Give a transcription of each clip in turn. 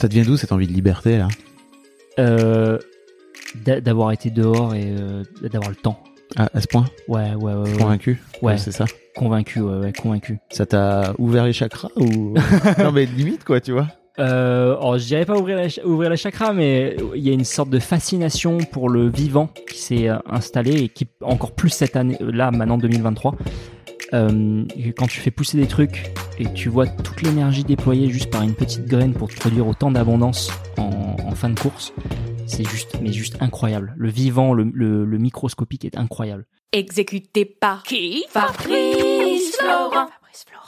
Ça devient d'où cette envie de liberté là? Euh, d'a- d'avoir été dehors et euh, d'avoir le temps. Ah, À ce point? Ouais, ouais, ouais. Convaincu? Ouais. C'est ça Convaincu, ouais, ouais, convaincu. Ça t'a ouvert les chakras ou Non mais limite quoi, tu vois Euh, alors, je dirais pas ouvrir la, ouvrir la chakra, mais il y a une sorte de fascination pour le vivant qui s'est installée et qui encore plus cette année, là, maintenant 2023. Euh, quand tu fais pousser des trucs et que tu vois toute l'énergie déployée juste par une petite graine pour te produire autant d'abondance en, en fin de course, c'est juste, mais juste incroyable. Le vivant, le, le, le microscopique est incroyable. Exécuté par qui? Fabrice Florent. Fabrice Florent.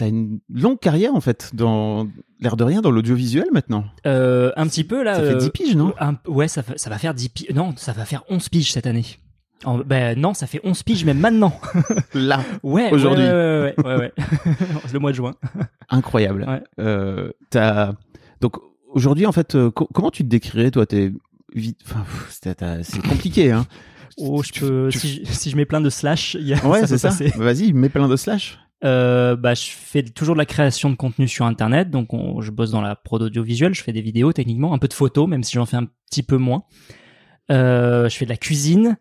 as, une longue carrière en fait, dans l'air de rien, dans l'audiovisuel maintenant. Euh, un petit peu là. Ça fait euh, 10 piges, non? un- Ouais, ça, va faire 10 piges. Non, ça va faire 11 piges cette année. En- ben non, ça fait 11 piges même maintenant. Là, Ouais, Aujourd'hui. Ouais, ouais, ouais, le mois de juin. incroyable. Ouais. Euh, t'as- Donc aujourd'hui, en fait, euh, co- comment tu te décrirais, toi? T'es vite... enfin, c'est t'as- compliqué, hein Oh, je peux, tu- si, je, si je mets plein de slash, y a, Ouais, c'est ça. Vas-y, mets plein de slash. Euh, bah, je fais toujours de la création de contenu sur Internet, donc on- je bosse dans la prod audiovisuelle, je fais des vidéos techniquement, un peu de photos, même si j'en fais un petit peu moins. Euh, je fais de la cuisine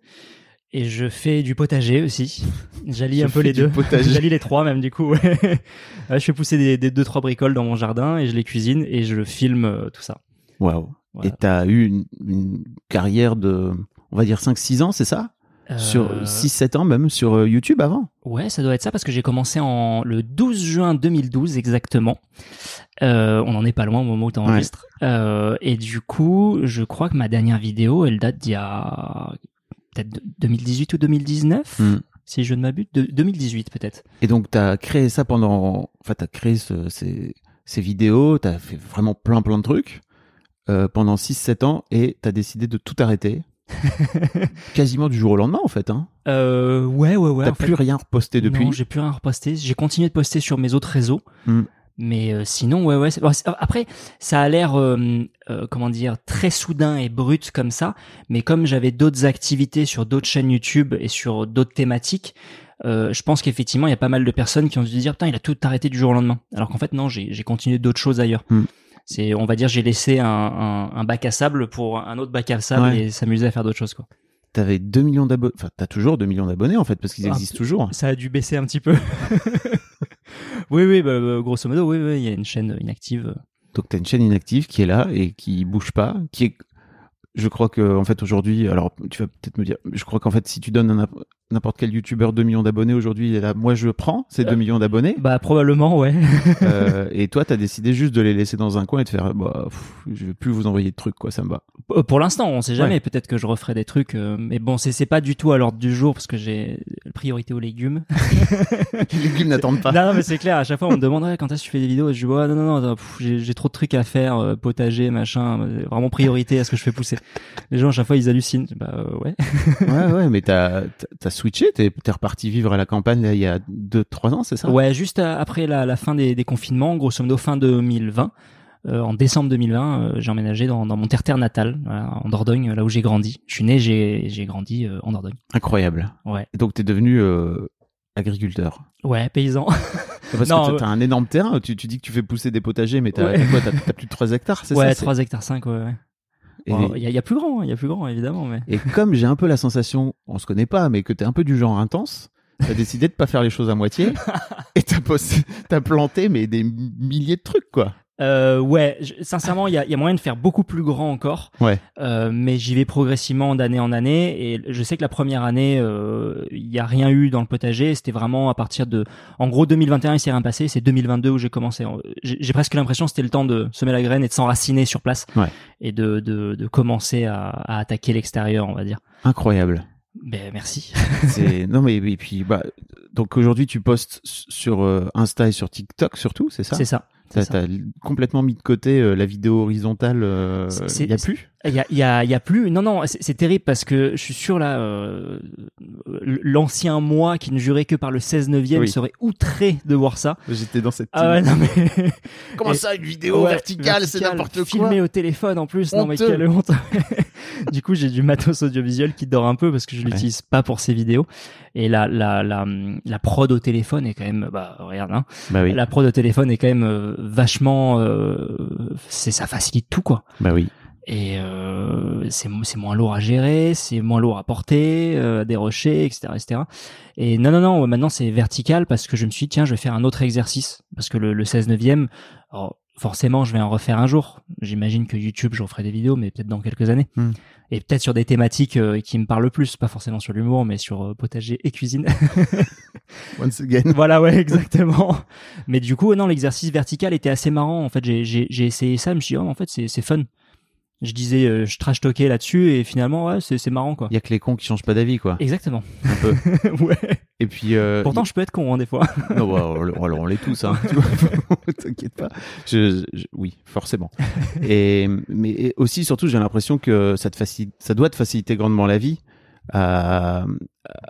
et je fais du potager aussi. J'allie un peu les deux. J'allie les trois même du coup. Ouais. Je fais pousser des, des deux trois bricoles dans mon jardin et je les cuisine et je filme euh, tout ça. Waouh. Voilà. Et t'as eu une, une carrière de, on va dire 5-6 ans, c'est ça? Sur Euh, 6-7 ans même sur euh, YouTube avant Ouais, ça doit être ça parce que j'ai commencé en le 12 juin 2012 exactement. Euh, on en est pas loin au moment où tu enregistres. Euh, et du coup, je crois que ma dernière vidéo, elle date d'il y a peut-être de- 2018 ou 2019, Hmm. si je ne m'abuse, de 2018 peut-être. Et donc, tu as créé ça pendant. Enfin, tu as créé ce- ces, ces vidéos, tu as fait vraiment plein, plein de trucs euh, pendant 6-7 ans et tu as décidé de tout arrêter. Quasiment du jour au lendemain, en fait. Hein. Euh, ouais, ouais, ouais. T'as fait. plus rien reposté depuis. Non, j'ai plus rien reposté. J'ai continué de poster sur mes autres réseaux. Hmm. Mais euh, sinon, ouais, ouais. après, ça a l'air, euh, euh, comment dire, très soudain et brut comme ça. Mais comme j'avais d'autres activités sur d'autres chaînes YouTube et sur d'autres thématiques, je pense qu'effectivement, il y a pas mal de personnes qui ont dû dire, putain, il a tout arrêté du jour au lendemain. Alors qu'en fait, non, j'ai continué d'autres choses ailleurs. Hmm. C'est, on va dire, j'ai laissé un, un, un bac à sable pour un autre bac à sable Ouais. et s'amuser à faire d'autres choses, quoi. T'avais 2 millions d'abonnés. Enfin, t'as toujours 2 millions d'abonnés, en fait, parce qu'ils Ah, existent toujours. Ça a dû baisser un petit peu. Oui, oui, bah, bah, grosso modo, oui, oui, il y a une chaîne inactive. Donc tu as une chaîne inactive qui est là et qui bouge pas, qui est je crois que en fait aujourd'hui, alors tu vas peut-être me dire, je crois qu'en fait si tu donnes n'importe quel youtubeur 2 millions d'abonnés aujourd'hui, il est là, moi je prends ces 2 millions d'abonnés. Bah probablement, ouais. Euh, et toi, t'as décidé juste de les laisser dans un coin et de faire, bah, pff, je vais plus vous envoyer de trucs, quoi, ça me va. Euh, Pour l'instant, on sait jamais. Ouais. Peut-être que je referai des trucs, euh, mais bon, c'est c'est pas du tout à l'ordre du jour parce que j'ai priorité aux légumes. Les légumes n'attendent pas. non, non, mais c'est clair. À chaque fois, on me demanderait quand est-ce que tu fais des vidéos? Et je dis ouais, non, non, non, j'ai trop de trucs à faire, euh, potager, machin. euh, Vraiment priorité à ce que je fais pousser. Les gens à chaque fois ils hallucinent. Bah euh, ouais. ouais, ouais, mais t'as, t'as switché, t'es, reparti vivre à la campagne là, il y a 2-3 ans, c'est ça? Ouais, juste à- après la, la fin des, des confinements, grosso modo fin 2020. euh, en décembre 2020, euh, j'ai emménagé dans, dans mon terre-terre natale, voilà, en Dordogne, là où j'ai grandi. Je suis né, j'ai grandi euh, en Dordogne. Incroyable. Ouais. Et donc t'es devenu euh, agriculteur. Ouais, paysan. Parce Non, que t'as- euh, un énorme terrain, tu, tu dis que tu fais pousser des potagers, mais t'as, Ouais. quoi, plus de 3 hectares, c'est ouais, ça c'est- 3 hectares 5, ouais. ouais. Bon, Il y, a- il y a plus grand, il y a plus grand évidemment, mais. et comme j'ai un peu la sensation, on se connaît pas, mais que t'es un peu du genre intense, t'as décidé de pas faire les choses à moitié et t'as, t'as planté mais des milliers de trucs quoi. Euh, ouais, je- sincèrement, il y a, y a moyen de faire beaucoup plus grand encore. Ouais. Euh, mais j'y vais progressivement d'année en année. Et je sais que la première année, euh, il y a rien eu dans le potager. C'était vraiment à partir de, en gros, 2021, il s'est rien passé. C'est 2022 où j'ai commencé. J'ai presque l'impression que c'était le temps de semer la graine et de s'enraciner sur place. Ouais. Et de, de, de commencer à, à attaquer l'extérieur, on va dire. Incroyable. Ben, merci. Non mais et puis bah donc aujourd'hui tu postes sur euh, Insta et sur TikTok surtout, c'est ça? C'est ça. T'as, complètement mis de côté euh, la vidéo horizontale. euh, Il y a plus? Il y a, il y a, il y a plus. Non, non, c'est c'est terrible parce que je suis sûr là, euh, l'ancien moi qui ne jurait que par le 16 neuvième Oui. serait outré de voir ça. J'étais dans cette. Ah ouais, non mais Comment Et- ça une vidéo Ouais, verticale, c'est vertical, n'importe quoi. Filmé au téléphone en plus, non mais Honteux. quelle honte. du coup, j'ai du matos audiovisuel qui dort un peu parce que je l'utilise pas pour ces vidéos. Et la la la la prod au téléphone est quand même, bah regarde, hein, Bah oui. la prod au téléphone est quand même euh, vachement, euh, c'est ça facilite tout quoi. Bah oui. Et euh, c'est c'est moins lourd à gérer, c'est moins lourd à porter, euh, à dérocher, etc., etc. Et non, non, non, maintenant c'est vertical parce que je me suis dit, tiens, je vais faire un autre exercice. Parce que le, le 16 neuvième, alors, forcément, je vais en refaire un jour. J'imagine que YouTube, je referai des vidéos, mais peut-être dans quelques années. Hmm. Et peut-être sur des thématiques euh, qui me parlent le plus, pas forcément sur l'humour, mais sur euh, potager et cuisine. Once again. voilà, ouais, exactement. Mais du coup, non, l'exercice vertical était assez marrant. En fait, j'ai- j'ai j'ai essayé ça, je me suis dit, oh, en fait, c'est c'est fun. Je disais, euh, je trash talkais là-dessus, et finalement, ouais, c'est c'est marrant, quoi. Il y a que les cons qui changent pas d'avis quoi. Exactement. Un peu. ouais. Et puis. euh, Pourtant, je peux être con, hein, des fois. Non, bah, on, on- on l'est tous, hein. T'inquiète pas. Je, je- oui, forcément. Et mais aussi, surtout, j'ai l'impression que ça te facilite, ça doit te faciliter grandement la vie. À,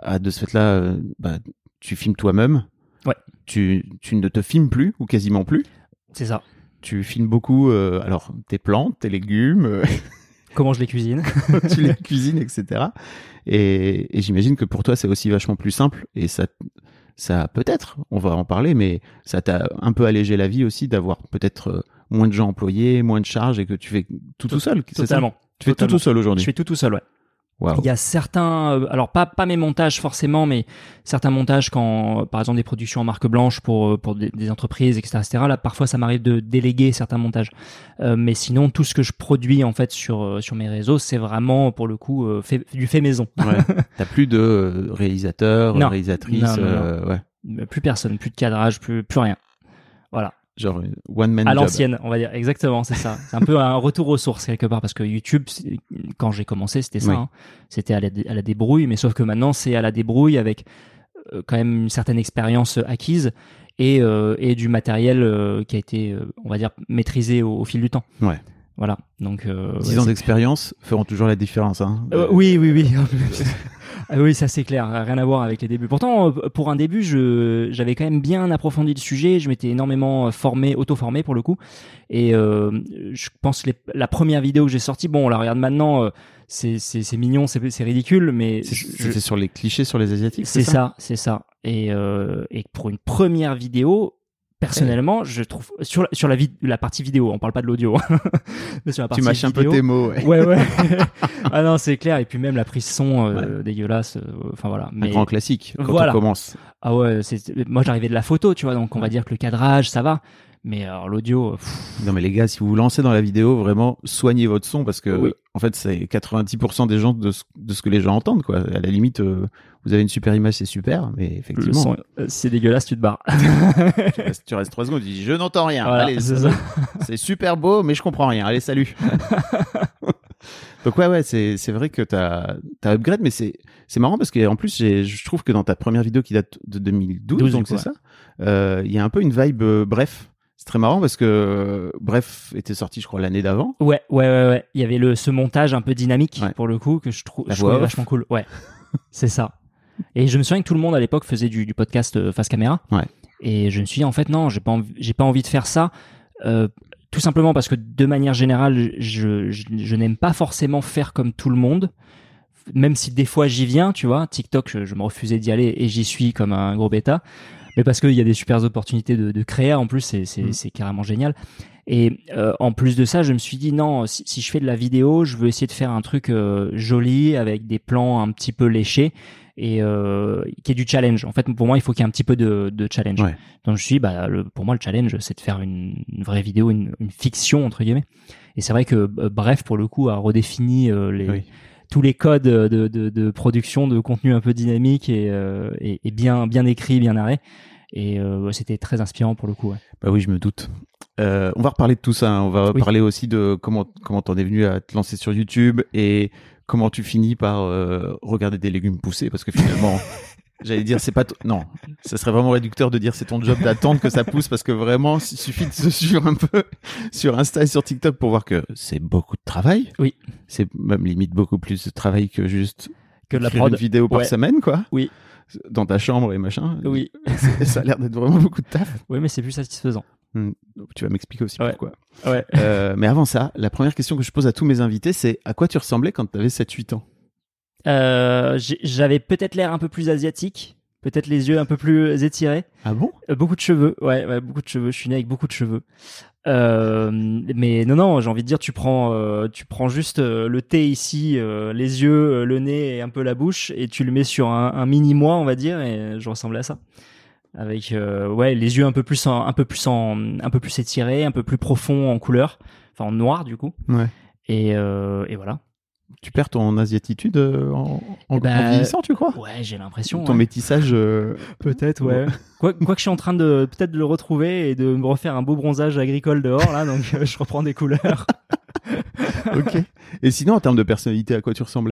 à de ce fait-là, euh, bah, tu filmes toi-même. Ouais. Tu, tu ne te filmes plus ou quasiment plus. c'est ça. Tu filmes beaucoup. euh, alors, tes plantes, tes légumes. euh, Comment je les cuisine. tu les cuisines, etc. Et, et j'imagine que pour toi, c'est aussi vachement plus simple. Et ça, ça peut-être, on va en parler, mais ça t'a un peu allégé la vie aussi d'avoir peut-être euh, moins de gens employés, moins de charges et que tu fais tout tout seul. Totalement. Tu fais tout Totalement. tout seul Je aujourd'hui. fais tout tout seul, ouais. Il y a certains, euh, alors pas pas mes montages forcément, mais certains montages quand, par exemple, des productions en marque blanche pour euh, pour des, des entreprises, etc., etc. Là, parfois, ça m'arrive de déléguer certains montages. Euh, mais sinon, tout ce que je produis en fait sur sur mes réseaux, c'est vraiment pour le coup euh, fait, du fait maison. Ouais. T'as plus de réalisateurs, réalisatrices, euh, ouais. Plus personne, plus de cadrage, plus plus rien. Voilà. Genre euh, one man à l'ancienne, on va dire. Exactement, c'est ça. C'est un peu un retour aux sources quelque part parce que YouTube, quand j'ai commencé, c'était ça. Oui. hein. C'était à à la débrouille, mais sauf que maintenant, c'est à la débrouille avec euh, quand même une certaine expérience euh, acquise et, euh, et du matériel euh, qui a été, on va dire, maîtrisé au, au fil du temps. Ouais. Voilà. Donc, euh, 10 ouais, ans d'expérience feront toujours la différence. Hein. euh, oui, oui, oui. Ah oui, ça c'est clair, rien à voir avec les débuts. Pourtant, euh, pour un début, j'avais quand même bien approfondi le sujet, je m'étais énormément euh, formé, auto-formé pour le coup. Et euh, je pense que les- la première vidéo que j'ai sortie, bon, on la regarde maintenant, euh, c'est mignon, c'est ridicule, mais C'était sur les clichés sur les asiatiques. c'est ça, c'est ça. Et, euh, et pour une première vidéo, personnellement, je trouve sur la, sur la, partie vidéo, on parle pas de l'audio, hein. mais sur la Tu mâches un peu tes mots. Ouais. Ouais, ouais. ah non, c'est clair. Et puis même la prise son euh, dégueulasse. euh, Enfin voilà. Un Mais grand classique quand Voilà. on commence. ah ouais, c'est moi j'arrivais de la photo, tu vois. Donc on va dire que le cadrage, ça va. Mais alors l'audio, euh, Non mais les gars, si vous vous lancez dans la vidéo, vraiment soignez votre son parce que Oui. En fait c'est 90% des gens de ce, de ce que les gens entendent quoi. À la limite, euh, vous avez une super image, c'est super, mais effectivement, euh, c'est dégueulasse, tu te barres. tu, restes, tu restes trois secondes, tu dis je n'entends rien. Voilà, Allez, c'est super beau, mais je comprends rien. Allez, salut. Donc ouais ouais, c'est c'est vrai que t'as t'as upgrade, mais c'est c'est marrant parce que en plus j'ai- je trouve que dans ta première vidéo qui date de 2012, 12, donc c'est ça, euh, il y a un peu une vibe euh, bref. C'est très marrant parce que euh, Bref était sorti, je crois, l'année d'avant. Ouais, ouais, ouais, ouais. Il y avait le ce montage un peu dynamique Ouais. pour le coup que je, trouve je trouvais vachement cool. Ouais, c'est ça. Et je me souviens que tout le monde à l'époque faisait du, du podcast euh, face caméra. Ouais. Et je me suis dit en fait non, j'ai pas envie, j'ai pas envie de faire ça. euh, tout simplement parce que de manière générale, je, je, je n'aime pas forcément faire comme tout le monde. Même si des fois j'y viens, tu vois, TikTok, je, je me refusais d'y aller et j'y suis comme un gros bêta. Mais parce qu'il y a des super opportunités de, de créer, en plus, c'est c'est- Mm. c'est carrément génial. Et euh, en plus de ça, je me suis dit non, si, si je fais de la vidéo, je veux essayer de faire un truc euh, joli avec des plans un petit peu léchés et euh, qui est du challenge. En fait, pour moi, il faut qu'il y ait un petit peu de, de challenge. Ouais. Donc je suis, dit, bah, le, pour moi, le challenge, c'est de faire une, une vraie vidéo, une, une fiction entre guillemets. Et c'est vrai que euh, bref, pour le coup, a redéfini euh, les Oui. Tous les codes de, de, de production de contenu un peu dynamique et, euh, et, et bien bien écrit, bien narré. Et euh, c'était très inspirant pour le coup. Ouais. Bah oui, je me doute. Euh, on va reparler de tout ça. hein. On va Oui. parler aussi de comment comment t'en es venu à te lancer sur YouTube et comment tu finis par regarder des légumes pousser parce que finalement, j'allais dire c'est pas non, ça serait vraiment réducteur de dire c'est ton job d'attendre que ça pousse parce que vraiment il suffit de se suivre un peu sur Insta et sur TikTok pour voir que c'est beaucoup de travail. Oui. C'est même limite beaucoup plus de travail que juste Que de la prod. une vidéo par semaine quoi. Oui. Dans ta chambre et machin. Oui. Ça a l'air d'être vraiment beaucoup de taf. Oui, mais c'est plus satisfaisant. Tu vas m'expliquer aussi Ouais. pourquoi. Ouais. Euh, mais avant ça, la première question que je pose à tous mes invités, c'est à quoi tu ressemblais quand tu avais 7-8 ans? Euh, J'avais peut-être l'air un peu plus asiatique, peut-être les yeux un peu plus étirés, Ah bon? Euh, beaucoup de cheveux. Ouais, ouais, beaucoup de cheveux. Je suis né avec beaucoup de cheveux. Euh, mais non, non, j'ai envie de dire, tu prends, euh, tu prends juste le thé ici, les yeux, le nez et un peu la bouche, et tu le mets sur un, un mini moi, on va dire, et je ressemblais à ça. Avec ouais, les yeux un peu plus, en, un peu plus en, un peu plus étirés, un peu plus profonds en couleur, enfin en noir du coup. Ouais. Et, et voilà. Tu perds ton asiatitude euh, en, en, en vieillissant, tu crois? Ouais, j'ai l'impression. Ton ouais. métissage. euh, Peut-être, ouais. quoi, quoi que je suis en train de peut-être de le retrouver et de me refaire un beau bronzage agricole dehors là, donc euh, je reprends des couleurs. ok. Et sinon, en termes de personnalité, à quoi tu ressembles?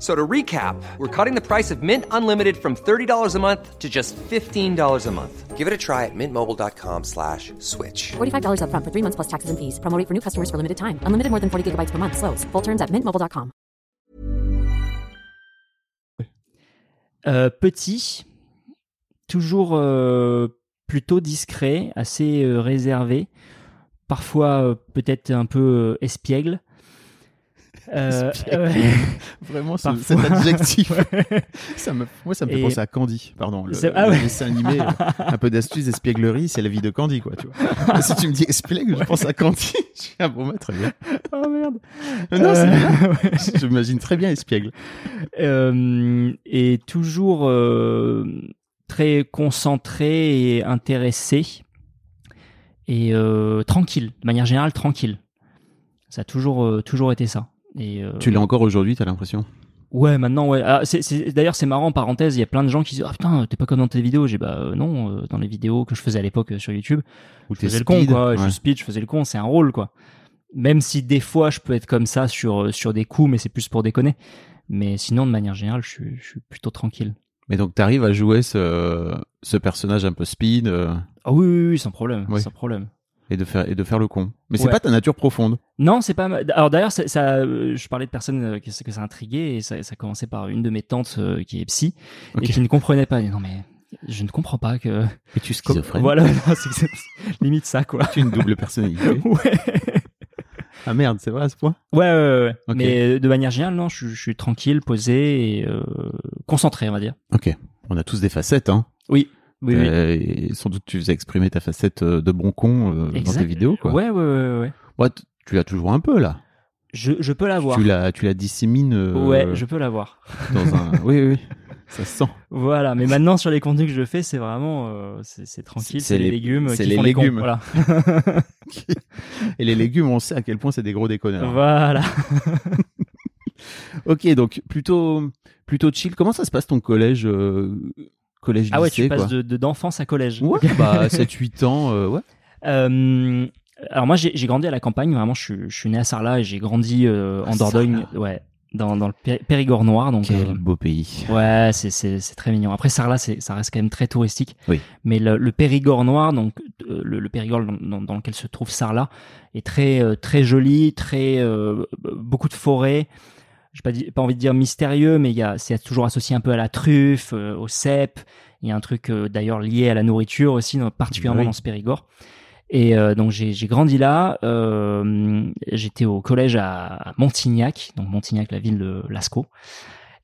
So to recap, we're cutting the price of Mint Unlimited from $30 a month to just $15 a month. Give it a try at mintmobile.com slash switch. $45 upfront for three months plus taxes and fees. Promo for new customers for limited time. Unlimited more than 40 gigabytes per month. Slows. Full terms at mintmobile.com. Euh, petit, toujours euh, plutôt discret, assez euh, réservé, parfois euh, peut-être un peu euh, espiègle. Euh, ouais. Vraiment, ce- cet adjectif. Ouais. ça me, moi, ça me fait penser à Candy. Pardon, le, ah le ouais. dessin animé. euh, un peu d'astuce, espièglerie, c'est la vie de Candy, quoi. Tu vois. si tu me dis espiègle, je pense à Candy. Je suis ah bon, bah, très bien. Oh merde. Non, c'est Euh, bien. ouais. J'imagine très bien espiègle. Euh, et toujours euh, très concentré et intéressé et euh, tranquille, de manière générale tranquille. Ça a toujours, euh, toujours été ça. Et, euh, Tu l'as encore aujourd'hui, t'as l'impression? Ouais, maintenant, ouais. Ah, c'est- D'ailleurs, c'est marrant, parenthèse, il y a plein de gens qui disent Ah putain, t'es pas comme dans tes vidéos. J'ai bah euh, non, euh, dans les vidéos que je faisais à l'époque euh, sur YouTube, Ou je faisais le con, quoi. ouais. Je speed, je faisais le con, c'est un rôle, quoi. Même si des fois, je peux être comme ça sur, sur des coups, mais c'est plus pour déconner. Mais sinon, de manière générale, je suis, je suis plutôt tranquille. Mais donc, t'arrives à jouer ce, ce personnage un peu speed Ah oui, oui, oui, sans problème, Ouais. sans problème. Et, de faire, et de faire le con. Mais c'est Ouais. pas ta nature profonde. Non, c'est pas. Alors d'ailleurs, ça, ça, euh, je parlais de personnes euh, que, ça- que ça intriguait et ça, ça commençait par une de mes tantes euh, qui est psy et qui ne comprenait pas. Non mais je ne comprends pas que. Es-tu schizophrène Voilà, non, c'est- limite ça, quoi. Tu une double personnalité. Ouais. ah merde, c'est vrai à ce point? Ouais, ouais, ouais. Mais de manière générale, non, je, je suis tranquille, posé et euh, concentré, on va dire. Ok. On a tous des facettes, hein. Oui, oui, oui. Euh, et sans doute tu faisais exprimer ta facette euh, de bon con euh, dans tes vidéos, quoi. Ouais, ouais, ouais, ouais. Tu l'as toujours un peu là. Je, je peux l'avoir. Tu la, tu la dissémines euh, Ouais, je peux l'avoir. dans un. oui, oui, oui. Ça se sent. Voilà, mais maintenant sur les contenus que je fais, c'est vraiment, euh, c'est tranquille, C'est les, les- légumes c'est qui les font les cons, légumes. Voilà. Et les légumes, on sait à quel point c'est des gros déconneurs. voilà. Ok, donc plutôt, plutôt chill. Comment ça se passe ton collège, collège Ah ouais, lycée, tu passes quoi de de- d'enfance à collège. Ouais, bah 7-8 ans, euh, ouais. Euh, alors moi, j'ai grandi à la campagne. Vraiment, je, suis- je suis né à Sarlat et j'ai grandi euh, en Dordogne, Sarlat. ouais, dans, dans le Péri- Périgord noir. Donc, Quel beau pays. ouais, c'est très mignon. Après Sarlat, ça reste quand même très touristique. Oui. Mais le, le Périgord noir, donc le, le Périgord dans, dans- dans lequel se trouve Sarlat, est très très joli, très beaucoup de forêts. J'ai pas pas envie de dire mystérieux, mais il y a c'est toujours associé un peu à la truffe, euh, au cèpe. Il y a un truc euh, d'ailleurs lié à la nourriture aussi, dans- particulièrement Oui. dans ce Périgord. Et euh, donc j'ai j'ai grandi là. J'étais au collège à, à Montignac, donc Montignac, la ville de Lascaux.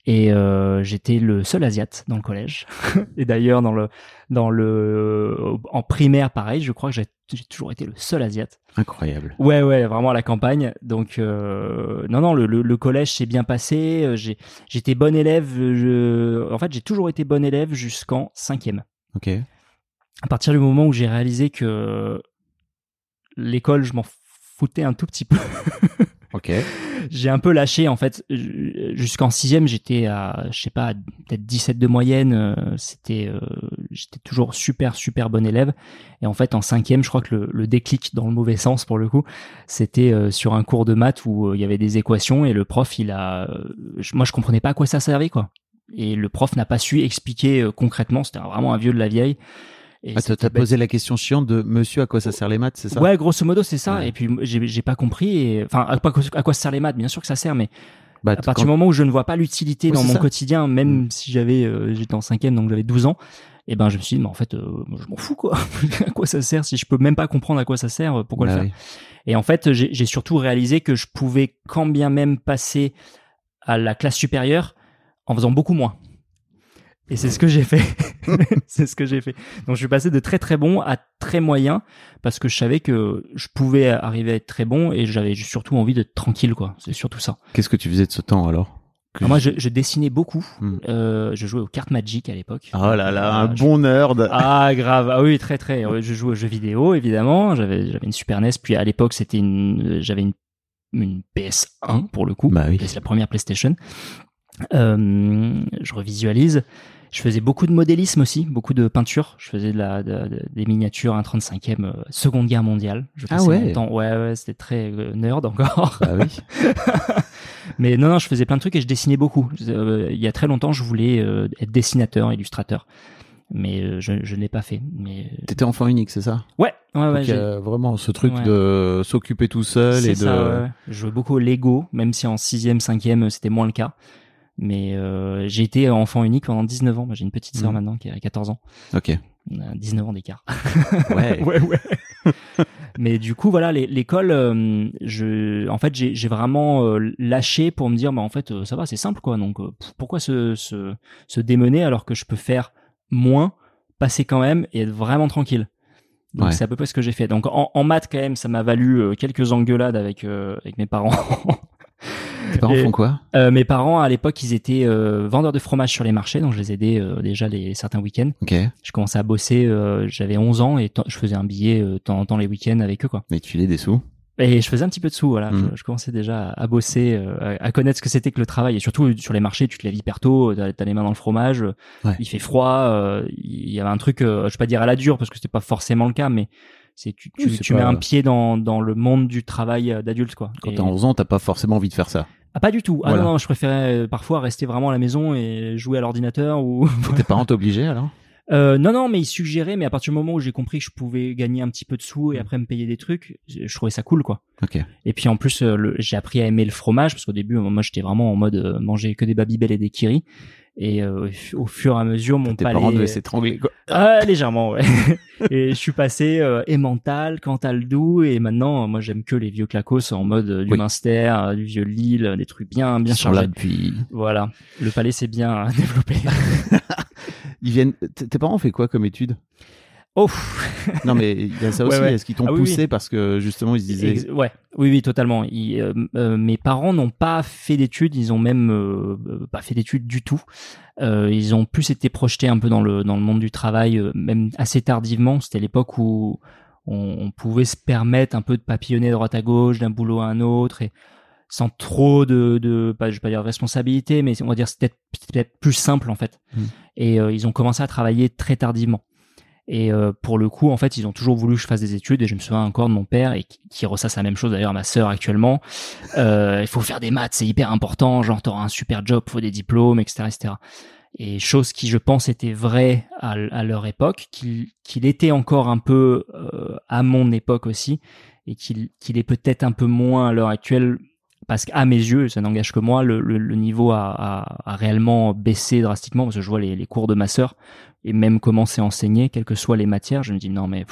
Et euh, j'étais le seul asiate dans le collège. Et d'ailleurs dans le dans le en primaire pareil, je crois que j'ai toujours été le seul asiate. Incroyable. Ouais, ouais, vraiment à la campagne. Donc, euh, non, non, le, le, le collège s'est bien passé. Euh, J'ai, j'étais bon élève. Je, en fait, j'ai toujours été bon élève jusqu'en cinquième. Ok. À partir du moment où j'ai réalisé que l'école, je m'en foutais un tout petit peu. J'ai un peu lâché en fait. Jusqu'en sixième j'étais à je sais pas peut-être 17 de moyenne euh, c'était euh, j'étais toujours super super bon élève. Et en fait en cinquième je crois que le, déclic dans le mauvais sens pour le coup c'était euh, sur un cours de maths où il y avait des équations et le prof il a moi je comprenais pas à quoi ça servait quoi. Et le prof n'a pas su expliquer concrètement c'était vraiment un vieux de la vieille Ah, t'as bête. posé la question chiante de Monsieur, à quoi ça sert les maths, c'est ça? Ouais, grosso modo, c'est ça. Ouais. Et puis, j'ai pas compris. Enfin, à quoi, à quoi ça sert les maths? Bien sûr que ça sert, mais Bah, à partir quand- du moment où je ne vois pas l'utilité Oui, dans mon ça. quotidien, même Mm. si j'avais, euh, j'étais en cinquième, donc j'avais 12 ans, et ben je me suis dit, mais en fait, euh, je m'en fous quoi. à quoi ça sert? Si je peux même pas comprendre à quoi ça sert, euh, pourquoi Bah le faire? oui. Et en fait, j'ai surtout réalisé que je pouvais quand bien même passer à la classe supérieure en faisant beaucoup moins. Et c'est ce que j'ai fait. c'est ce que j'ai fait. Donc je suis passé de très très bon à très moyen parce que je savais que je pouvais arriver à être très bon et j'avais surtout envie d'être tranquille quoi. C'est surtout ça. Qu'est-ce que tu faisais de ce temps alors? Moi je, je dessinais beaucoup. Hmm. Euh, je jouais aux cartes Magic à l'époque. Oh là là, un Euh, je- bon nerd. ah grave, ah oui très très. Ouais, Je jouais aux jeux vidéo évidemment. J'avais j'avais une Super NES puis à l'époque c'était une j'avais une une PS1 pour le coup. Bah oui. C'est la première PlayStation. Euh, je revisualise. Je faisais beaucoup de modélisme aussi, beaucoup de peinture. Je faisais de la, de- de- des miniatures 1 35e euh, Seconde Guerre mondiale. Je Ah ouais. mon temps- ouais, ouais, c'était très euh, nerd encore. Bah oui. Mais non, non, je faisais plein de trucs et je dessinais beaucoup. Euh, il y a très longtemps, je voulais euh, être dessinateur, illustrateur. Mais je, je ne l'ai pas fait. Mais T'étais enfant unique, c'est ça? Ouais, ouais, ouais. Donc, vraiment ce truc Ouais. de s'occuper tout seul et de. ça, ouais. Je jouais beaucoup au Lego, même si en sixième, cinquième, c'était moins le cas. Mais euh, j'ai été enfant unique pendant 19 ans. J'ai une petite sœur Mhm. maintenant qui a 14 ans. Ok. On a 19 ans d'écart. Ouais. ouais, ouais. Mais du coup, voilà, l'école, euh, je, en fait, j'ai vraiment euh, lâché pour me dire, bah, en fait, ça va, c'est simple, quoi. Donc, pourquoi se, se, se démener alors que je peux faire moins, passer quand même et être vraiment tranquille? Donc, Ouais. c'est à peu près ce que j'ai fait. Donc, en, en maths, quand même, ça m'a valu quelques engueulades avec, avec mes parents. Tes parents Et- font quoi Euh, mes parents, à l'époque, ils étaient euh, vendeurs de fromage sur les marchés, donc je les aidais euh, déjà les certains week-ends. Ok. Je commençais à bosser, euh, j'avais 11 ans et je faisais un billet euh, temps en temps les week-ends avec eux, quoi. Mais tu filais des sous Et je faisais un petit peu de sous, voilà. Mm. Je, je commençais déjà à, à bosser, euh, à, à connaître ce que c'était que le travail. Et surtout sur les marchés, tu te lèves hyper tôt, t'as as les mains dans le fromage, Ouais. il fait froid. euh, Il y avait un truc, euh, je vais pas dire à la dure parce que c'était pas forcément le cas, mais c'est tu, tu, Oui, c'est tu pas- mets un pied dans, dans le monde du travail euh, d'adulte, quoi. Quand t'as 11 ans, t'as pas forcément envie de faire ça. Ah pas du tout. Ah Voilà. non, non, je préférais euh, parfois rester vraiment à la maison et jouer à l'ordinateur ou. Tes parents t'obligeaient alors? Euh, non, non, mais ils suggéraient. Mais à partir du moment où j'ai compris que je pouvais gagner un petit peu de sous Mm. et après me payer des trucs, je je trouvais ça cool, quoi. Ok. Et puis en plus, euh, j'ai appris à aimer le fromage parce qu'au début, moi, j'étais vraiment en mode euh, manger que des Babybel et des Kiri. Et euh, au fur et à mesure, mon Tes palais. parents devaient s'étrangler, quoi. Ah, légèrement, ouais. et je suis passé euh, Emmental, Cantal doux, et maintenant, euh, moi, j'aime que les vieux clacos en mode euh, du Oui. Munster, euh, du vieux Lille, euh, des trucs bien, bien Ils sont là chargés. depuis. Voilà, le palais s'est bien euh, développé. Ils viennent. Tes parents ont fait quoi comme études? Oh, Non, mais il y a ça aussi. ouais. Est-ce qu'ils t'ont Ah oui, poussé oui. parce que justement ils se disaient. Ex- ouais, oui, oui, totalement. Ils, euh, euh, mes parents n'ont pas fait d'études, ils ont même euh, pas fait d'études du tout. Ils ont plus été projetés un peu dans le dans le monde du travail, même assez tardivement. C'était l'époque où on, on pouvait se permettre un peu de papillonner de droite à gauche, d'un boulot à un autre, et sans trop de, de pas, je vais pas dire responsabilité, mais on va dire c'était peut-être plus simple en fait. Mm. Et euh, ils ont commencé à travailler très tardivement. Et euh, pour le coup, en fait, ils ont toujours voulu que je fasse des études. Et je me souviens encore de mon père, et qui, ressasse la même chose d'ailleurs à ma sœur actuellement. Euh, il faut faire des maths, c'est hyper important. Genre, t'auras un super job, faut des diplômes, etc., etc. Et chose qui, je pense, était vraie à, leur époque, qu'il était encore un peu euh, à mon époque aussi, et qu'il est peut-être un peu moins à l'heure actuelle. Parce qu'à mes yeux, ça n'engage que moi, le, niveau a réellement baissé drastiquement parce que je vois les, les cours de ma sœur et même comment c'est enseigné, quelles que soient les matières, je me dis non mais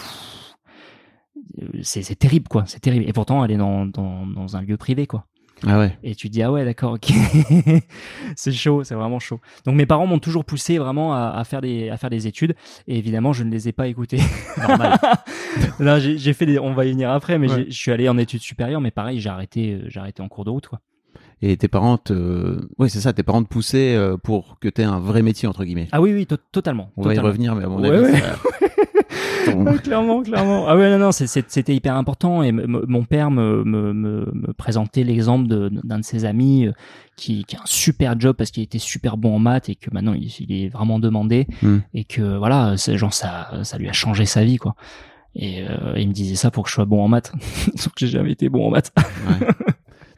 euh, c'est terrible quoi, c'est terrible. Et pourtant elle est dans, dans, dans un lieu privé quoi. Ah ouais. Et tu te dis ah ouais d'accord ok, c'est chaud, c'est vraiment chaud. Donc mes parents m'ont toujours poussé vraiment à, à faire des à faire des études et évidemment je ne les ai pas écoutés. Normal. J'ai fait des, on va y venir après, mais Ouais. je suis allé en études supérieures, mais pareil j'ai arrêté euh, j'ai arrêté en cours de route quoi. Et tes parents te. Oui, c'est ça. Tes parents te poussaient euh, pour que t'aies un vrai métier entre guillemets. Ah oui oui to- totalement. On va y revenir, mais à mon Ouais, avis. ouais. ça- clairement, clairement. Ah ouais, non, non, c'était hyper important. Et mon père me, me, me, me présentait l'exemple d'un de ses amis euh, qui, qui a un super job parce qu'il était super bon en maths et que maintenant il, il est vraiment demandé Hmm. et que voilà, genre ça, ça lui a changé sa vie quoi. Et euh, il me disait ça pour que je sois bon en maths, sauf que j'ai jamais été bon en maths. Ouais.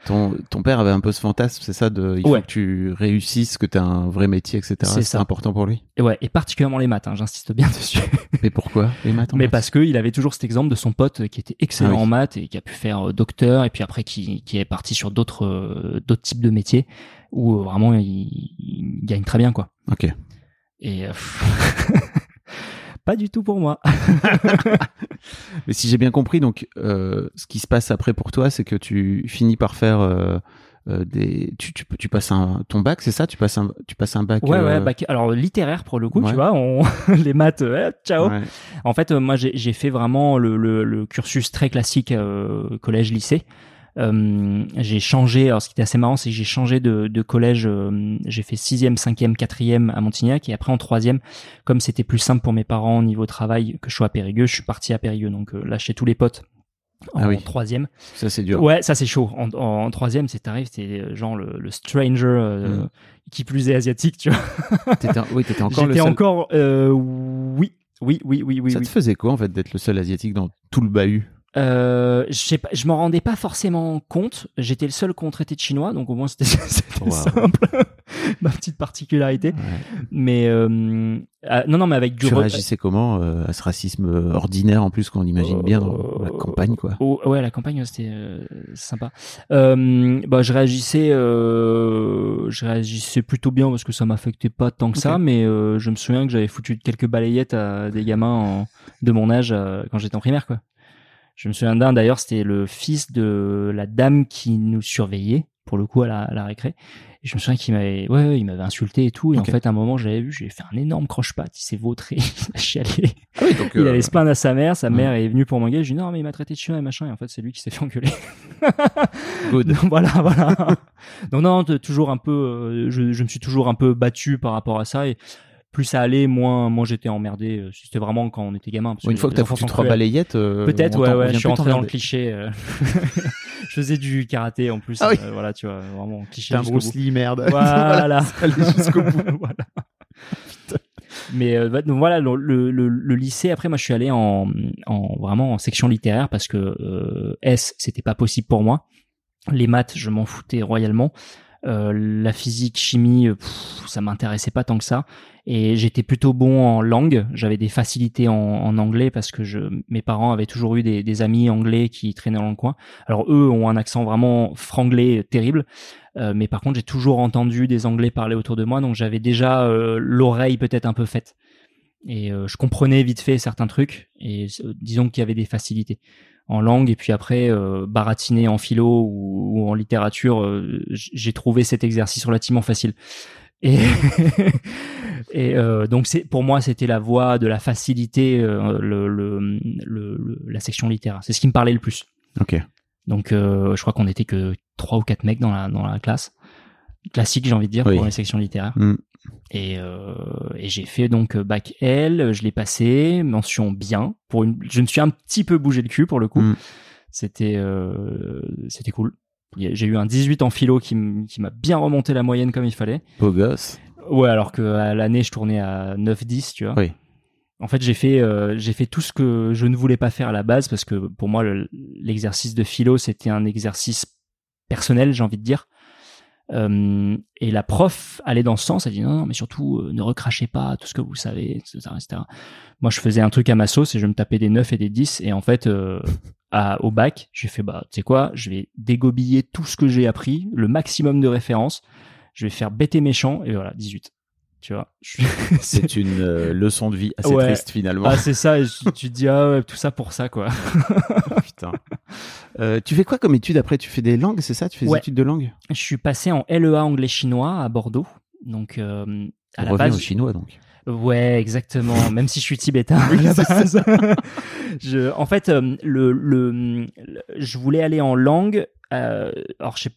Ton, ton père avait un peu ce fantasme, c'est ça, de il faut Ouais. que tu réussisses, que tu as un vrai métier, etc. C'est ça. important pour lui. Et ouais, et particulièrement les maths, hein, j'insiste bien dessus. Mais pourquoi Les maths en Mais maths parce que il avait toujours cet exemple de son pote qui était excellent Ah oui. en maths et qui a pu faire euh, docteur et puis après qui, qui est parti sur d'autres euh, d'autres types de métiers où euh, vraiment il, il gagne très bien quoi. Ok. Et euh, pas du tout pour moi. Mais si j'ai bien compris, donc euh, ce qui se passe après pour toi, c'est que tu finis par faire euh, euh, des. Tu, tu, tu passes un, ton bac, c'est ça? Tu passes un, tu passes un bac. Ouais euh, ouais, bac- alors littéraire pour le coup, Ouais. tu vois, on les maths euh, ciao. ouais. En fait, moi, j'ai fait vraiment le, le, le cursus très classique euh, collège-lycée. Euh, j'ai changé. Alors, ce qui était assez marrant, c'est que j'ai changé de, de collège. euh, j'ai fait sixième, cinquième, quatrième à Montignac, et après en troisième, comme c'était plus simple pour mes parents au niveau travail que je sois à Périgueux, je suis parti à Périgueux. Donc euh, là, chez tous les potes. En Ah oui. troisième. Ça, c'est dur. Ouais, ça c'est chaud. En, en, en troisième, c'est tarif, c'était euh, genre le, le stranger, euh, Mm. qui plus est asiatique, tu vois. T'étais, oui, t'étais encore le J'étais seul. encore, euh, oui, oui, oui, oui, oui. ça oui. te faisait quoi, en fait, d'être le seul asiatique dans tout le bahut? Euh, je m'en rendais pas forcément compte. J'étais le seul qu'on traitait de chinois, donc au moins c'était Wow. simple. Ma petite particularité. Ouais. Mais euh, ah, non, non, mais avec du Tu réagissais comment euh, à ce racisme ordinaire, en plus, qu'on imagine bien dans la Euh, campagne, quoi? Oh, ouais, la campagne, c'était euh, sympa. Euh, bah, je réagissais, euh, je réagissais plutôt bien parce que ça m'affectait pas tant que ça, mais euh, je me souviens que j'avais foutu quelques balayettes à des gamins en- de mon âge euh, quand j'étais en primaire, quoi. Je me souviens d'un d'ailleurs, c'était le fils de la dame qui nous surveillait pour le coup à la, à la récré. Et je me souviens qu'il m'avait, ouais, ouais, il m'avait insulté et tout. Et en fait, à un moment, j'avais vu, j'ai fait un énorme croche-patte. Il s'est vautré, il a chialé. Ah oui, donc, Il euh, allait se plaindre à sa mère, sa mère est venue pour m'engueuler. Je lui ai dit non, mais il m'a traité de chien et machin. Et en fait, c'est lui qui s'est fait engueuler. good. Donc, voilà, voilà. Donc non, toujours un peu, euh, je, je me suis toujours un peu battu par rapport à ça et plus ça allait, moins, moins j'étais emmerdé. euh, C'était vraiment quand on était gamin. parce Une fois que t'as foutu trois balayettes, euh, Peut-être, ouais, ouais. Je suis rentré dans le cliché. euh. je faisais du karaté en plus. Ah oui. voilà, tu vois, vraiment cliché. T'es un Bruce. Lee, merde. Voilà. jusqu'au bout. voilà. Mais euh, bah, donc voilà le, le, le- le lycée. Après, moi, je suis allé en, en vraiment en section littéraire parce que euh, S, c'était pas possible pour moi. Les maths, je m'en foutais royalement. Euh, la physique, chimie, euh, pff, ça m'intéressait pas tant que ça. Et j'étais plutôt bon en langue. J'avais des facilités en, anglais parce que mes parents avaient toujours eu des, amis anglais qui traînaient dans le coin. Alors eux ont un accent vraiment franglais terrible. Euh, mais par contre, j'ai toujours entendu des Anglais parler autour de moi, donc j'avais déjà l'oreille peut-être un peu faite. Et je comprenais vite fait certains trucs, et disons qu'il y avait des facilités en langue, et puis après, euh, baratiner en philo ou, ou en littérature, euh, j'ai trouvé cet exercice relativement facile. Et, et euh, donc c'est pour moi c'était la voie de la facilité, le, le, le- le- la section littéraire. C'est ce qui me parlait le plus. Ok. Donc, je crois qu'on était que trois ou quatre mecs dans la, dans la classe. Classique, j'ai envie de dire, Oui. pour les sections littéraires. Mm. Et, euh, et j'ai fait donc euh, bac L, je l'ai passé, mention bien. Pour une, je me suis un petit peu bougé le cul pour le coup. Mm. C'était, euh, c'était cool. J'ai eu un 18 en philo qui m'a bien remonté la moyenne comme il fallait. Beau gosse. Ouais, alors que à l'année, je tournais à 9-10, tu vois. Oui. En fait, j'ai fait, euh, j'ai fait tout ce que je ne voulais pas faire à la base parce que pour moi, le- l'exercice de philo, c'était un exercice personnel, j'ai envie de dire. Euh, et la prof allait dans ce sens, elle dit non, non mais surtout euh, ne recrachez pas tout ce que vous savez, etc., etc. Moi, je faisais un truc à ma sauce et je me tapais des 9 et des 10 et en fait, euh, à, au bac, j'ai fait bah, tu sais quoi, je vais dégobiller tout ce que j'ai appris, le maximum de références, je vais faire bête et méchant et voilà, 18. Tu vois, je- C'est une euh, leçon de vie assez Ouais. triste finalement. ah, c'est ça, et tu tu te dis, ah ouais, tout ça pour ça, quoi. Putain. Euh, tu fais quoi comme étude après? Tu fais des langues, c'est ça? Tu fais des études de langue? Je suis passé en LEA anglais-chinois à Bordeaux. Donc, euh, à On la base. au chinois donc. Ouais, exactement. Même si je suis tibétain à la base. je, en fait, euh, le, le, le- je voulais aller en langue. euh, alors, je,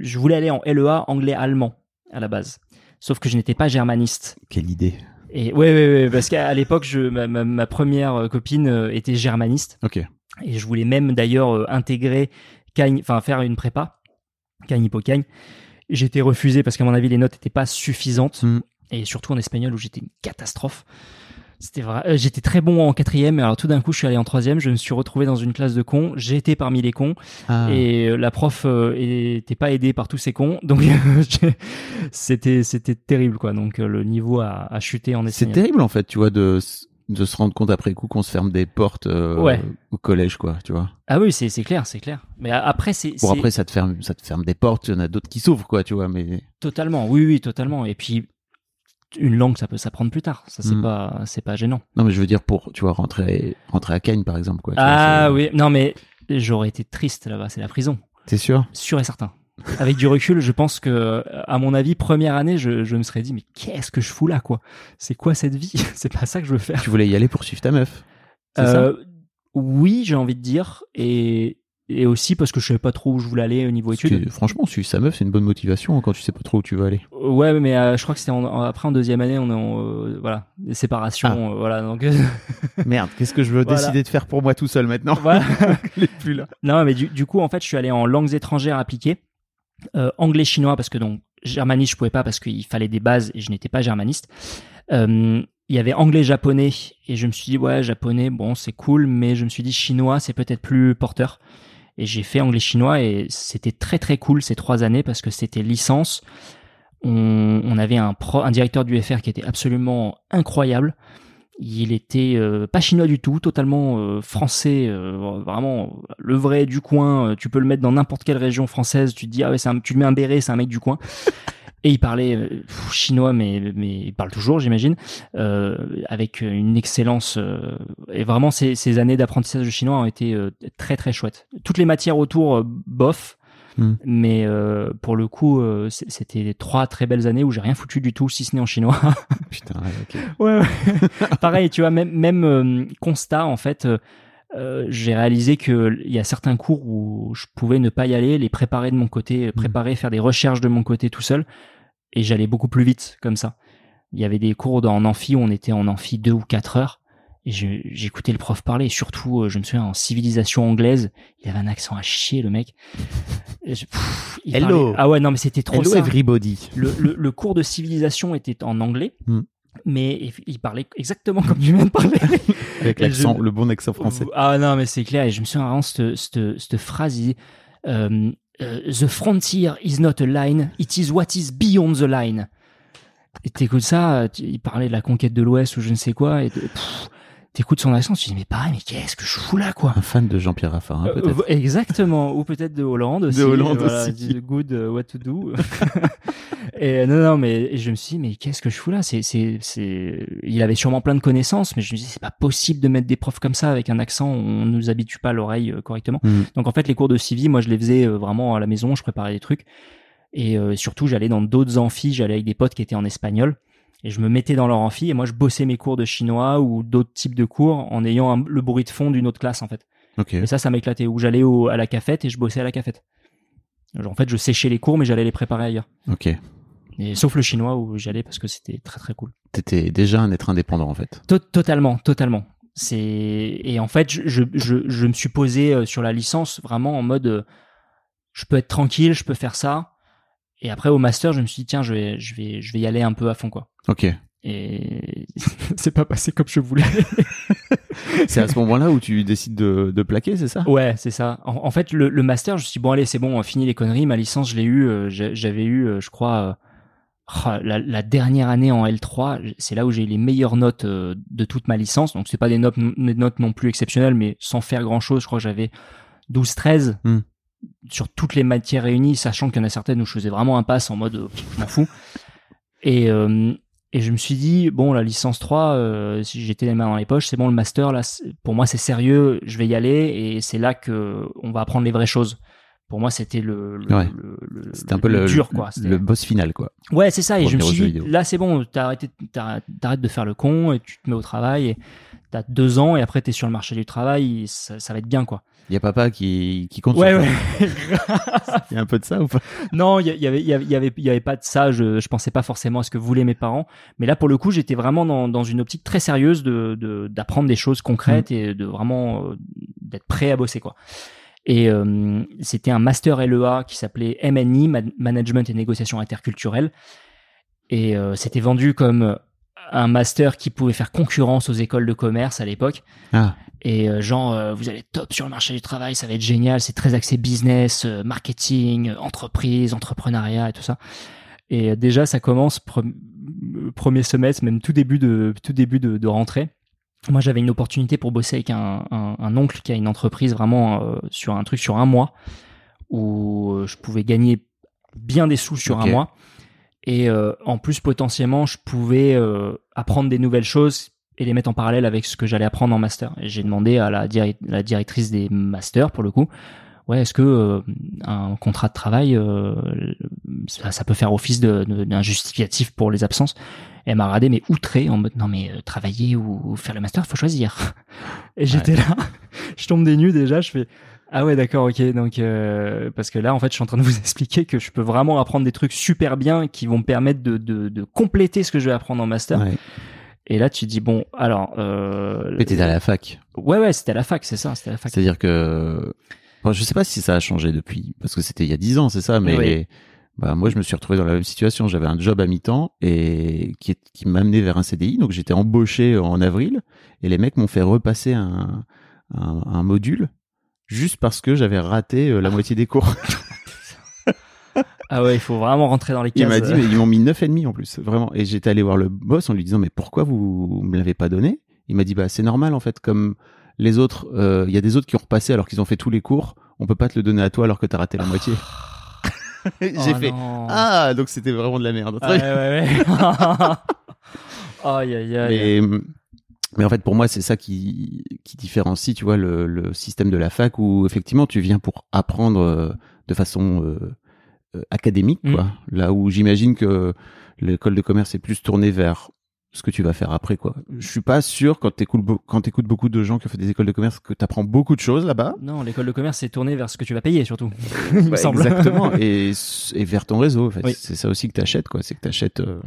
je voulais aller en LEA anglais-allemand à la base. Sauf que je n'étais pas germaniste. Quelle idée. Et ouais, ouais, ouais, parce qu'à l'époque, je, ma, ma, ma première copine était germaniste. Ok. Et je voulais même d'ailleurs euh, intégrer Cagnes, enfin faire une prépa, Cagnes Hippocagne. Été refusé parce qu'à mon avis les notes n'étaient pas suffisantes Mm. et surtout en espagnol où j'étais une catastrophe. C'était vrai. euh, j'étais très bon en quatrième, alors tout d'un coup je suis allé en troisième, je me suis retrouvé dans une classe de cons. Été parmi les cons Ah. et euh, la prof euh, était pas aidée par tous ces cons, donc c'était c'était terrible quoi. Donc le niveau a, a chuté en C'est espagnol. terrible en fait, tu vois, de, de se rendre compte après coup qu'on se ferme des portes euh, Ouais. au collège, quoi, tu vois. Ah oui, c'est clair, c'est clair. Mais après c'est Bon, c'est- après, ça te ferme, ça te ferme des portes, il y en a d'autres qui s'ouvrent, quoi, tu vois, mais. Totalement, oui, oui, totalement. Et puis, une langue, ça peut s'apprendre plus tard. Ça, c'est Mm. pas, c'est pas gênant. Non, mais je veux dire pour, tu vois, rentrer, rentrer à Cagnes, par exemple, quoi. tu Ah oui, non, mais j'aurais été triste là-bas. C'est la prison, T'es sûr? Sûr et certain. Avec du recul, je pense que, à mon avis, première année, je, je me serais dit, mais qu'est-ce que je fous là, quoi? C'est quoi cette vie? C'est pas ça que je veux faire. Tu voulais y aller pour suivre ta meuf C'est ça? Euh, oui, j'ai envie de dire, et, et aussi parce que je savais pas trop où je voulais aller au niveau Parce études. que, franchement, suivre sa meuf, c'est une bonne motivation quand tu sais pas trop où tu veux aller. Ouais, mais euh, je crois que c'était en- en- après en deuxième année, on est en euh, voilà, des séparations, Ah. voilà. Donc Merde, qu'est-ce que je veux Voilà. décider de faire pour moi tout seul maintenant? Voilà. Est plus là. Non, mais du, du coup, en fait, je suis allé en langues étrangères appliquées, euh, anglais, chinois, parce que donc germaniste, je pouvais pas parce qu'il fallait des bases et je n'étais pas germaniste. Euh, il y avait anglais, japonais, et je me suis dit ouais, japonais, bon, c'est cool, mais je me suis dit chinois, c'est peut-être plus porteur. Et j'ai fait anglais, chinois, et c'était très très cool ces trois années parce que c'était licence. On, on avait un, pro, un directeur du FR qui était absolument incroyable. Il était euh, pas chinois du tout, totalement euh, français, euh, vraiment le vrai du coin. euh, Tu peux le mettre dans n'importe quelle région française. Tu te dis ah ouais, c'est un- tu lui mets un béret, c'est un mec du coin. Et il parlait euh, pff, chinois, mais mais il parle toujours, j'imagine, euh, avec une excellence. euh, et vraiment, ces, ces années d'apprentissage de chinois ont été euh, très très chouettes. Toutes les matières autour, bof. Hmm. Mais euh, pour le coup, euh, c'était trois très belles années où j'ai rien foutu du tout, si ce n'est en chinois. Putain, ouais, ok. Ouais, ouais. Pareil, tu vois, même, même euh, constat, en fait, euh, j'ai réalisé que il y a certains cours où je pouvais ne pas y aller, les préparer de mon côté, préparer, faire des recherches de mon côté tout seul, et j'allais beaucoup plus vite comme ça. Il y avait des cours dans- en amphi où on était en amphi deux ou quatre heures, j'écoutais le prof parler, et surtout, euh, je me souviens, en civilisation anglaise, il avait un accent à chier, le mec. Et je- pff, il Hello. parlait- Ah ouais, non, mais c'était trop Hello ça everybody. le, le, le cours de civilisation était en anglais, Hmm. mais il, parlait exactement comme tu viens de parler. Avec Et l'accent, je- le bon accent français. Ah non, mais c'est clair. Et je me souviens vraiment cette, phrase. Il dit, euh, euh, The frontier is not a line, it is what is beyond the line. Et t'écoutes ça, il parlait de la conquête de l'Ouest ou je ne sais quoi, et pff, t'écoutes son accent, tu te dis mais pareil, mais qu'est-ce que je fous là quoi Un fan de Jean-Pierre Raffarin, Euh, peut-être. Exactement, ou peut-être de Hollande aussi. De Hollande voilà, aussi. Good, uh, what to do. et euh, non, non, mais je me suis dit, mais qu'est-ce que je fous là? C'est, c'est, c'est. Il avait sûrement plein de connaissances, mais je me dis, c'est pas possible de mettre des profs comme ça avec un accent. On nous habitue pas à l'oreille euh, correctement. Mhm. Donc en fait, les cours de civi, moi, je les faisais euh, vraiment à la maison. Je préparais des trucs. Et euh, surtout, j'allais dans d'autres amphis. J'allais avec des potes qui étaient en espagnol. Et je me mettais dans leur amphi et moi je bossais mes cours de chinois ou d'autres types de cours en ayant un- le bruit de fond d'une autre classe en fait. Et ça, ça m'éclatait. Où j'allais à la cafette et je bossais à la cafette. Genre, en fait, je séchais les cours, mais j'allais les préparer ailleurs. Ok. Et, sauf le chinois où j'allais parce que c'était très très cool. T'étais déjà un être indépendant, en fait. To- totalement, totalement. C'est et en fait, je, je, je, je me suis posé euh, sur la licence vraiment en mode, euh, je peux être tranquille, je peux faire ça. Et après au master, je me suis dit tiens, je vais, je vais, je vais y aller un peu à fond quoi. Ok. Et c'est pas passé comme je voulais. C'est à ce moment-là où tu décides de, de plaquer, c'est ça? Ouais, c'est ça. En, en fait, le, le master, je me suis dit, bon, allez, c'est bon, fini les conneries. Ma licence, je l'ai eu. euh, J'avais eu, euh, je crois, euh, oh, la, la dernière année en L3. C'est là où j'ai eu les meilleures notes de toute ma licence. Donc, c'est pas des notes, des notes non plus exceptionnelles, mais sans faire grand-chose. Je crois que j'avais 12-13 Hmm. Sur toutes les matières réunies, sachant qu'il y en a certaines où je faisais vraiment un pass en mode, je m'en fous. Et, euh, et je me suis dit, bon, la licence 3, euh, si j'étais les mains dans les poches, c'est bon, le master, là, pour moi, c'est sérieux, je vais y aller, et c'est là que on va apprendre les vraies choses. Pour moi, c'était le, le, Ouais. le- le- C'était un peu le, dur, quoi. Le boss final, quoi. Ouais, c'est ça. Et je me suis dit, vidéo. là, c'est bon, t'arrêtes t'arrêtes de faire le con, et tu te mets au travail, et t'as deux ans, et après, t'es sur le marché du travail, ça, ça va être bien, quoi. Il y a papa qui, qui compte Ouais, ouais. Il y a un peu de ça ou pas? Non, il y, avait, il y avait, il y avait, il y avait pas de ça. Je, je pensais pas forcément à ce que voulaient mes parents, mais là pour le coup, j'étais vraiment dans, dans une optique très sérieuse de, de- d'apprendre des choses concrètes et de vraiment euh, d'être prêt à bosser quoi. Et euh, c'était un master LEA qui s'appelait MNI, Ma- Management et Négociation Interculturelle, et euh, c'était vendu comme un master qui pouvait faire concurrence aux écoles de commerce à l'époque. Ah, Et euh, genre, euh, vous allez être top sur le marché du travail, ça va être génial, c'est très axé business, euh, marketing, entreprise, entrepreneuriat et tout ça. Et déjà, ça commence pre- premier semestre, même tout début de tout début de, de rentrée. Moi, j'avais une opportunité pour bosser avec un, un, un oncle qui a une entreprise vraiment sur un truc sur un mois où je pouvais gagner bien des sous sur un mois. Et euh, en plus, potentiellement, je pouvais euh, apprendre des nouvelles choses et les mettre en parallèle avec ce que j'allais apprendre en master. Et j'ai demandé à la, diri- la directrice des masters, pour le coup, ouais, est-ce que euh, un contrat de travail, ça, ça peut faire office d'un justificatif pour les absences? Elle m'a radé, mais outré, en mode, non mais travailler ou, ou faire le master, faut choisir. Et j'étais là, je tombe des nues déjà, je fais... Ah ouais d'accord ok donc euh, parce que là en fait je suis en train de vous expliquer que je peux vraiment apprendre des trucs super bien qui vont me permettre de, de, de compléter ce que je vais apprendre en master ouais. et là tu te dis bon alors euh, Mais t'étais à la fac. ouais ouais c'était à la fac c'est ça c'était à la fac C'est-à-dire que. Bon, je sais pas si ça a changé depuis, parce que c'était il y a dix ans, c'est ça, mais. Oui. Bah, moi, je me suis retrouvé dans la même situation. J'avais un job à mi-temps et qui, qui m'amenait vers un CDI. Donc, j'étais embauché en avril et les mecs m'ont fait repasser un, un, un module juste parce que j'avais raté euh, la moitié des cours. ah ouais il faut vraiment rentrer dans les cases Il m'a dit, mais ils m'ont mis neuf et demi en plus, vraiment. Et j'étais allé voir le boss en lui disant, mais pourquoi vous me l'avez pas donné? Il m'a dit, bah c'est normal en fait, comme les autres, euh, il y a des autres qui ont repassé alors qu'ils ont fait tous les cours. On peut pas te le donner à toi alors que t'as raté la moitié. J'ai Oh fait, non. ah donc c'était vraiment de la merde. Ah ouais ouais ouais aïe aïe aïe Mais, mais en fait, pour moi, c'est ça qui, qui différencie, tu vois, le, le système de la fac où effectivement tu viens pour apprendre euh, de façon euh, euh, académique, Mm. quoi. Là où j'imagine que l'école de commerce est plus tournée vers ce que tu vas faire après, quoi. Je suis pas sûr quand t'écoutes, quand t'écoutes beaucoup de gens qui ont fait des écoles de commerce que t'apprends beaucoup de choses là-bas. non l'école de commerce c'est tourné vers ce que tu vas payer surtout il me semble Exactement. et, et vers ton réseau, en fait. Oui. C'est ça aussi que t'achètes, quoi. C'est que t'achètes. euh,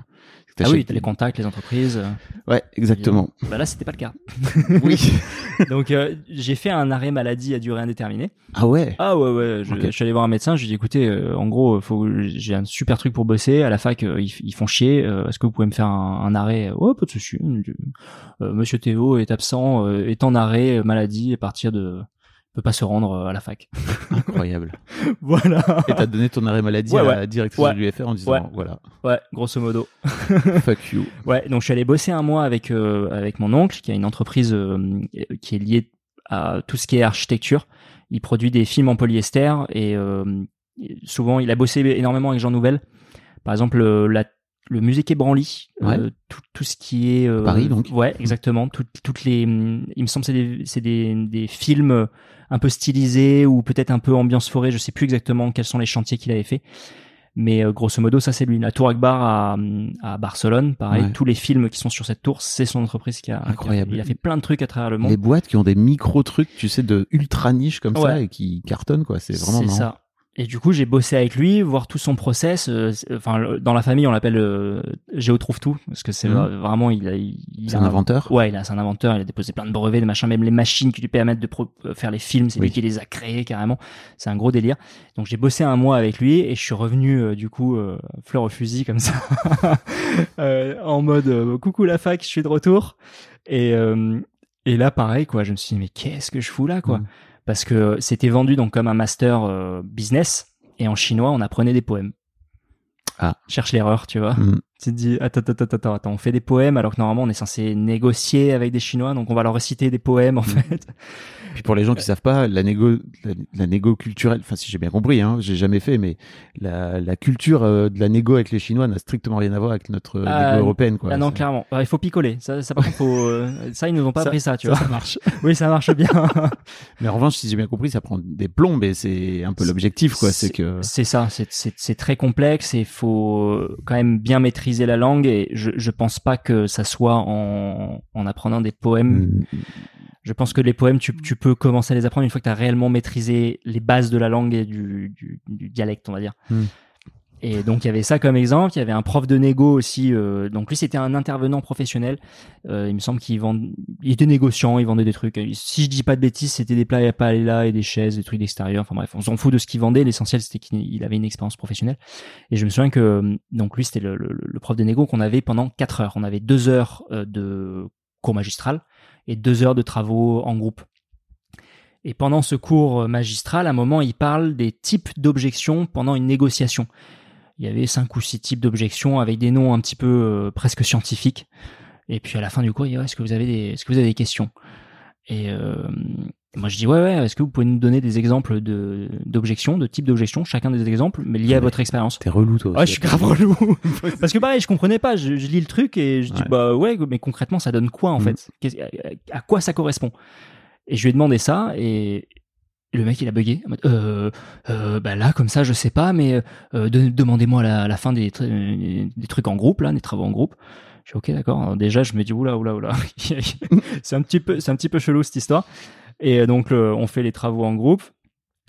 ah oui t'as les contacts les entreprises euh, Ouais, exactement. bah là c'était pas le cas oui. donc euh, j'ai fait un arrêt maladie à durée indéterminée Ah ouais. Ah ouais ouais, je, suis allé voir un médecin, je lui ai dit écoutez, euh, en gros, faut j'ai un super truc pour bosser à la fac, euh, ils, ils font chier, euh, est-ce que vous pouvez me faire un, un arrêt? Ouais, pas de souci. Euh, Monsieur Théo est absent, euh, est en arrêt euh, maladie à partir de peut pas se rendre euh, à la fac. Incroyable. voilà. Et t'as donné ton arrêt maladie Ouais, à la directrice Ouais. de l'UFR en disant Ouais. voilà, Ouais, grosso modo. fuck you. Ouais, donc je suis allé bosser un mois avec euh, avec mon oncle qui a une entreprise euh, qui est liée à tout ce qui est architecture. Il produit des films en polyester et euh, souvent il a bossé énormément avec Jean Nouvel. Par exemple, le, la, le musée Quai Branly, Ouais. euh, tout, tout ce qui est euh, Paris, donc. Ouais, exactement. Tout- toutes les, il me semble que c'est des des, des films un peu stylisés ou peut-être un peu ambiance forêt. Je sais plus exactement quels sont les chantiers qu'il avait fait. Mais euh, grosso modo, ça c'est lui. La Tour Akbar à, à Barcelone, pareil. Ouais. Tous les films qui sont sur cette tour, c'est son entreprise qui a. Incroyable. qui a- il a fait plein de trucs à travers le monde. Les boîtes qui ont des micro trucs, tu sais, de ultra niche comme ça et qui cartonnent quoi. C'est vraiment C'est ça. Et du coup, j'ai bossé avec lui, voir tout son process. euh, c'est- Enfin, dans la famille, on l'appelle euh, Géo trouve tout parce que c'est Mhm. vra- vraiment il a. il- il C'est a un inventeur. Ouais, il a, c'est un inventeur. Il a déposé plein de brevets, de machins, même les machines qui lui permettent de pro- euh, faire les films, c'est Oui. lui qui les a créés carrément. C'est un gros délire. Donc j'ai bossé un mois avec lui et je suis revenu euh, du coup euh, fleur au fusil comme ça, Euh, en mode euh, coucou la fac, je suis de retour. Et euh, et là pareil quoi, je me suis dit mais qu'est-ce que je fous là quoi? Mhm. Parce que c'était vendu donc comme un master euh, business et en chinois on apprenait des poèmes. Ah. Cherche l'erreur, tu vois. Mm. Tu te dis, attends, attends, attends, attends, on fait des poèmes alors que normalement on est censé négocier avec des Chinois, donc on va leur réciter des poèmes en fait. Puis pour les gens qui savent pas, la négo, la, la négo culturelle, enfin si j'ai bien compris, hein, j'ai jamais fait, mais la, la culture euh, de la négo avec les Chinois n'a strictement rien à voir avec notre euh, Ah, négo européenne, quoi. ah non, clairement. Il faut picoler. Ça, ça par contre, faut, euh, ça, ils nous ont pas Ça- appris ça, tu ça, vois. ça marche. Oui, ça marche bien. Mais en revanche, si j'ai bien compris, ça prend des plombes et c'est un peu l'objectif, quoi. C'est que C'est ça, c'est- c'est c'est très complexe et il faut quand même bien maîtriser la langue et je, je pense pas que ça soit en, en apprenant des poèmes. Mm, Je pense que les poèmes, tu, tu peux commencer à les apprendre une fois que tu as réellement maîtrisé les bases de la langue et du, du, du dialecte, on va dire. Hmm. Et donc il y avait ça comme exemple. Il y avait un prof de négo aussi. euh, donc lui c'était un intervenant professionnel. Euh, il me semble qu'il vend, il était négociant, il vendait des trucs. Si je dis pas de bêtises, c'était des plats à paella et des chaises, des trucs d'extérieur. Enfin bref, on s'en fout de ce qu'il vendait. L'essentiel c'était qu'il il avait une expérience professionnelle. Et je me souviens que donc lui c'était le, le- le prof de négo qu'on avait pendant quatre heures. On avait deux heures euh, de cours magistral et deux heures de travaux en groupe. Et pendant ce cours magistral, à un moment, il parle des types d'objections pendant une négociation. Il y avait cinq ou six types d'objections avec des noms un petit peu euh, presque scientifiques. Et puis à la fin du cours, il dit est-ce que vous avez des, est-ce que vous avez des questions? Euh, moi je dis ouais ouais. Est-ce que vous pouvez nous donner des exemples de d'objections, de types d'objections, chacun des exemples, mais liés à Ouais. votre expérience T'es relou, toi. Ouais, aussi. je suis grave relou. Parce que pareil, je comprenais pas. Je, je lis le truc et je dis Ouais. bah ouais, mais concrètement, ça donne quoi en Mhm. fait? À, à quoi ça correspond? Et je lui ai demandé ça et le mec il a bugué. Euh, euh, bah là comme ça, je sais pas, mais euh, de- demandez-moi la, la fin des, des trucs en groupe là, des travaux en groupe. Je suis ok d'accord. Déjà, je me dis oula oula oula. c'est un petit peu, c'est un petit peu chelou cette histoire. Et donc le- on fait les travaux en groupe.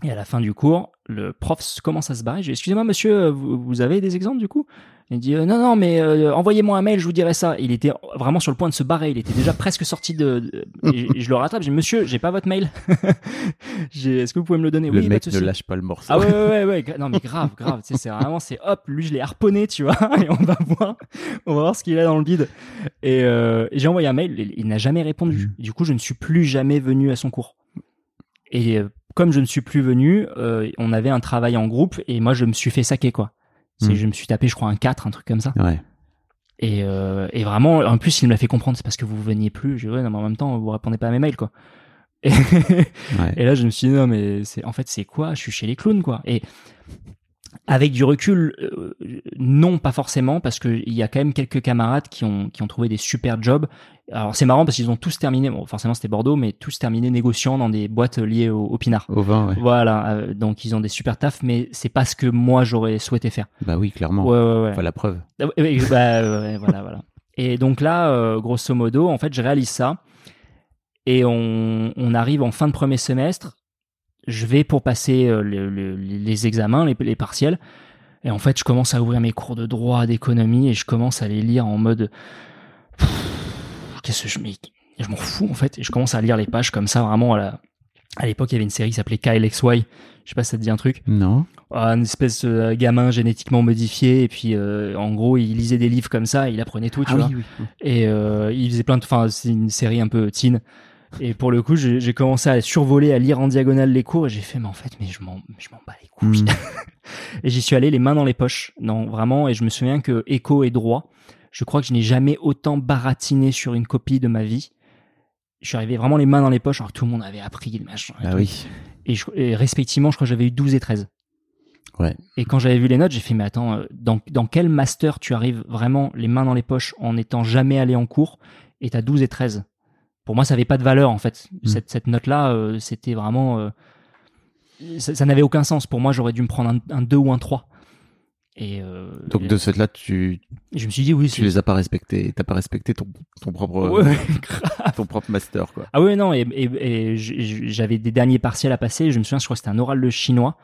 Et à la fin du cours, le prof commence à se barrer. Excusez-moi, monsieur, euh, vous, vous avez des exemples du coup? Il dit, euh, non, non, mais euh, envoyez-moi un mail, je vous dirai ça. Il était vraiment sur le point de se barrer. Il était déjà presque sorti de. de- et, et je le rattrape. Je dis, monsieur, j'ai pas votre mail. J'ai- Est-ce que vous pouvez me le donner? Le Oui, mec pas de ne lâche pas le morceau. Ah ouais, ouais, ouais, Non, mais grave, grave. C'est vraiment, c'est hop, lui, je l'ai harponné, tu vois, et on va voir, on va voir ce qu'il a dans le bide. Et, euh, et j'ai envoyé un mail, il, il n'a jamais répondu. Mhm. Et du coup, je ne suis plus jamais venu à son cours. Et comme je ne suis plus venu, on avait un travail en groupe et moi, je me suis fait saquer, quoi. Mhm. Je me suis tapé, je crois, un 4, un truc comme ça. Ouais. Et, euh, et vraiment, en plus, il me l'a fait comprendre, c'est parce que vous veniez plus. Je dis, ouais, non, mais en même temps, vous répondez pas à mes mails, quoi. Et, Ouais. et là, je me suis dit, non, mais c'est, en fait, c'est quoi? Je suis chez les clowns, quoi. Et avec du recul, euh, non, pas forcément, parce qu'il y a quand même quelques camarades qui ont, qui ont trouvé des super jobs. Alors, c'est marrant parce qu'ils ont tous terminé, bon, forcément, c'était Bordeaux, mais tous terminé négociant dans des boîtes liées au, au pinard. Au vin, ouais. Voilà, euh, donc ils ont des super tafs, mais c'est pas ce que moi j'aurais souhaité faire. Bah oui, clairement. Ouais, ouais, ouais. Enfin, la preuve. Ah bah, voilà, voilà. Et donc là, euh, grosso modo, en fait, je réalise ça. Et on, on arrive en fin de premier semestre. Je vais pour passer euh, le- le- les examens, les, les partiels. Et en fait, je commence à ouvrir mes cours de droit, d'économie, et je commence à les lire en mode. Qu'est-ce que je. Mais, je m'en fous, en fait. Et je commence à lire les pages comme ça, vraiment à la. À l'époque, il y avait une série qui s'appelait KLXY. Je sais pas si ça te dit un truc. Non. Ah, une espèce de gamin génétiquement modifié et puis euh, en gros il lisait des livres comme ça et il apprenait tout tu Ah vois oui, oui. et euh, il faisait plein de enfin c'est une série un peu teen Et pour le coup, j'ai commencé à survoler, à lire en diagonale les cours et j'ai fait, mais en fait, mais je m'en, je m'en bats les couilles. Mm. et j'y suis allé les mains dans les poches. Non, vraiment. Et je me souviens que écho et droit, je crois que je n'ai jamais autant baratiné sur une copie de ma vie. Je suis arrivé vraiment les mains dans les poches, alors que tout le monde avait appris le machin. et Ah tout. oui. Et, je- et respectivement, je crois que j'avais eu 12 et 13. Ouais. Et quand j'avais vu les notes, j'ai fait, mais attends, euh, dans, dans quel master tu arrives vraiment les mains dans les poches en n'étant jamais allé en cours et t'as 12 et 13 Pour moi, ça avait pas de valeur, en fait. Mm. Cette, cette note-là, euh, c'était vraiment... euh, ça ça n'avait aucun sens. Pour moi, j'aurais dû me prendre un, un 2 ou un 3. Et, euh, Donc de ce fait-là, tu, je me suis dit, oui, tu les as pas respectés. T'as pas respecté ton, ton propre, Ouais, ton propre master, quoi. Ah ouais, non, et, et- et j- j'avais des derniers partiels à passer. Je me souviens, je crois que c'était un oral de chinois.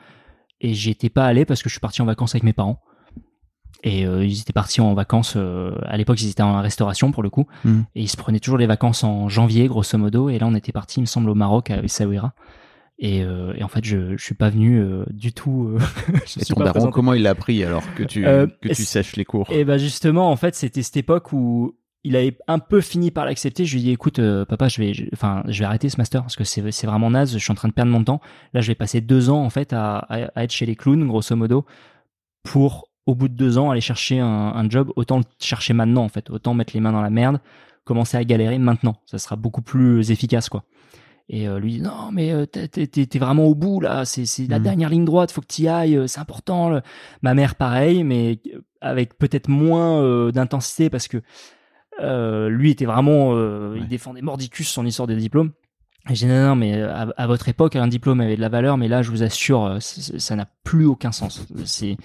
Et j'y étais pas allé parce que je suis parti en vacances avec mes parents. Et euh, ils étaient partis en vacances. euh, à l'époque, ils étaient en restauration pour le coup. Mm. Et ils se prenaient toujours les vacances en janvier, grosso modo. Et là, on était parti, il me semble, au Maroc, à Essaouira. Et, euh, et en fait, je, je suis pas venu euh, du tout. euh, je Et suis ton pas daron, présenté. comment il l'a appris alors que tu, Euh, que tu sèches les cours? Et ben justement, en fait, c'était cette époque où il avait un peu fini par l'accepter. Je lui ai dit, écoute, euh, papa, je vais, je- enfin, je vais arrêter ce master parce que c'est, c'est vraiment naze. Je suis en train de perdre mon temps. Là, je vais passer deux ans en fait à, à, à être chez les clowns, grosso modo, pour au bout de deux ans aller chercher un, un job. Autant le chercher maintenant, en fait. Autant mettre les mains dans la merde, commencer à galérer maintenant. Ça sera beaucoup plus efficace, quoi. Et euh, lui dit non mais euh, t'es, vraiment au bout là, c'est, c'est la Mhm. dernière ligne droite, faut que tu y ailles, euh, c'est important. le- Ma mère pareil, mais avec peut-être moins euh, d'intensité parce que euh, lui était vraiment, euh, il défendait mordicus son histoire de diplôme. Et j'ai dit non, non, mais à, à votre époque, un diplôme avait de la valeur, mais là, je vous assure, ça n'a plus aucun sens. C'est,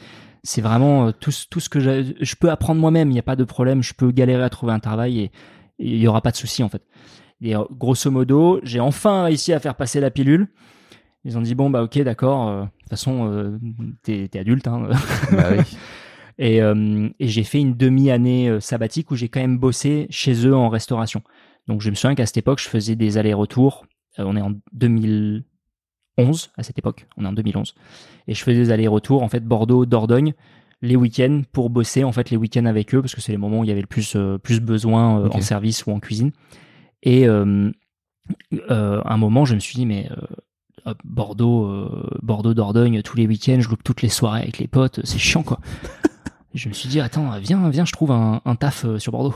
c'est vraiment tout, ce- tout ce que je peux apprendre moi-même. Il n'y a pas de problème. Je peux galérer à trouver un travail et et il y aura pas de souci en fait. Et euh, grosso modo, j'ai enfin réussi à faire passer la pilule. Ils ont dit bon bah ok d'accord. euh, De toute façon, euh, t'es, t'es adulte. Hein. Bah oui. Et, euh, et j'ai fait une demi-année sabbatique où j'ai quand même bossé chez eux en restauration. Donc je me souviens qu'à cette époque, je faisais des allers-retours. On est en 2011 à cette époque, on est en 2011. Et je faisais des allers-retours, en fait, Bordeaux, Dordogne, les week-ends pour bosser, en fait, les week-ends avec eux, parce que c'est les moments où il y avait le plus, plus besoin en service ou en cuisine. Et euh, euh, à un moment, je me suis dit, mais euh, Bordeaux, euh, Bordeaux, Dordogne, tous les week-ends, je loupe toutes les soirées avec les potes, c'est chiant, quoi. Je me suis dit, attends, viens, viens, je trouve un, un taf euh, sur Bordeaux.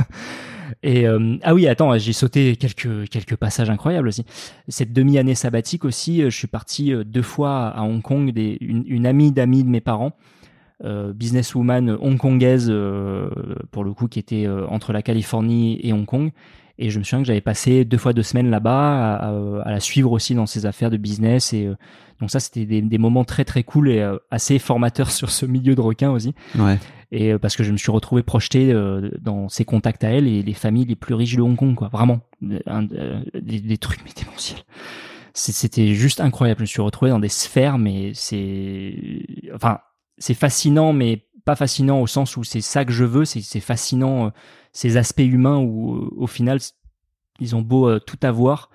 Et euh, ah oui, attends, j'ai sauté quelques quelques passages incroyables aussi. Cette demi-année sabbatique aussi, euh, je suis parti euh, deux fois à Hong Kong. Des, une, une amie d'amis de mes parents, euh, businesswoman hongkongaise euh, pour le coup, qui était euh, entre la Californie et Hong Kong. Et je me souviens que j'avais passé deux fois deux semaines là-bas à, à- à la suivre aussi dans ses affaires de business. Et euh, donc ça, c'était des, des moments très très cool et euh, assez formateurs sur ce milieu de requins aussi. Ouais. Et euh, parce que je me suis retrouvé projeté euh, dans ses contacts à elle et les familles les plus riches de Hong Kong, quoi. Vraiment. Un- euh, des, des trucs mais démentiels. C'était juste incroyable. Je me suis retrouvé dans des sphères, mais c'est. Enfin, c'est fascinant, mais pas fascinant au sens où c'est ça que je veux. C'est fascinant, euh, ces aspects humains où, euh, au final, ils ont beau euh, tout avoir.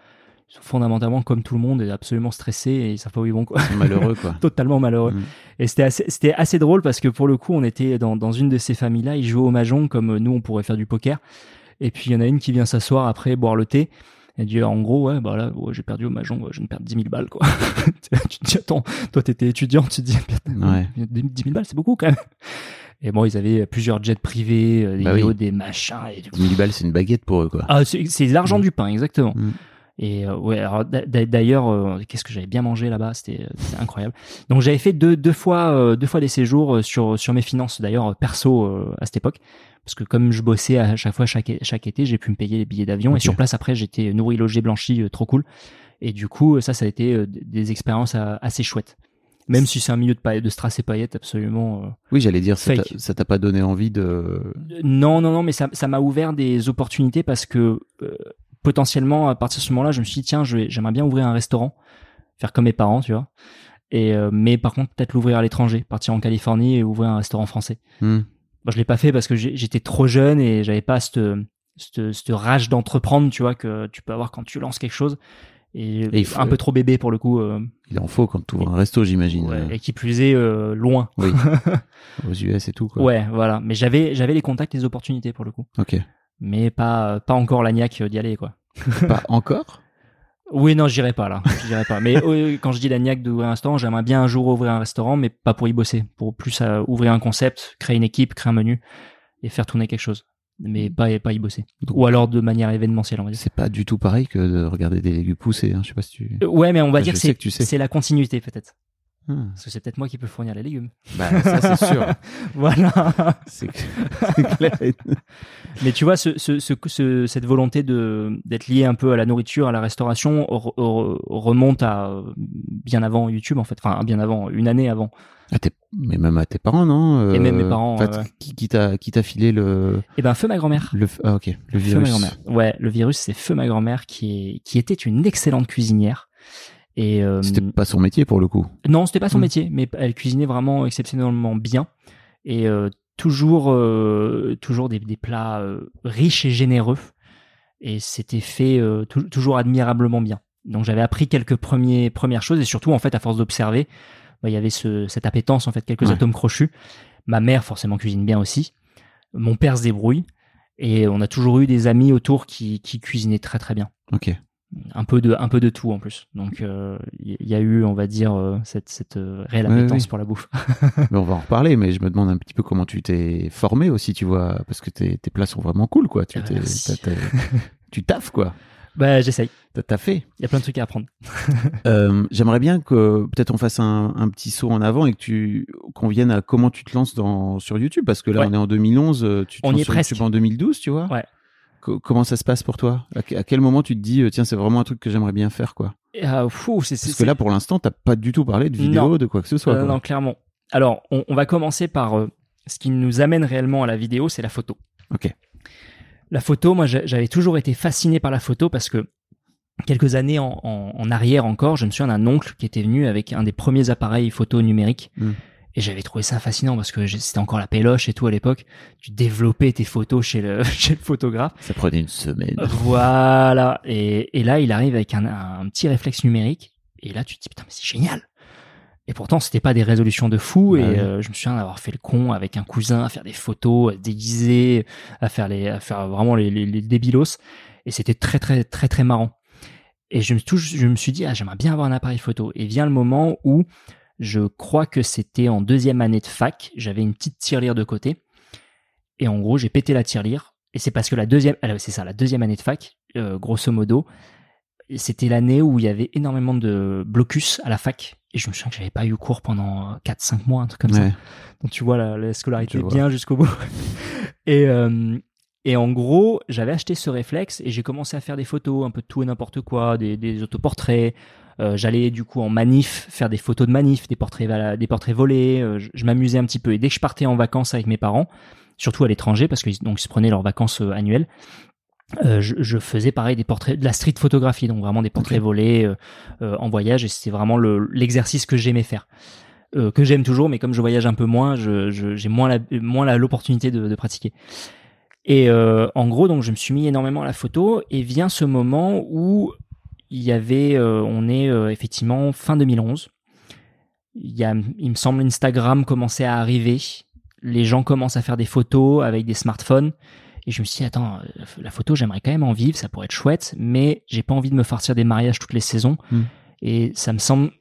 Ils sont fondamentalement comme tout le monde et absolument stressés et ils savent pas où ils vont, quoi. Malheureux, quoi. Totalement malheureux. Mm. Et c'était assez, c'était assez drôle parce que pour le coup, on était dans, dans une de ces familles-là, ils jouaient au mahjong comme nous, on pourrait faire du poker. Et puis il y en a une qui vient s'asseoir après boire le thé. Elle dit en gros, ouais, bah là, ouais, j'ai perdu au mahjong, ouais, je viens de perdre 10 000 balles, quoi. tu te dis, attends, toi t'étais étudiant, tu te dis, Ouais. 10 000 balles, c'est beaucoup quand même. Et bon, ils avaient plusieurs jets privés, euh, des Bah oui. des machins. Et... 10 000 balles, c'est une baguette pour eux, quoi. Ah, c'est c'est l'argent Mm. du pain, exactement. Mm. Et euh, ouais, d'ailleurs, euh, qu'est-ce que j'avais bien mangé là-bas, c'était c'était incroyable. Donc j'avais fait deux deux fois euh, deux fois des séjours euh, sur sur mes finances d'ailleurs euh, perso euh, à cette époque, parce que comme je bossais à chaque fois chaque chaque été, j'ai pu me payer les billets d'avion et sur place après j'étais nourri, logé, blanchi, euh, trop cool. Et du coup ça ça a été euh, des expériences euh, assez chouettes. Même si c'est un milieu de, paillettes, de strass et paillettes absolument. euh, Oui, j'allais dire, ça t'a- Fake. ça t'a pas donné envie de. euh, Non, non, non, mais ça, ça m'a ouvert des opportunités parce que euh, potentiellement, à partir de ce moment-là, je me suis dit, tiens, j'aimerais bien ouvrir un restaurant, faire comme mes parents, tu vois. Et, euh, mais par contre, peut-être l'ouvrir à l'étranger, partir en Californie et ouvrir un restaurant français. Hmm. Bon, je l'ai pas fait parce que j'étais trop jeune et j'avais pas cette, cette, cette rage d'entreprendre, tu vois, que tu peux avoir quand tu lances quelque chose. Et, Et il faut- un peu trop bébé pour le coup. euh, Il en faut quand tu ouvres un resto, j'imagine. ouais, et qui plus est, euh, loin. Oui. Aux US et tout, quoi. Ouais, voilà. Mais j'avais, j'avais les contacts et les opportunités pour le coup. Ok. Mais pas pas encore l'agnac d'y aller quoi. Pas encore? Oui, non, j'irai pas là. J'irai pas. Mais euh, quand je dis la niaque d'ouvrir un restaurant, j'aimerais bien un jour ouvrir un restaurant, mais pas pour y bosser. Pour plus euh, ouvrir un concept, créer une équipe, créer un menu et faire tourner quelque chose. Mais pas, pas y bosser. Donc- Ou alors de manière événementielle, on va dire. C'est pas du tout pareil que de regarder des légumes pousser. Hein. Je sais pas si tu. Euh, Ouais, mais on va Enfin, dire que sais c'est que tu sais. c'est la continuité peut-être. Ah. Parce que c'est peut-être moi qui peux fournir les légumes. Bah, ça c'est sûr. voilà. C'est clair. Mais tu vois, ce, ce, ce- ce- cette volonté d'être lié un peu à la nourriture, à la restauration, re- re- remonte à euh, bien avant YouTube en fait. Enfin, bien avant, une année avant. À tes- Mais même à tes parents, non Et même Euh, mes parents, ouais, ouais. Qui, qui t'a filé le Et ben, feu ma grand-mère. le ah, ok le Feu ma virus. grand-mère. Ouais, le virus, c'est feu ma grand-mère qui est qui était une excellente cuisinière. Et euh, C'était pas son métier pour le coup. Non, c'était pas son Mm. métier, mais elle cuisinait vraiment exceptionnellement bien et euh, toujours, euh, toujours des, des plats euh, riches et généreux. Et c'était fait euh, tou- toujours admirablement bien. Donc j'avais appris quelques premiers, premières choses et surtout en fait à force d'observer, bah, il y avait ce, cette appétence en fait, quelques Ouais. atomes crochus. Ma mère forcément cuisine bien aussi. Mon père se débrouille et on a toujours eu des amis autour qui, qui cuisinaient très très bien Ok. Un peu de un peu de tout en plus donc euh, il y, a eu on va dire euh, cette cette euh, réelle Ouais, appétence oui. pour la bouffe Mais on va en reparler. Mais je me demande un petit peu comment tu t'es formé aussi, tu vois, parce que tes, tes plats sont vraiment cool, quoi. Tu Ah, t'es- merci. t'as- t'as- tu taffes, quoi. bah j'essaye T'as taffé. il y a plein de trucs à apprendre Euh, J'aimerais bien que peut-être on fasse un, un petit saut en avant et que tu qu'on vienne à comment tu te lances dans sur YouTube parce que là Ouais. on est en 2011, euh, tu te On y lances est sur presque. YouTube en 2012, tu vois. Ouais. Co- comment ça se passe pour toi? À, que- à quel moment tu te dis euh, tiens c'est vraiment un truc que j'aimerais bien faire quoi? Et, euh, fou, c'est c'est- Parce que là pour l'instant t'as pas du tout parlé de vidéo Non. de quoi que ce soit. Euh, non clairement alors on, on va commencer par euh, ce qui nous amène réellement à la vidéo c'est la photo Ok. la photo moi j'a- j'avais toujours été fasciné par la photo parce que quelques années en, en- en arrière encore je me souviens d'un oncle qui était venu avec un des premiers appareils photo numériques Mm. Et j'avais trouvé ça fascinant parce que c'était encore la péloche et tout à l'époque. Tu développais tes photos chez le, chez le photographe. Ça prenait une semaine. Voilà. Et, et là, il arrive avec un, un petit réflexe numérique. Et là, tu te dis, putain, mais c'est génial. Et pourtant, c'était pas des résolutions de fou. Bah et oui. euh, je me souviens d'avoir fait le con avec un cousin à faire des photos, à se déguiser, à faire les, à faire vraiment les, les, les débilos. Et c'était très, très, très, très marrant. Et je me, je me suis dit, ah, j'aimerais bien avoir un appareil photo. Et vient le moment où je crois que c'était en deuxième année de fac. J'avais une petite tirelire de côté. Et en gros, j'ai pété la tirelire. Et c'est parce que la deuxième, alors, c'est ça, la deuxième année de fac, euh, grosso modo, c'était l'année où il y avait énormément de blocus à la fac. Et je me souviens que j'avais pas eu cours pendant 4-5 mois, un truc comme ça. Donc tu vois la, la scolarité vois. bien jusqu'au bout. et, euh, et en gros, j'avais acheté ce réflexe et j'ai commencé à faire des photos, un peu de tout et n'importe quoi, des, des autoportraits. Euh, J'allais du coup en manif faire des photos de manif, des portraits, des portraits volés. euh, je je m'amusais un petit peu. Et dès que je partais en vacances avec mes parents, surtout à l'étranger, parce qu'ils donc ils se prenaient leurs vacances euh, annuelles, euh, je, je faisais pareil des portraits, de la street photographie, donc vraiment des portraits volés en voyage. Et c'était vraiment le- l'exercice que j'aimais faire euh, que j'aime toujours, mais comme je voyage un peu moins, je- je- j'ai moins la, moins la- l'opportunité de, de pratiquer. Et euh, en gros, donc je me suis mis énormément à la photo, et vient ce moment où il y avait, euh, on est euh, effectivement fin 2011. Il y a, il me semble, Instagram commençait à arriver. Les gens commencent à faire des photos avec des smartphones. Et je me suis dit, attends, euh, la photo, j'aimerais quand même en vivre, ça pourrait être chouette, mais j'ai pas envie de me farcir des mariages toutes les saisons. Mm. Et ça me semble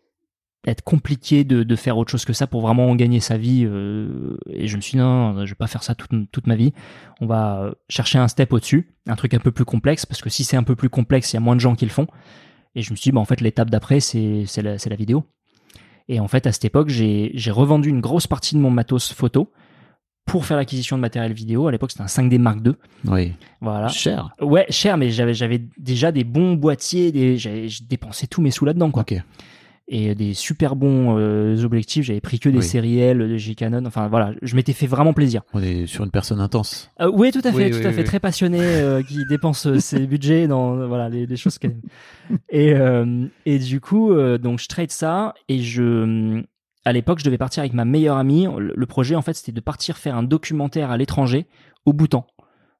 être compliqué de, de faire autre chose que ça pour vraiment en gagner sa vie. euh, et je me suis dit, non, je vais pas faire ça toute, toute ma vie. On va euh, chercher un step au-dessus, un truc un peu plus complexe, parce que si c'est un peu plus complexe, il y a moins de gens qui le font. Et je me suis dit, bah, en fait, l'étape d'après, c'est la, la vidéo. Et en fait, à cette époque, j'ai revendu une grosse partie de mon matos photo pour faire l'acquisition de matériel vidéo. À l'époque, c'était un 5D Mark II. Oui. Voilà. Cher. Ouais, cher, mais j'avais déjà des bons boîtiers, des, j'ai dépensé tous mes sous là-dedans, quoi. Ok. Et des super bons euh, objectifs. J'avais pris que des Oui. séries L, de G Canon. Enfin voilà, je m'étais fait vraiment plaisir. On est sur une personne intense. Euh, oui, tout à fait, Oui, tout oui, à oui, fait, oui. très passionné, euh, qui dépense euh, ses budgets dans euh, voilà les, les choses qu'elle aime. Et euh, et du coup, euh, donc je trade ça et je à l'époque, je devais partir avec ma meilleure amie. Le, le projet, en fait, c'était de partir faire un documentaire à l'étranger, au Bhoutan.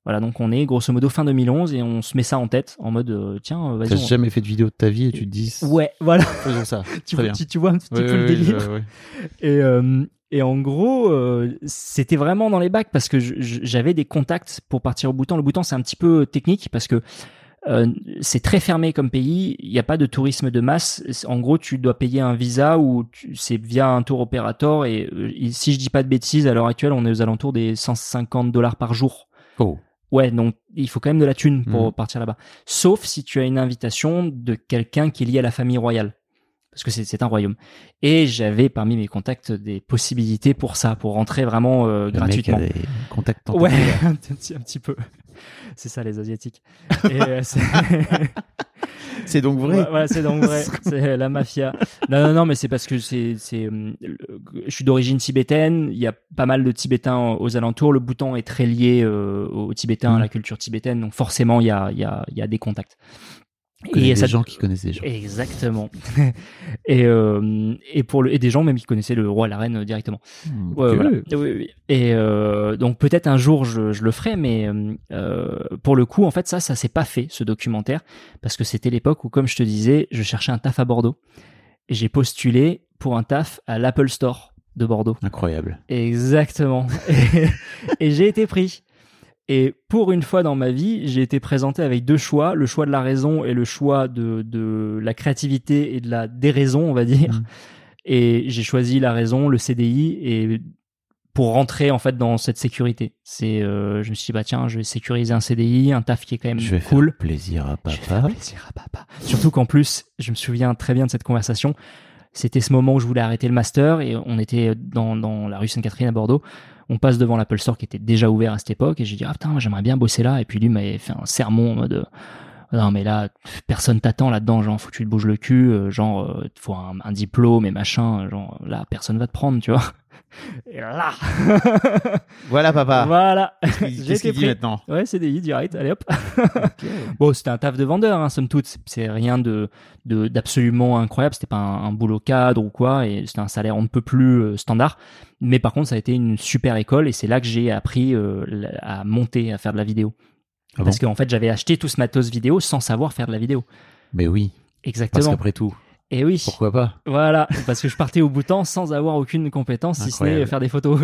Voilà, donc on est grosso modo fin 2011 et on se met ça en tête en mode euh, tiens, euh, T'as vas-y. on- jamais fait de vidéo de ta vie et tu te dis Ouais, voilà. faisons ça. tu, Très vois, bien. tu, tu vois un petit Ouais, peu le délire. Et, euh, et en gros, euh, c'était vraiment dans les bacs parce que j'avais des contacts pour partir au Bhoutan. Le Bhoutan, c'est un petit peu technique parce que Euh, c'est très fermé comme pays. Il n'y a pas de tourisme de masse. En gros, tu dois payer un visa ou c'est via un tour opérateur. Et si je dis pas de bêtises, à l'heure actuelle, on est aux alentours des 150 dollars par jour. Oh. Ouais, donc il faut quand même de la thune pour Mhm. partir là-bas. Sauf si tu as une invitation de quelqu'un qui est lié à la famille royale. Parce que c'est un royaume. Et j'avais parmi mes contacts des possibilités pour ça, pour rentrer vraiment euh, mec gratuitement. a des contacts Ouais, un petit peu. C'est ça les asiatiques. Euh, c'est- donc vrai. Ouais, voilà, c'est donc vrai. C'est la mafia. Non, non, non, mais c'est parce que c'est, c'est, le- je suis d'origine tibétaine. Il y a pas mal de Tibétains aux alentours. Le Bhoutan est très lié euh, aux Tibétains, à la culture tibétaine. Donc forcément, il y a, il y a, il y a des contacts. A des ça- gens qui connaissent des gens. Exactement. et, euh, et pour le, et des gens même qui connaissaient le roi et la reine euh, directement. Hmm, Ouais, voilà. Oui, oui. Et euh, donc peut-être un jour je, je le ferai, mais euh, pour le coup, en fait, ça, ça s'est pas fait ce documentaire parce que c'était l'époque où, comme je te disais, je cherchais un taf à Bordeaux et j'ai postulé pour un taf à l'Apple Store de Bordeaux. Incroyable. Exactement. et, et j'ai été pris. Et pour une fois dans ma vie, j'ai été présenté avec deux choix, le choix de la raison et le choix de, de la créativité et de la déraison, on va dire. Mhm. Et j'ai choisi la raison, le CDI, et pour rentrer en fait dans cette sécurité. C'est, euh, je me suis dit bah tiens, je vais sécuriser un CDI, un taf qui est quand même Je vais cool. faire plaisir à Je vais faire papa. plaisir à papa. Surtout qu'en plus, je me souviens très bien de cette conversation. C'était ce moment où je voulais arrêter le master et on était dans, dans la rue Sainte-Catherine à Bordeaux. On passe devant l'Apple Store qui était déjà ouvert à cette époque et j'ai dit ah putain j'aimerais bien bosser là. Et puis lui m'avait fait un sermon en mode euh, non mais là personne t'attend là-dedans genre faut que tu te bouges le cul euh, genre euh, faut un, un diplôme et machin genre là personne va te prendre tu vois et là Voilà papa. voilà Qu'est-ce qu'il dit maintenant Ouais, CDI direct, allez hop. bon, c'était un taf de vendeur, hein, somme toute. C'est- rien de d'absolument incroyable. C'était pas un, un boulot cadre ou quoi, et c'était un salaire on ne peut plus euh, standard. Mais par contre, ça a été une super école, et c'est là que j'ai appris euh, à monter, à faire de la vidéo. Ah bon Parce qu'en fait, j'avais acheté tout ce matos vidéo sans savoir faire de la vidéo. Mais oui, parce Exactement. qu'après tout, Et oui. pourquoi pas Voilà, parce que je partais au bouton sans avoir aucune compétence, si ce n'est faire des photos.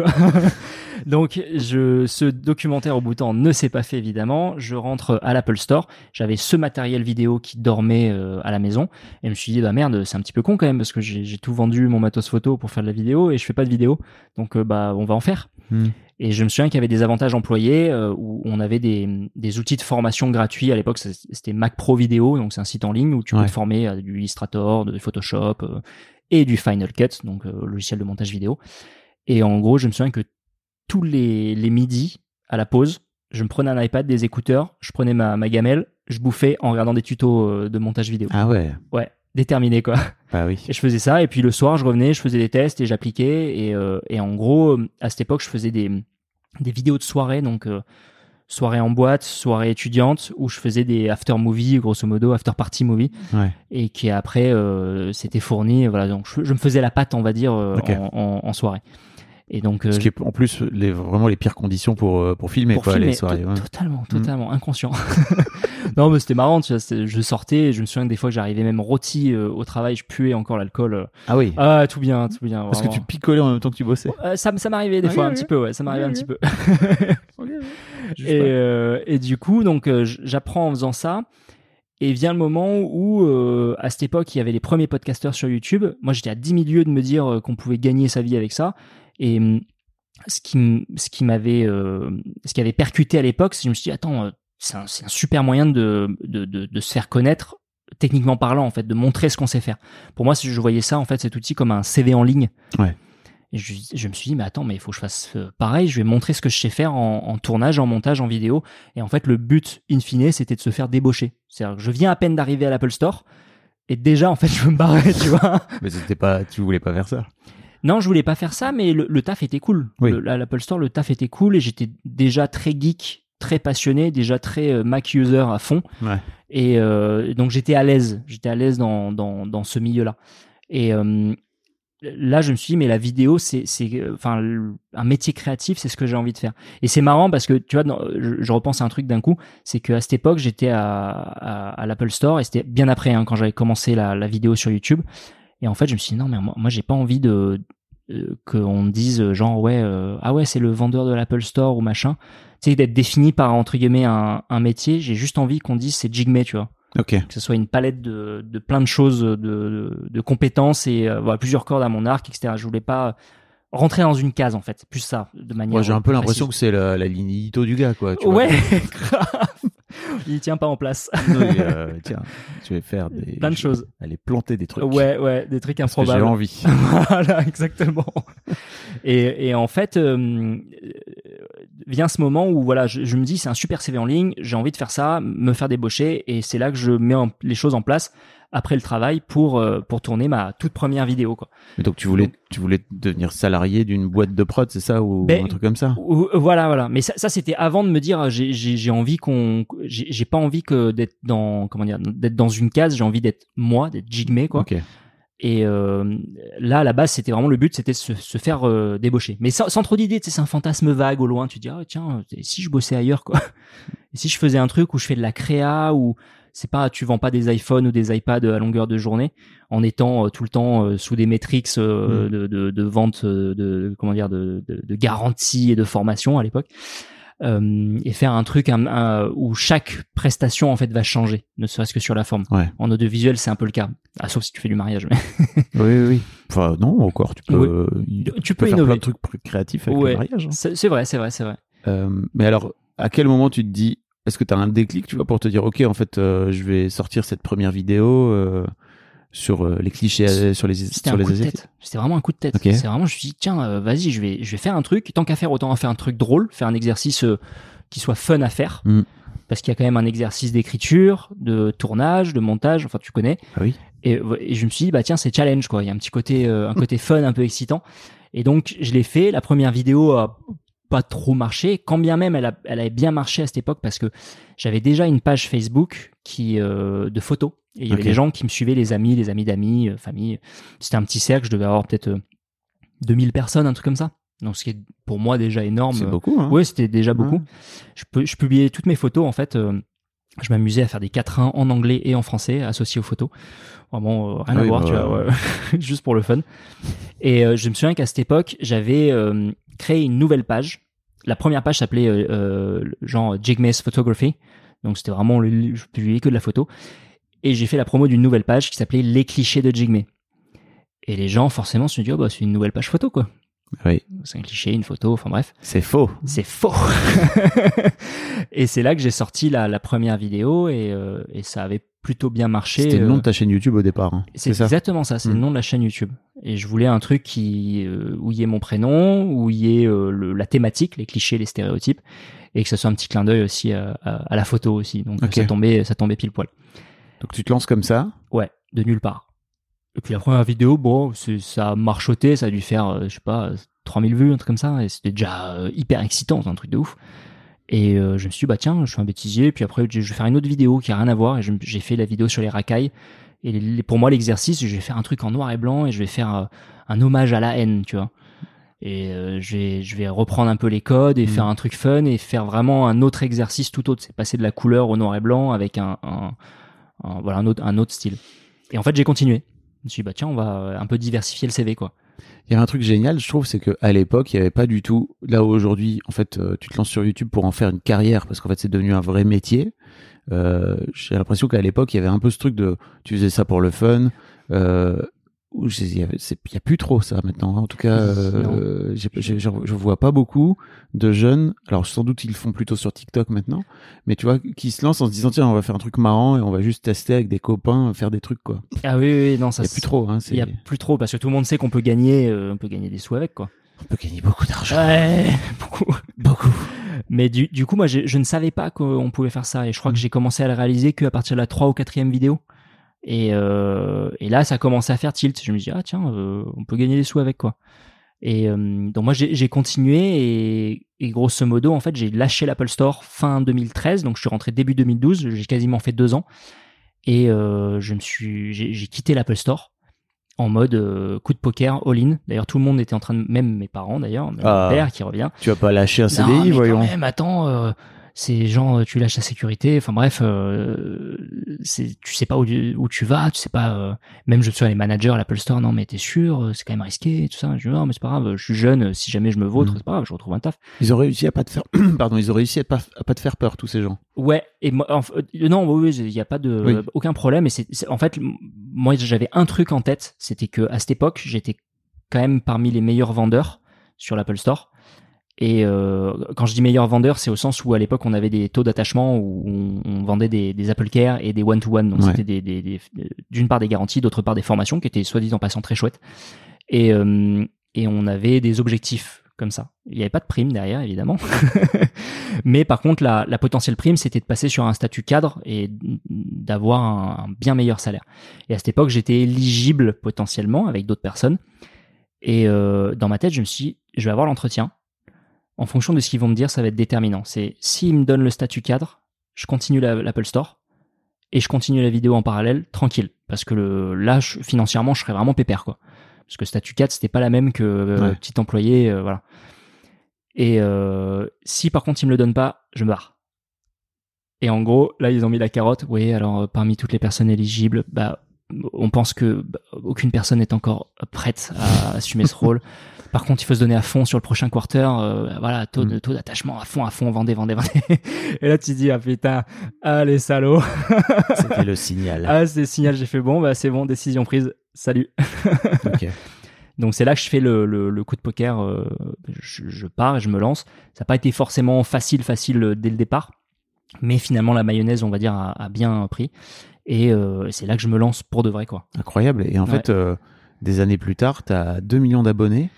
Donc, je, ce documentaire au bouton ne s'est pas fait évidemment. Je rentre à l'Apple Store. J'avais ce matériel vidéo qui dormait euh, à la maison et je me suis dit bah merde, c'est un petit peu con quand même parce que j'ai tout vendu mon matos photo pour faire de la vidéo et je fais pas de vidéo. Donc euh, bah on va en faire. Hmm. Et je me souviens qu'il y avait des avantages employés euh, où on avait des, des outils de formation gratuits. À l'époque, c'était Mac Pro Vidéo, donc c'est un site en ligne où tu peux te former à du Illustrator, de Photoshop euh, et du Final Cut, donc euh, logiciel de montage vidéo. Et en gros, je me souviens que tous les, les midis, à la pause, je me prenais un iPad, des écouteurs, je prenais ma, ma gamelle, je bouffais en regardant des tutos de montage vidéo. Ah ouais, Ouais, déterminé quoi. bah oui. Et je faisais ça, et puis le soir, je revenais, je faisais des tests et j'appliquais. Et, euh, et en gros, euh, à cette époque, je faisais des, des vidéos de soirée, donc euh, soirée en boîte, soirée étudiante, où je faisais des after movie, grosso modo, after party movie, Ouais. et qui après, euh, c'était fourni. Voilà, donc je, je me faisais la patte, on va dire, Ok. en, en- en soirée. Et donc, euh, Ce qui est en plus les, vraiment les pires conditions pour, euh, pour filmer, pour quoi, filmer, les soirées. to- ouais. totalement, totalement inconscient. non, mais c'était marrant, tu vois, je sortais, je me souviens que des fois que j'arrivais même rôti euh, au travail, je puais encore l'alcool. euh. Ah oui, Ah, tout bien, tout bien. parce que tu picolais en même temps que tu bossais. Euh, ça, ça m'arrivait des fois un petit peu, ouais, ça m'arrivait un petit peu. Et, euh, et du coup, donc, euh, j'apprends en faisant ça. Et vient le moment où, euh, à cette époque, il y avait les premiers podcasteurs sur YouTube. Moi, j'étais à 10 000 lieues de me dire euh, qu'on pouvait gagner sa vie avec ça. Et hum, ce qui, ce qui m'avait, euh, ce qui avait percuté à l'époque, c'est que je me suis dit, attends, euh, c'est un, c'est un super moyen de, de, de, de se faire connaître techniquement parlant, en fait, de montrer ce qu'on sait faire. Pour moi, je voyais ça, en fait, cet outil comme un CV en ligne. Ouais. Et je, je me suis dit, mais attends, mais il faut que je fasse euh, pareil, je vais montrer ce que je sais faire en, en tournage, en montage, en vidéo. Et en fait, le but, in fine, c'était de se faire débaucher. C'est-à-dire que je viens à peine d'arriver à l'Apple Store, et déjà, en fait, je veux me barrer, tu vois. Mais c'était pas, tu voulais pas faire ça. Non, je voulais pas faire ça, mais le, le taf était cool. Oui. Le- à l'Apple Store, le taf était cool, et j'étais déjà très geek, très passionné, déjà très euh, Mac user à fond. Ouais. Et euh, donc j'étais à l'aise, j'étais à l'aise dans, dans, dans ce milieu-là. Et euh, là, je me suis dit, mais la vidéo, c'est, enfin, un métier créatif, c'est ce que j'ai envie de faire. Et c'est marrant parce que, tu vois, dans- je, je repense à un truc d'un coup, c'est qu'à cette époque, j'étais à, à, à l'Apple Store et c'était bien après, hein, quand j'avais commencé la, la vidéo sur YouTube. Et en fait, je me suis dit, non, mais moi, moi j'ai pas envie de, euh, qu'on dise euh, genre ouais euh, ah ouais c'est le vendeur de l'Apple Store ou machin. Tu sais d'être défini par entre guillemets un, un métier j'ai juste envie qu'on dise c'est Jigme tu vois. Ok. que ce soit une palette de, de plein de choses de, de, de compétences et euh, voilà, plusieurs cordes à mon arc etc je voulais pas rentrer dans une case en fait plus ça de manière Moi, j'ai un peu l'impression précise. que c'est la, la ligne édito du gars, quoi. tu ouais grave il tient pas en place euh, tiens, je vais faire des. plein de choses Aller planter des trucs. ouais ouais des trucs Parce que j'ai improbables envie. voilà, exactement. Et, et en fait, euh, euh, vient ce moment où voilà, je, je me dis c'est un super CV en ligne, j'ai envie de faire ça, me faire débaucher, et c'est là que je mets en- les choses en place après le travail pour euh, pour tourner ma toute première vidéo quoi. Mais donc tu voulais, tu voulais devenir salarié d'une boîte de prod, c'est ça ou Ben, un truc comme ça? Ou- euh, Voilà, voilà. Mais ça, ça c'était avant de me dire j'ai j'ai j'ai envie qu'on j'ai pas envie que d'être dans comment dire d'être dans une case, j'ai envie d'être moi, d'être jigmé quoi. Et euh, là, à la base, c'était vraiment le but, c'était se, se faire euh, débaucher. Mais sans, sans trop d'idées, c'est un fantasme vague au loin. Tu te dis, ah, tiens, et si je bossais ailleurs, quoi Et si je faisais un truc où je fais de la créa, ou c'est pas, tu vends pas des iPhones ou des iPads à longueur de journée, en étant euh, tout le temps euh, sous des métriques euh, Mm. de, de, de vente, de comment dire, de, de, garantie et de formation à l'époque. Euh, et faire un truc un- un- où chaque prestation en fait va changer, ne serait-ce que sur la forme. Ouais. En audiovisuel, c'est un peu le cas. Ah, sauf si tu fais du mariage. Mais... Oui, oui, oui. Enfin, non, encore, tu peux, euh, Tu peux faire innover. plein de trucs pr- créatifs avec Ouais. le mariage. hein. C'est c'est vrai, c'est vrai, c'est vrai. Euh, mais alors, à quel moment tu te dis, est-ce que tu as un déclic, tu vois, pour te dire, ok, en fait, euh, je vais sortir cette première vidéo euh, sur euh, les clichés, sur les sur les asiatiques? C'était vraiment un coup de tête. Ok. C'est vraiment, je me suis dit, tiens, vas-y, je vais, je vais faire un truc. Tant qu'à faire, autant faire un truc drôle, faire un exercice qui soit fun à faire. Mm. Parce qu'il y a quand même un exercice d'écriture, de tournage, de montage, enfin, tu connais. Ah oui. Et, et je me suis dit, bah tiens, c'est challenge, quoi. Il y a un petit côté, un côté fun, un peu excitant. Et donc, je l'ai fait. La première vidéo a pas trop marché, quand bien même elle, a, elle avait bien marché à cette époque parce que j'avais déjà une page Facebook qui euh, de photos et il y avait des gens qui me suivaient, les amis, les amis d'amis, euh, famille. C'était un petit cercle, je devais avoir peut-être euh, 2000 personnes, un truc comme ça. Donc ce qui est pour moi déjà énorme. C'est beaucoup, hein. Ouais, c'était déjà beaucoup. Ouais. Je, peux, je publiais toutes mes photos en fait. euh, je m'amusais à faire des quatrains en anglais et en français associés aux photos. Vraiment euh, rien Ah à voir, bah, tu vois, ouais. juste pour le fun. Et euh, je me souviens qu'à cette époque, j'avais euh, créé une nouvelle page. La première page s'appelait euh, euh, genre Jigme's Photography. Donc c'était vraiment, le, je publiais que de la photo. Et j'ai fait la promo d'une nouvelle page qui s'appelait Les clichés de Jigme. Et les gens forcément se sont dit, oh, bah, c'est une nouvelle page photo quoi. Oui. C'est un cliché, une photo, enfin bref. C'est faux. C'est faux. et c'est là que j'ai sorti la, la première vidéo et, euh, et ça avait plutôt bien marché. C'était le nom euh, de ta chaîne YouTube au départ. hein. c'est exactement ça, c'est le Mm. nom de la chaîne YouTube. Et je voulais un truc qui euh, où il y ait mon prénom, où il y ait euh, le- la thématique, les clichés, les stéréotypes, et que ce soit un petit clin d'œil aussi à, à- à la photo aussi. Donc ça tombait, ça tombait pile poil. Donc tu te lances comme ça. Ouais, de nulle part. Et puis la première vidéo, bon, ça a marchoté, ça a dû faire, euh, je sais pas, 3000 vues, un truc comme ça, et c'était déjà euh, hyper excitant, un truc de ouf. Et euh, je me suis dit, bah tiens, je fais un bêtisier, puis après, je vais faire une autre vidéo qui a rien à voir, et j'ai fait la vidéo sur les racailles. Et les- pour moi, l'exercice, je vais faire un truc en noir et blanc, et je vais faire euh, un hommage à la haine, tu vois. Et euh, je, vais, je vais reprendre un peu les codes et Mhm. faire un truc fun et faire vraiment un autre exercice tout autre. C'est passer de la couleur au noir et blanc avec un, un, un- voilà, un, autre, un autre style. Et en fait, j'ai continué. Je me suis dit, bah tiens, on va un peu diversifier le CV, quoi. Il y a un truc génial, je trouve, c'est que à l'époque, il n'y avait pas du tout. Là où aujourd'hui, en fait, euh, tu te lances sur YouTube pour en faire une carrière parce qu'en fait, c'est devenu un vrai métier. Euh, J'ai l'impression qu'à l'époque, il y avait un peu ce truc de, tu faisais ça pour le fun. Euh, il y y a plus trop ça maintenant. hein. En tout cas, euh, je je vois pas beaucoup de jeunes. Alors sans doute ils le font plutôt sur TikTok maintenant, mais tu vois, qui se lancent en se disant tiens, on va faire un truc marrant et on va juste tester avec des copains, faire des trucs quoi. Ah oui, non, ça Il y a plus trop. Hein, Il c'est- y a plus trop parce que tout le monde sait qu'on peut gagner, euh, on peut gagner des sous avec, quoi. On peut gagner beaucoup d'argent. Ouais, beaucoup. Beaucoup. Mais du, du coup, moi, je ne savais pas qu'on pouvait faire ça. Et je crois que j'ai commencé à le réaliser qu'à partir de la 3 ou 4 vidéo. Et, euh, et là, ça a commencé à faire tilt. Je me dis, ah tiens, euh, on peut gagner des sous avec quoi. Et euh, donc moi, j'ai continué et, et grosso modo, en fait, j'ai lâché l'Apple Store fin 2013. Donc je suis rentré début 2012. J'ai quasiment fait deux ans. Et je me suis, j'ai quitté l'Apple Store en mode euh, coup de poker all-in. D'ailleurs, tout le monde était en train de, même mes parents d'ailleurs, même Ah. mon père qui revient. Tu vas pas lâcher un Non, CDI, mais voyons. Quand même, attends, euh, c'est genre tu lâches ta sécurité enfin bref euh, tu sais pas où, où tu vas tu sais pas euh, même je suis les managers à l'Apple Store non mais t'es sûr euh, c'est quand même risqué tout ça je dis non mais c'est pas grave je suis jeune si jamais je me vautre Mhm. c'est pas grave je retrouve un taf Ils ont réussi à pas te faire, pardon, ils ont réussi à pas, à pas te faire peur tous ces gens. ouais et moi en euh, non oui il y a pas de Oui. aucun problème et c'est en fait moi j'avais un truc en tête c'était que à cette époque j'étais quand même parmi les meilleurs vendeurs sur l'Apple Store Et euh, quand je dis meilleur vendeur, c'est au sens où à l'époque on avait des taux d'attachement où on, on vendait des, des Apple Care et des one-to-one. Donc Ouais. c'était des, des- des- d'une part des garanties, d'autre part des formations qui étaient soit dit en passant très chouettes. Et, euh, et on avait des objectifs comme ça. Il n'y avait pas de prime derrière, évidemment. Mais par contre, la, la potentielle prime, c'était de passer sur un statut cadre et d'avoir un, un bien meilleur salaire. Et à cette époque, j'étais éligible potentiellement avec d'autres personnes. Et euh, dans ma tête, je me suis dit, je vais avoir l'entretien. En fonction de ce qu'ils vont me dire, ça va être déterminant. C'est s'ils me donnent le statut cadre, je continue la- l'Apple Store et je continue la vidéo en parallèle, tranquille. Parce que le, là, je- financièrement, je serais vraiment pépère, quoi. Parce que statut 4, c'était pas la même que euh, Ouais. petit employé, euh, voilà. Et euh, si par contre ils me le donnent pas, je me barre. Et en gros, là ils ont mis la carotte. Oui, alors parmi toutes les personnes éligibles, bah on pense que bah, aucune personne n'est encore prête à assumer ce rôle. Par contre, il faut se donner à fond sur le prochain quarter. euh, voilà, taux de Mm. taux d'attachement à fond, à fond, vendez, vendez, vendez. Et là tu dis ah putain, ah les salauds. C'était le signal. Ah c'est signal, j'ai fait bon, bah c'est bon, décision prise. Salut. Donc c'est là que je fais le, le, le coup de poker. euh, je, je pars et je me lance. Ça n'a pas été forcément facile, facile euh, dès le départ, mais finalement la mayonnaise, on va dire, a, a bien pris. Et euh, c'est là que je me lance pour de vrai, quoi. Incroyable. Et en Ouais. fait, euh, des années plus tard, tu as 2 millions d'abonnés.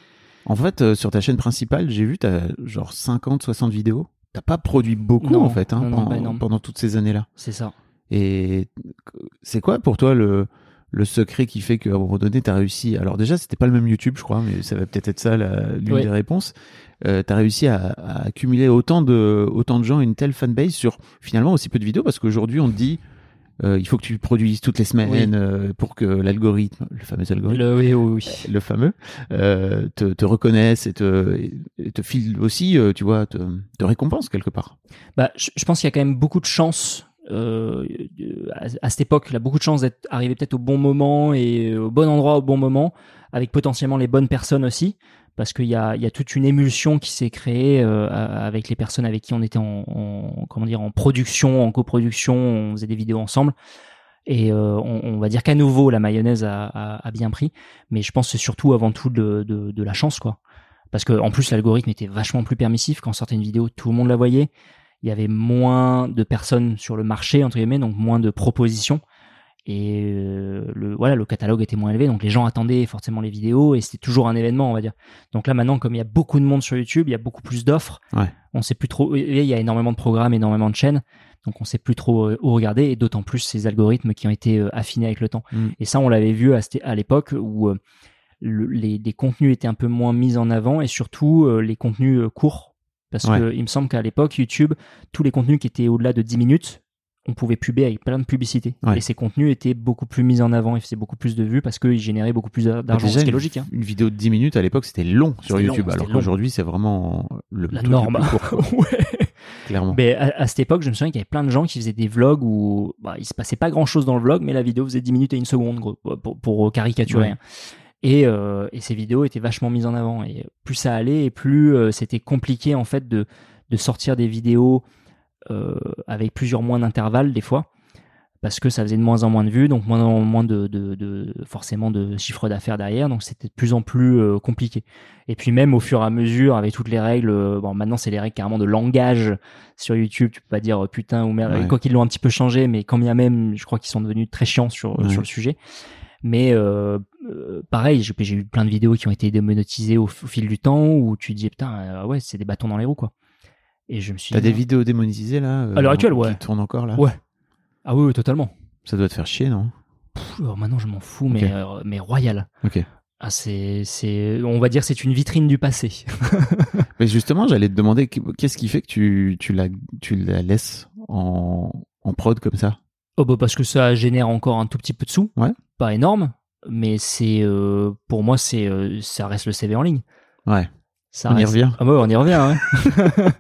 En fait, euh, sur ta chaîne principale, j'ai vu, tu as genre 50, 60 vidéos. T'as pas produit beaucoup, Non, en fait, hein, non, non, pendant, toutes ces années-là. C'est ça. Et c'est quoi pour toi le, le secret qui fait qu'à un moment donné, tu as réussi Alors déjà, c'était pas le même YouTube, je crois, mais ça va peut-être être ça l'une des réponses. Euh, tu as réussi à, à accumuler autant de, autant de gens, une telle fanbase sur finalement aussi peu de vidéos, parce qu'aujourd'hui, on te dit, euh, il faut que tu produises toutes les semaines Oui. euh, pour que l'algorithme, le fameux algorithme, Le, oui, oui, oui. le fameux, euh, te, te reconnaisse et te, et te file aussi, tu vois, te, te récompense quelque part. Bah, je, je pense qu'il y a quand même beaucoup de chance. À, à cette époque, il a beaucoup de chance d'être arrivé peut-être au bon moment et au bon endroit au bon moment, avec potentiellement les bonnes personnes aussi, parce qu'il y a, toute une émulsion qui s'est créée euh, avec les personnes avec qui on était en, en- comment dire en production, en coproduction, on faisait des vidéos ensemble. Et euh, on, va dire qu'à nouveau la mayonnaise a, bien pris, mais je pense que c'est surtout avant tout de, la chance quoi. Parce que en plus l'algorithme était vachement plus permissif quand on sortait une vidéo, tout le monde la voyait il y avait moins de personnes sur le marché entre guillemets donc moins de propositions et euh, le voilà le catalogue était moins élevé donc les gens attendaient forcément les vidéos et c'était toujours un événement on va dire donc là maintenant comme il y a beaucoup de monde sur YouTube il y a beaucoup plus d'offres Ouais. on sait plus trop il y a énormément de programmes énormément de chaînes donc on sait plus trop euh, où regarder et d'autant plus ces algorithmes qui ont été euh, affinés avec le temps Mm. et ça on l'avait vu à, à l'époque où euh, le- les, les contenus étaient un peu moins mis en avant et surtout euh, les contenus courts parce Ouais. que il me semble qu'à l'époque YouTube tous les contenus qui étaient au-delà de 10 minutes on pouvait puber avec plein de publicités Ouais. et ces contenus étaient beaucoup plus mis en avant et faisaient beaucoup plus de vues parce qu'ils généraient beaucoup plus d'argent Bah, Déjà, ce qui est une- logique hein. Une vidéo de 10 minutes à l'époque, c'était long sur long, YouTube, alors qu'aujourd'hui, c'est vraiment le la le norme plus court, quoi, ouais clairement. mais à, à cette époque, je me souviens qu'il y avait plein de gens qui faisaient des vlogs où bah, il se passait pas grand chose dans le vlog, mais la vidéo faisait 10 minutes et une seconde, gros, pour, pour caricaturer. Ouais. hein. Et, euh, et ces vidéos étaient vachement mises en avant. Et plus ça allait, et plus euh, c'était compliqué en fait de, de sortir des vidéos avec plusieurs mois d'intervalle des fois. Parce que ça faisait de moins en moins de vues, donc moins en moins de, de, de forcément de chiffre d'affaires derrière, donc c'était de plus en plus euh, compliqué. Et puis même au fur et à mesure, avec toutes les règles, euh, bon maintenant c'est les règles carrément de langage sur YouTube, tu peux pas dire euh, putain ou merde, Ouais. quoi qu'ils l'ont un petit peu changé, mais quand bien même, je crois qu'ils sont devenus très chiants sur, Ouais. sur le sujet. Mais euh, euh, pareil, j'ai eu plein de vidéos qui ont été démonétisées au, au fil du temps où tu te dis putain, euh, ouais, c'est des bâtons dans les roues quoi. Et je me suis T'as des vidéos démonétisées là euh, À l'heure actuelle, ouais. Qui tournent encore là Ouais. Ah oui, oui, totalement. Ça doit te faire chier, non? Pff, alors maintenant je m'en fous, mais, euh, mais royal. Ok. Ah, c'est, c'est, on va dire, c'est une vitrine du passé. Mais justement, j'allais te demander qu'est-ce qui fait que tu, tu, la, tu la laisses en, en prod comme ça? Oh bah parce que ça génère encore un tout petit peu de sous. Ouais. Pas énorme, mais c'est euh, pour moi c'est euh, ça reste le CV en ligne. Ouais. Ça On y reste- revient. Ah bah ouais, on y revient. ouais.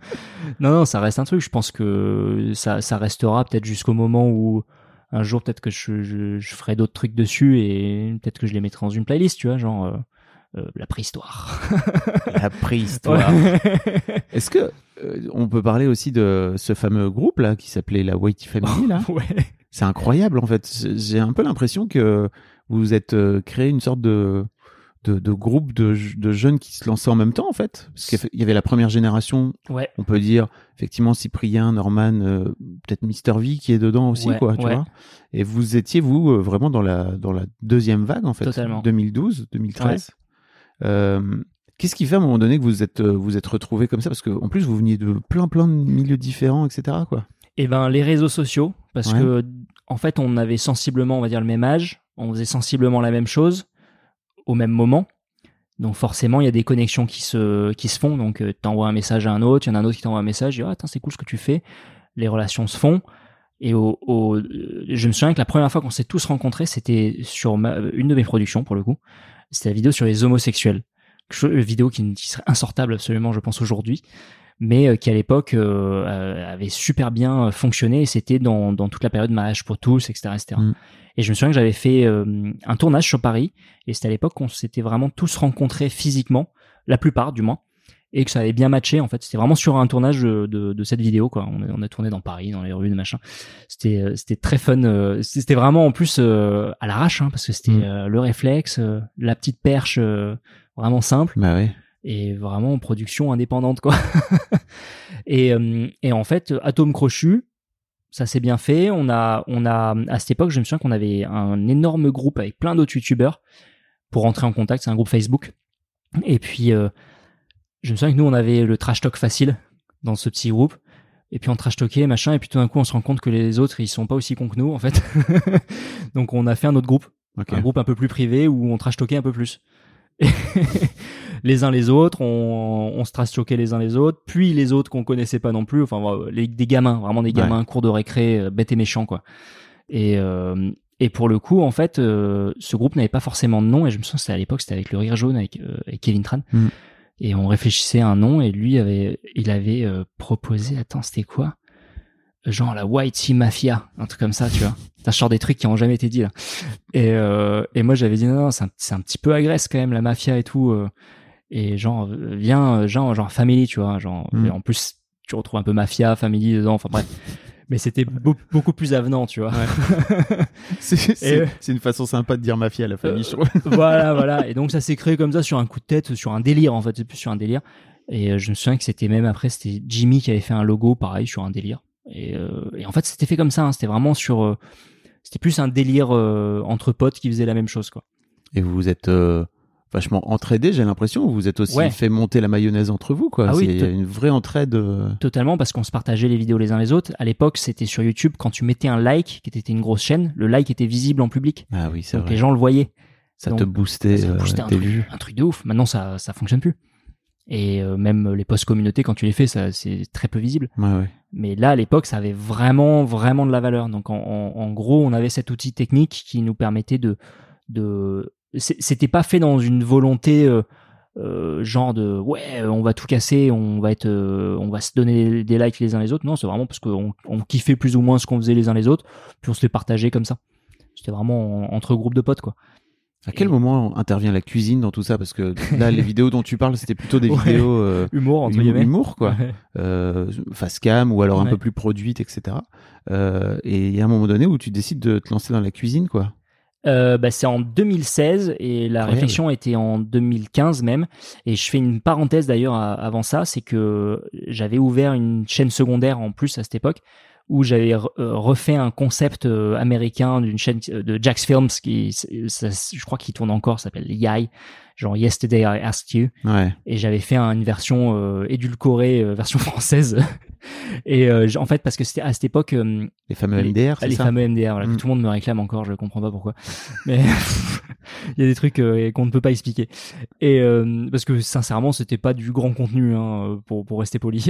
non, non, ça reste un truc. Je pense que ça, ça restera peut-être jusqu'au moment où un jour, peut-être que je, je, je ferai d'autres trucs dessus et peut-être que je les mettrai dans une playlist, tu vois, genre euh, euh, la préhistoire. La préhistoire. Est-ce que euh, on peut parler aussi de ce fameux groupe là qui s'appelait la Whitey Family là? Ouais. C'est incroyable en fait. J'ai un peu l'impression que vous êtes créé une sorte de de, de groupe de, de jeunes qui se lançaient en même temps en fait. Parce qu'il y avait la première génération, Ouais. on peut dire effectivement Cyprien, Norman, euh, peut-être Mister V qui est dedans aussi Ouais, quoi, tu ouais. vois. Et vous étiez vous euh, vraiment dans la dans la deuxième vague en fait, Totalement. 2012, 2013. Euh, Qu'est-ce qui fait à un moment donné que vous êtes vous êtes retrouvés comme ça? Parce que en plus vous veniez de plein plein de milieux différents etc quoi. Et ben les réseaux sociaux, parce que en fait on avait sensiblement, on va dire le même âge, on faisait sensiblement la même chose au même moment. Donc forcément il y a des connexions qui se qui se font. Donc tu t'envoies un message à un autre, il y en a un autre qui t'envoie un message, et ah attends c'est cool ce que tu fais. Les relations se font. Et au, euh, je me souviens que la première fois qu'on s'est tous rencontrés, c'était sur ma- une de mes productions pour le coup. C'était la vidéo sur les homosexuels. Une vidéo qui, qui serait insortable absolument, je pense aujourd'hui, mais euh, qui à l'époque euh, euh, avait super bien fonctionné. Et c'était dans, dans toute la période mariage pour tous, etc., etc. Mm. Et je me souviens que j'avais fait un tournage sur Paris, et c'était à l'époque qu'on s'était vraiment tous rencontrés physiquement, la plupart du moins, et que ça avait bien matché. En fait, c'était vraiment sur un tournage de, de, de cette vidéo, quoi. On a, on a tourné dans Paris, dans les rues, de machin. C'était c'était très fun. C'était vraiment en plus euh, à l'arrache, hein, parce que c'était Mm. euh, le réflexe, euh, la petite perche, vraiment simple Bah ouais. Et vraiment en production indépendante quoi. et, euh, et en fait, Atome Crochu, ça s'est bien fait. On a, on a, à cette époque, je me souviens qu'on avait un énorme groupe avec plein d'autres youtubeurs pour rentrer en contact. C'est un groupe Facebook. Et puis, euh, je me souviens que nous, on avait le trash talk facile dans ce petit groupe. Et puis on trash talkait, machin, et puis tout d'un coup on se rend compte que les autres ils sont pas aussi cons que nous en fait. Donc on a fait un autre groupe un groupe un peu plus privé où on trash talkait un peu plus. Les uns les autres, on, on se trash talkait les uns les autres, puis les autres qu'on connaissait pas non plus, enfin voilà, les, des gamins, vraiment des gamins, cours de récré, euh, bêtes et méchants quoi. Et, euh, et pour le coup, en fait, euh, ce groupe n'avait pas forcément de nom, et je me souviens c'était à l'époque, c'était avec le Rire Jaune, avec, euh, avec Kevin Tran, Mm. et on réfléchissait à un nom, et lui avait, il avait euh, proposé, attends, c'était quoi? Genre la White Sea Mafia, un truc comme ça, tu vois. Ça sort des trucs qui ont jamais été dit là. Et, euh, et moi j'avais dit non, non c'est un, c'est un petit peu agresse quand même la mafia et tout. euh. et genre viens, genre genre family, tu vois. Genre Mm. et en plus tu retrouves un peu mafia, family dedans. Enfin bref. Mais c'était beau- beaucoup plus avenant, tu vois. C'est- euh, c'est une façon sympa de dire mafia à la famille, Euh, je trouve. voilà, voilà. Et donc ça s'est créé comme ça sur un coup de tête, sur un délire en fait, c'est plus sur un délire. Et je me souviens que c'était même après, c'était Jimmy qui avait fait un logo pareil sur un délire. Et, euh, et en fait, c'était fait comme ça. hein. C'était vraiment sur, euh, c'était plus un délire euh, entre potes qui faisaient la même chose, quoi. Et vous vous êtes vachement entraidés, j'ai l'impression. Vous êtes aussi Ouais. fait monter la mayonnaise entre vous, quoi. Ah oui, C'est- Il y a to- une vraie entraide. Totalement parce qu'on se partageait les vidéos les uns les autres. À l'époque, c'était sur YouTube. Quand tu mettais un like, qui était une grosse chaîne, le like était visible en public. Ah oui, c'est Donc vrai. les gens le voyaient. Ça donc, te boostait, ça boostait un truc, un truc de ouf. Maintenant, ça, ça fonctionne plus. Et euh, même les posts communautés, quand tu les fais, ça, c'est très peu visible. Ouais, ouais. Mais là, à l'époque, ça avait vraiment, vraiment de la valeur. Donc, en, en- en gros, on avait cet outil technique qui nous permettait de, c'était pas fait dans une volonté euh, euh, genre de ouais, on va tout casser, on va être, on va se donner des likes les uns les autres. Non, c'est vraiment parce qu'on on kiffait plus ou moins ce qu'on faisait les uns les autres, puis on se les partageait comme ça. C'était vraiment en- entre groupes de potes, quoi. À quel Et- moment intervient la cuisine dans tout ça? Parce que là, les vidéos dont tu parles, c'était plutôt des Ouais. vidéos euh, Humour entre guillemets. humour, quoi. Ouais. Euh, face cam ou alors un peu plus produite, etc. Euh, et il y a un moment donné où tu décides de te lancer dans la cuisine, quoi. Euh, bah, c'est en 2016 et la réflexion était en 2015 même. Et je fais une parenthèse d'ailleurs avant ça, c'est que j'avais ouvert une chaîne secondaire en plus à cette époque où j'avais euh, refait un concept euh, américain d'une chaîne euh, de Jack's Films qui, ça- je crois qu'il tourne encore, s'appelle Yai, genre Yesterday I Asked You Ouais. et j'avais fait un- une version euh, édulcorée, euh, version française. Et euh, en fait, parce que c'était à cette époque, euh, Les fameux MDR, c'est les ça fameux MDR, voilà, Mm. que tout le monde me réclame encore, je comprends pas pourquoi. Mais il y a des trucs euh, qu'on ne peut pas expliquer. Et euh, parce que sincèrement, c'était pas du grand contenu, hein, pour, pour rester poli.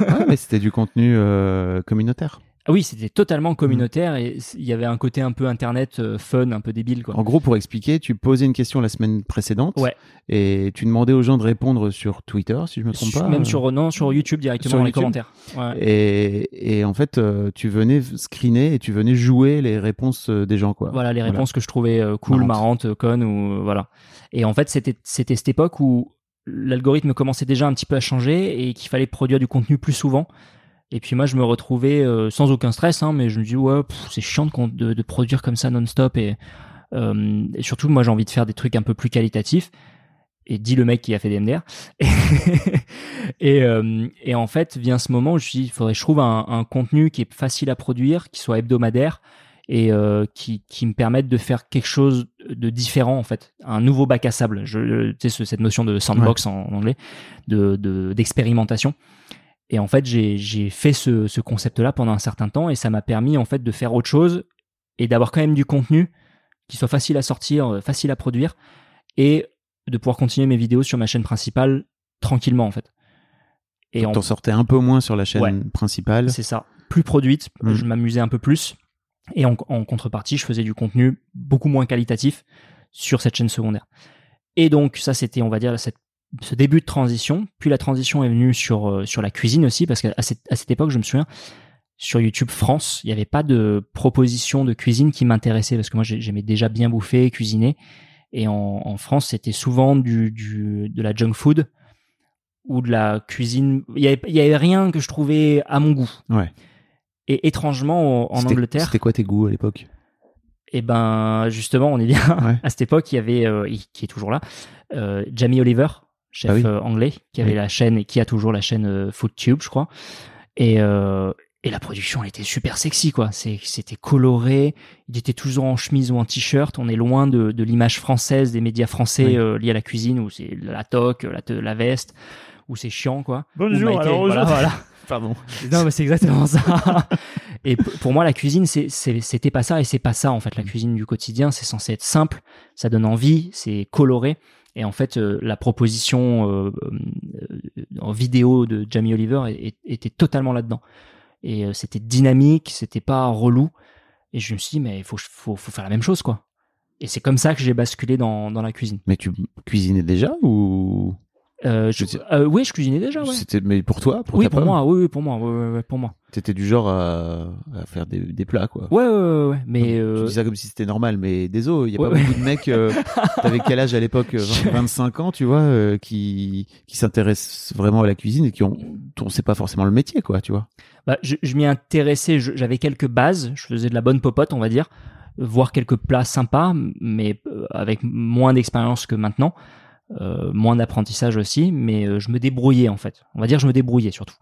Ouais, mais c'était du contenu euh, communautaire. Ah oui, c'était totalement communautaire et il y avait un côté un peu internet euh, fun, un peu débile quoi. En gros, pour expliquer, tu posais une question la semaine précédente Ouais. et tu demandais aux gens de répondre sur Twitter, si je me trompe Sur- pas. même sur non sur YouTube directement Sur dans les commentaires. Ouais. Et, et en fait, euh, tu venais screener et tu venais jouer les réponses euh, des gens, quoi. Voilà les réponses que je trouvais euh, cool, Marrantes. euh, connes ou euh, voilà. Et en fait, c'était c'était cette époque où l'algorithme commençait déjà un petit peu à changer et qu'il fallait produire du contenu plus souvent. Et puis moi, je me retrouvais euh, sans aucun stress, hein, mais je me dis ouais, c'est chiant de, de, de produire comme ça non-stop et, euh, et surtout moi j'ai envie de faire des trucs un peu plus qualitatifs. Et dit le mec qui a fait des MDR. et, euh, et en fait, vient ce moment où je me dit, il faudrait que je trouve un, un contenu qui est facile à produire, qui soit hebdomadaire et qui, qui me permette de faire quelque chose de différent en fait, un nouveau bac à sable. Je, tu sais ce- cette notion de sandbox en, en anglais, de de- d'expérimentation. Et en fait, j'ai fait ce, ce concept-là pendant un certain temps et ça m'a permis en fait de faire autre chose et d'avoir quand même du contenu qui soit facile à sortir, euh, facile à produire et de pouvoir continuer mes vidéos sur ma chaîne principale tranquillement en fait. Et Donc, en- t'en sortais un peu moins sur la chaîne Ouais. principale. c'est ça. Plus produite, Mm. je m'amusais un peu plus. Et en, en contrepartie, je faisais du contenu beaucoup moins qualitatif sur cette chaîne secondaire. Et donc, ça, c'était, on va dire, cette- ce début de transition. Puis la transition est venue sur, euh, sur la cuisine aussi, parce qu'à cette, à cette époque, je me souviens, sur YouTube France, il n'y avait pas de proposition de cuisine qui m'intéressait, parce que moi, j'ai- j'aimais déjà bien bouffer, cuisiner. Et en, en France, c'était souvent du, du, de la junk food ou de la cuisine. Il y avait, il y avait rien que je trouvais à mon goût. Ouais. Et étrangement, en Angleterre, C'était quoi tes goûts à l'époque? Et ben justement, on est bien. Ouais. À cette époque, il y avait, euh, qui est toujours là, euh, Jamie Oliver, chef Ah oui. euh, anglais, qui avait Oui. la chaîne et qui a toujours la chaîne euh, FoodTube, je crois. Et euh, et la production, elle était super sexy, quoi. C'était coloré. Il était toujours en chemise ou en t-shirt. On est loin de, de l'image française des médias français Oui. euh, liés à la cuisine, où c'est la toque, la, la veste, où c'est chiant, quoi. Bonjour, Ou Maïté, alors voilà. Pardon. Non, mais c'est exactement ça. et pour moi, la cuisine, c'était pas ça et c'est pas ça en fait. La cuisine du quotidien, c'est censé être simple, ça donne envie, c'est coloré. Et en fait, euh, la proposition euh, euh, en vidéo de Jamie Oliver était totalement là-dedans. Et c'était dynamique, c'était pas relou. Et je me suis dit, mais il faut, faire la même chose, quoi. Et c'est comme ça que j'ai basculé dans la cuisine. Mais tu cuisinais déjà ou Euh, je- euh, oui, je cuisinais déjà, ouais. c'était mais pour toi pour Oui, ta pour pomme moi, oui, oui, pour moi, ouais, ouais, pour moi. T'étais du genre à, à faire des, des plats quoi. Ouais, ouais, ouais, ouais. Mais Tu euh, dis ça comme si c'était normal, mais désolé, il y a pas beaucoup de mecs. Euh, T'avais quel âge à l'époque euh, 20, 25 ans, tu vois, euh, qui qui s'intéressent vraiment à la cuisine et qui ont, dont c'est pas forcément le métier, quoi, tu vois. Bah, je, je m'y intéressais, j'avais quelques bases, je faisais de la bonne popote, on va dire, euh, voir quelques plats sympas, mais euh, avec moins d'expérience que maintenant, euh, moins d'apprentissage aussi, mais euh, je me débrouillais en fait. On va dire je me débrouillais surtout.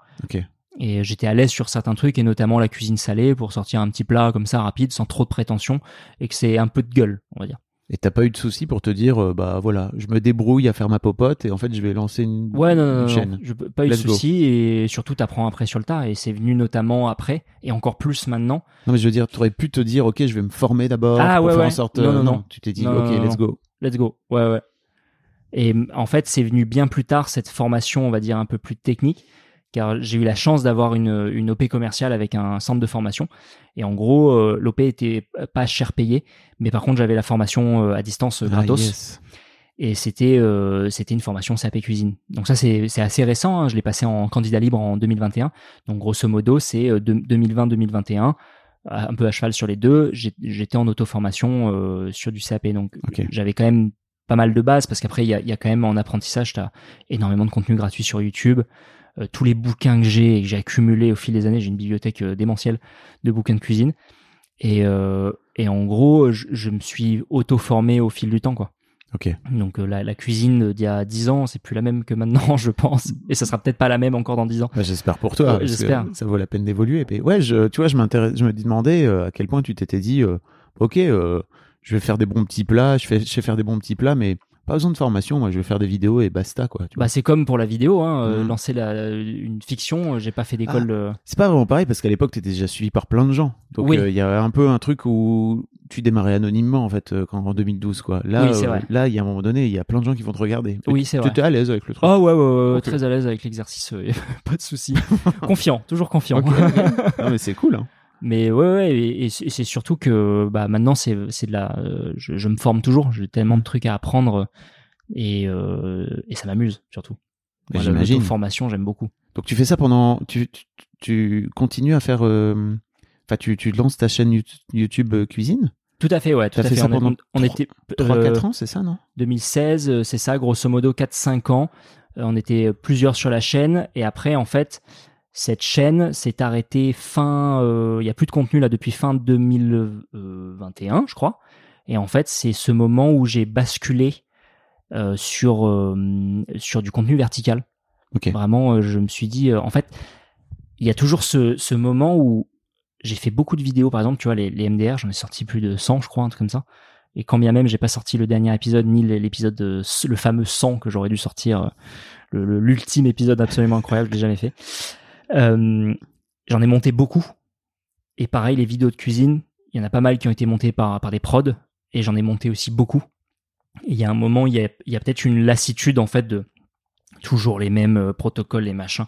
Et j'étais à l'aise sur certains trucs, et notamment la cuisine salée, pour sortir un petit plat comme ça rapide, sans trop de prétention, et que c'est un peu de gueule, on va dire. Et t'as pas eu de soucis pour te dire, euh, bah voilà, je me débrouille à faire ma popote et en fait je vais lancer une, Ouais, non, non, une non, chaîne. non, je, pas eu de soucis, et surtout t'apprends après sur le tas, et c'est venu notamment après, et encore plus maintenant, Non mais je veux dire, t'aurais pu te dire, ok, je vais me former d'abord Ah, pour ouais, faire ouais. en sorte. Non, euh, non, non. Tu t'es dit, Non, ok, non, non. let's go. Let's go. Ouais, ouais. Et m- en fait, c'est venu bien plus tard, cette formation, on va dire, un peu plus technique, car j'ai eu la chance d'avoir une, une OP commerciale avec un centre de formation. Et en gros, euh, l'OP était pas cher payé, mais par contre, j'avais la formation euh, à distance euh, Ah, gratos. yes. Et c'était euh, c'était une formation CAP Cuisine. Donc ça, c'est assez récent. hein. Je l'ai passé en candidat libre en 2021. Donc grosso modo, c'est euh, de- 2020-2021 un peu à cheval sur les deux. J'étais en auto-formation euh, sur du CAP, donc j'avais quand même pas mal de bases parce qu'après il y a, il y a quand même en apprentissage, tu as énormément de contenu gratuit sur YouTube. Euh, tous les bouquins que j'ai et que j'ai accumulés au fil des années, j'ai une bibliothèque euh, démentielle de bouquins de cuisine. Et, euh, et en gros, je, je me suis auto-formé au fil du temps, quoi. Ok. Donc euh, la, la cuisine d'il y a 10 ans, c'est plus la même que maintenant, je pense. Et ça sera peut-être pas la même encore dans 10 ans. Bah, j'espère pour toi. Ouais, j'espère. Ça vaut la peine d'évoluer. Ouais, je, tu vois, je m'intéresse, je me demandais euh, à quel point tu t'étais dit, euh, ok, je vais faire des bons petits plats, je fais, je sais faire des bons petits plats, mais pas besoin de formation. Moi, je vais faire des vidéos et basta, quoi. Tu. Bah c'est comme pour la vidéo, hein, euh, Mhm. lancer la, une fiction, euh, j'ai pas fait d'école. euh, C'est pas vraiment pareil parce qu'à l'époque, t'étais déjà suivi par plein de gens. Donc, Oui. euh, il y a un peu un truc où tu démarrais anonymement, en fait, quand, en 2012, quoi. Là, Oui, là, il y a un moment donné, il y a plein de gens qui vont te regarder. Oui, c'est tu vrai. étais à l'aise avec le truc. Oh ouais, ouais, ouais, très à l'aise avec l'exercice, pas de souci. confiant, toujours confiant. Non, mais c'est cool, hein. Mais ouais, ouais et, et c'est surtout que bah maintenant c'est de la, euh, je, je me forme toujours. J'ai tellement de trucs à apprendre et euh, et ça m'amuse surtout. J'imagine. formation j'aime beaucoup. Donc tu fais ça pendant, tu, tu, tu continues à faire, euh, enfin tu, tu lances ta chaîne Yout- YouTube cuisine? Tout à fait, ouais. Tout T'as à fait fait. ça on, était 3-4 euh, ans, c'est ça, non? 2016, euh, c'est ça, grosso modo 4-5 ans. Euh, on était plusieurs sur la chaîne et après, en fait, cette chaîne s'est arrêtée fin. euh, Il y a plus de contenu là depuis fin 2021, je crois. Et en fait, c'est ce moment où j'ai basculé euh, sur euh, sur du contenu vertical. Ok. Vraiment, euh, je me suis dit, euh, en fait, il y a toujours ce, ce moment où j'ai fait beaucoup de vidéos, par exemple, tu vois, les, les MDR, j'en ai sorti plus de 100, je crois, un truc comme ça. Et quand bien même, j'ai pas sorti le dernier épisode, ni l'épisode, de- le fameux 100 que j'aurais dû sortir, euh, l'ultime épisode absolument incroyable, je l'ai jamais fait. Euh, j'en ai monté beaucoup. Et pareil, les vidéos de cuisine, il y en a pas mal qui ont été montées par, par des prods, et j'en ai monté aussi beaucoup. Et il y a un moment, il y a, il y a peut-être une lassitude, en fait, de toujours les mêmes euh, protocoles, les machins.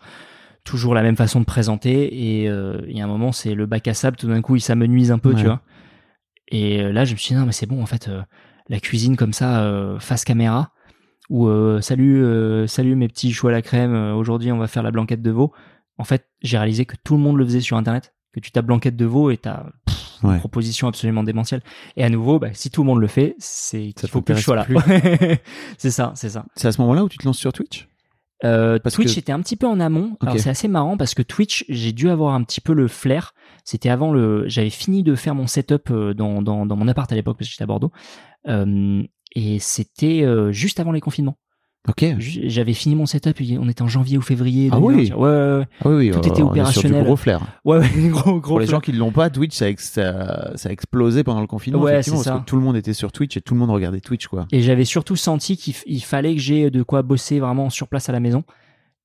Toujours la même façon de présenter. Et euh, il y a un moment c'est le bac à sable. Tout d'un coup il s'amenuise un peu Ouais. tu vois. Et là je me suis dit non mais c'est bon en fait euh, la cuisine comme ça euh, face caméra. Ou salut salut mes petits choux à la crème. Aujourd'hui on va faire la blanquette de veau en fait j'ai réalisé que tout le monde le faisait sur internet que tu tapes blanquette de veau et t'as pff, une proposition absolument démentielle et à nouveau bah, si tout le monde le fait c'est qu'il faut plus que je sois là c'est ça c'est ça C'est à ce moment-là où tu te lances sur Twitch? Euh, Parce Twitch que- était un petit peu en amont. Alors c'est assez marrant parce que Twitch, j'ai dû avoir un petit peu le flair. C'était avant le, j'avais fini de faire mon setup euh, dans dans, dans mon appart à l'époque parce que j'étais à Bordeaux. Euh, et c'était juste avant les confinements. Ok. J'avais fini mon setup. et On était en janvier ou février. Ah 2020. oui. Ouais, ouais, ouais. Ah oui, Tout euh, était on est sur opérationnel. du gros flair. Ouais, ouais, gros, gros. Pour les flair. gens qui ne l'ont pas, Twitch, ça a, ex- ça, ça a explosé pendant le confinement, Ouais, effectivement, parce ça. que tout le monde était sur Twitch et tout le monde regardait Twitch, quoi. Et j'avais surtout senti qu'il fallait que j'ai de quoi bosser vraiment sur place à la maison.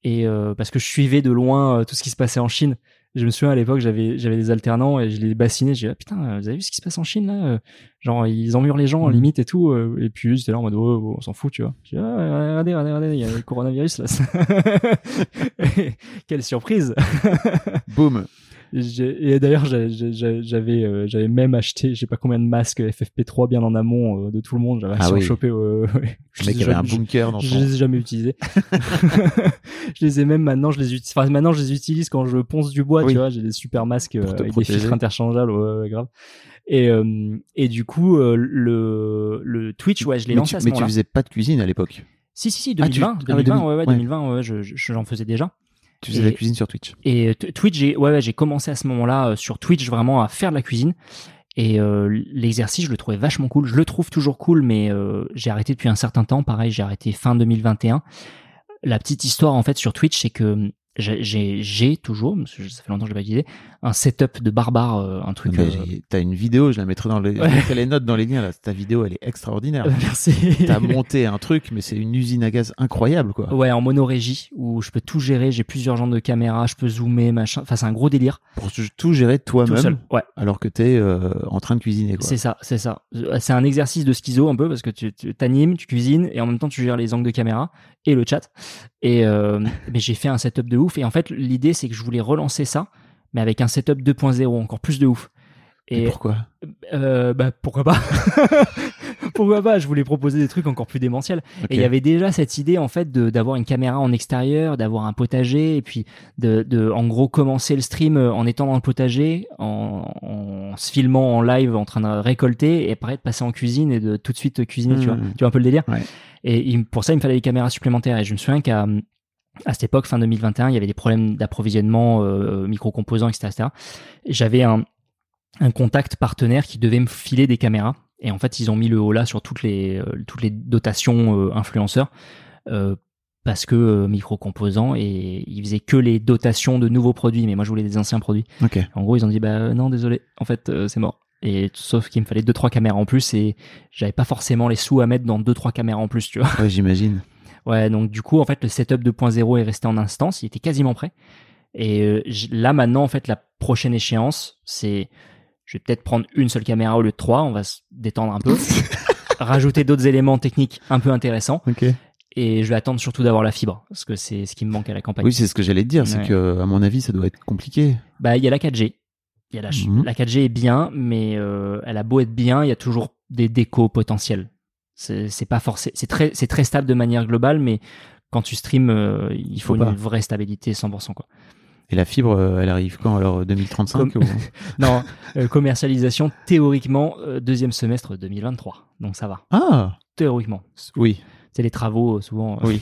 Et euh, parce que je suivais de loin euh, tout ce qui se passait en Chine. Je me souviens à l'époque, j'avais j'avais des alternants et je les bassinais. J'ai dit ah, putain, euh, vous avez vu ce qui se passe en Chine là Euh, Genre ils emmurent les gens Mhm. limite et tout. euh, Et puis j'étais là en mode ouais, ouais, on s'en fout, tu vois. J'ai dit, ah, regardez, regardez, regardez, il y a le coronavirus là. Quelle surprise Boum. Et d'ailleurs, j'avais euh, j'avais même acheté, je sais pas combien de masques FFP3 bien en amont euh, de tout le monde. J'avais Ah oui. chopé. euh, ouais. Le mec Je- avait un je- bunker dans je son... les ai jamais utilisés. je les ai même maintenant, je les utilise. Enfin, maintenant, je les utilise quand je ponce du bois, Oui. tu vois. J'ai des super masques euh, avec protéger. des filtres interchangeables, ouais, ouais, grave. Et et du coup, le le Twitch, ouais, je l'ai lancé tu, à ce mais tu moment-là. faisais pas de cuisine à l'époque. Si, si, si, Ah, tu- 2020, ah ouais, 2020, 2000, ouais, ouais, ouais. 2020, ouais, je- je- j'en faisais déjà. Tu faisais de la cuisine sur Twitch. Et euh, Twitch, j'ai ouais, ouais, j'ai commencé à ce moment-là euh, sur Twitch vraiment à faire de la cuisine. Et euh, l'exercice, je le trouvais vachement cool. Je le trouve toujours cool, mais euh, j'ai arrêté depuis un certain temps. Pareil, j'ai arrêté fin 2021. La petite histoire en fait sur Twitch, c'est que j'ai- toujours, parce que ça fait longtemps que je l'ai pas utilisé, un setup de barbare, euh, un truc. Euh, T'as une vidéo, je la mettrai dans les, je mettrai les notes dans les liens. Là. Ta vidéo, elle est extraordinaire. Merci. T'as monté un truc, mais c'est une usine à gaz incroyable, quoi. Ouais, en monorégie où je peux tout gérer. J'ai plusieurs genres de caméras, je peux zoomer, machin. Enfin, c'est un gros délire. Pour tout- gérer toi-même, Ouais. alors que t'es euh, en train de cuisiner, quoi. C'est ça, c'est ça. C'est un exercice de schizo un peu parce que tu tu- t'animes, tu cuisines et en même temps tu gères les angles de caméra et le chat. Et euh, mais j'ai fait un setup de ouf et en fait l'idée c'est que je voulais relancer ça mais avec un setup 2.0 encore plus de ouf. Et Et pourquoi? euh, bah pourquoi pas? Pourquoi pas Je voulais proposer des trucs encore plus démentiels. Et il y avait déjà cette idée en fait de d'avoir une caméra en extérieur, d'avoir un potager et puis de, de en gros commencer le stream euh, en étant dans le potager, en, en se filmant en live en train de récolter et après de passer en cuisine et de tout de suite cuisiner, tu vois. Tu vois un peu le délire. Ouais. Et il- pour ça il me fallait des caméras supplémentaires et je me souviens qu'à à cette époque, fin 2021, il y avait des problèmes d'approvisionnement, euh, micro-composants, etc. etc. Et J'avais un, un contact partenaire qui devait me filer des caméras. Et en fait, ils ont mis le haut là sur toutes les, euh, toutes les dotations euh, influenceurs. euh, parce que euh, micro-composants et ils faisaient que les dotations de nouveaux produits. Mais moi, je voulais des anciens produits. En gros, ils ont dit, bah non, désolé, en fait, euh, c'est mort. Et sauf qu'il me fallait deux trois caméras en plus et j'avais pas forcément les sous à mettre dans deux trois caméras en plus, tu vois. Ouais, j'imagine. Ouais, donc du coup, en fait, le setup 2.0 est resté en instance, il était quasiment prêt. Et euh, là, maintenant, en fait, la prochaine échéance, c'est, je vais peut-être prendre une seule caméra au lieu de trois, on va se détendre un peu, rajouter d'autres éléments techniques un peu intéressants, et je vais attendre surtout d'avoir la fibre, parce que c'est ce qui me manque à la campagne. Oui, c'est ce que j'allais te dire. C'est que, à mon avis, ça doit être compliqué. Bah, il y a la 4G. Il y a la, Mhm. la 4G est bien, mais euh, elle a beau être bien, il y a toujours des décos potentiels. C'est pas forcé, c'est très, c'est très stable de manière globale, mais quand tu streams, euh, il faut, Faut une vraie stabilité 100%. Quoi. Et la fibre, euh, elle arrive quand alors 2035 Comme- ou- Non, euh, commercialisation théoriquement euh, deuxième semestre 2023, donc ça va. Ah Théoriquement, oui, c'est les travaux euh, souvent. euh, oui.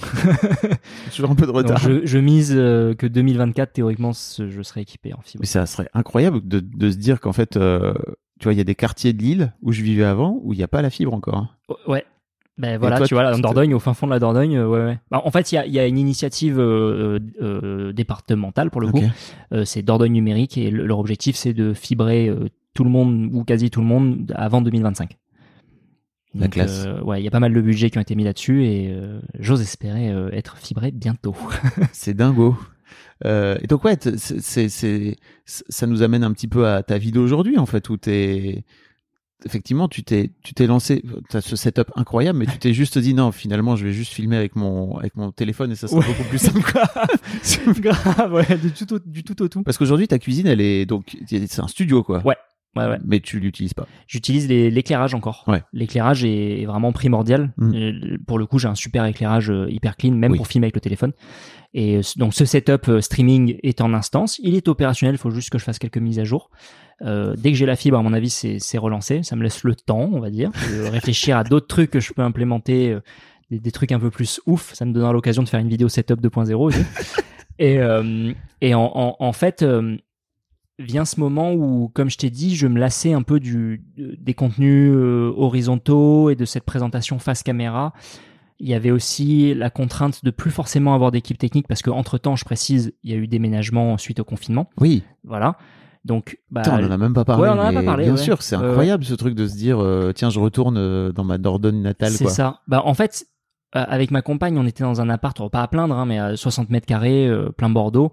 Toujours un peu de donc retard. je, je mise euh, que 2024 théoriquement ce- je serai équipé en fibre. Mais ça serait incroyable de, de se dire qu'en fait, euh, tu vois, il y a des quartiers de l'île où je vivais avant où il n'y a pas la fibre encore. hein. Ouais. Ben voilà, toi, tu vois, en Dordogne, au fin fond de la Dordogne, euh, ouais, ouais. Bah, en fait, il y a, il y a une initiative euh, euh, départementale pour le coup. C'est Dordogne numérique et le- leur objectif, c'est de fibrer tout le monde ou quasi tout le monde avant 2025. La classe. ouais, il y a pas mal de budgets qui ont été mis là-dessus et j'ose espérer être fibré bientôt. C'est dingo. Et donc ouais, c'est- ça nous amène un petit peu à ta vie d'aujourd'hui en fait, où t'es effectivement tu t'es tu t'es lancé, t'as ce setup incroyable, mais tu t'es juste dit non, finalement je vais juste filmer avec mon avec mon téléphone et ça sera Ouais. beaucoup plus simple. Grave, ouais, du tout au, du tout au tout. Parce qu'aujourd'hui ta cuisine elle est donc c'est un studio quoi. Ouais. Ouais, ouais. Mais tu l'utilises pas. J'utilise l'éclairage encore. Ouais. L'éclairage est, vraiment primordial. Mm. Pour le coup, j'ai un super éclairage euh, hyper clean, même Oui. pour filmer avec le téléphone. Et euh, donc ce setup euh, streaming est en instance. Il est opérationnel. Il faut juste que je fasse quelques mises à jour. Euh, dès que j'ai la fibre, à mon avis, c'est relancé. Ça me laisse le temps, on va dire, de réfléchir à d'autres trucs que je peux implémenter, des, des trucs un peu plus ouf. Ça me donnera l'occasion de faire une vidéo setup 2.0 aussi. et euh, et en, en, en fait. euh, vient ce moment où, comme je t'ai dit, je me lassais un peu du, des contenus euh, horizontaux et de cette présentation face caméra. Il y avait aussi la contrainte de plus forcément avoir d'équipe technique parce que entre temps, je précise, il y a eu déménagement suite au confinement. Oui. Voilà. Donc, bah, on en a même pas parlé. Ouais, on en a pas parlé, Bien ouais. sûr, c'est ouais. incroyable ce truc de se dire euh, tiens, je retourne euh, dans ma Dordogne natale c'est ça. Bah, en fait, euh, avec ma compagne, on était dans un appart, pas à plaindre, hein, mais à 60 mètres carrés, euh, plein Bordeaux.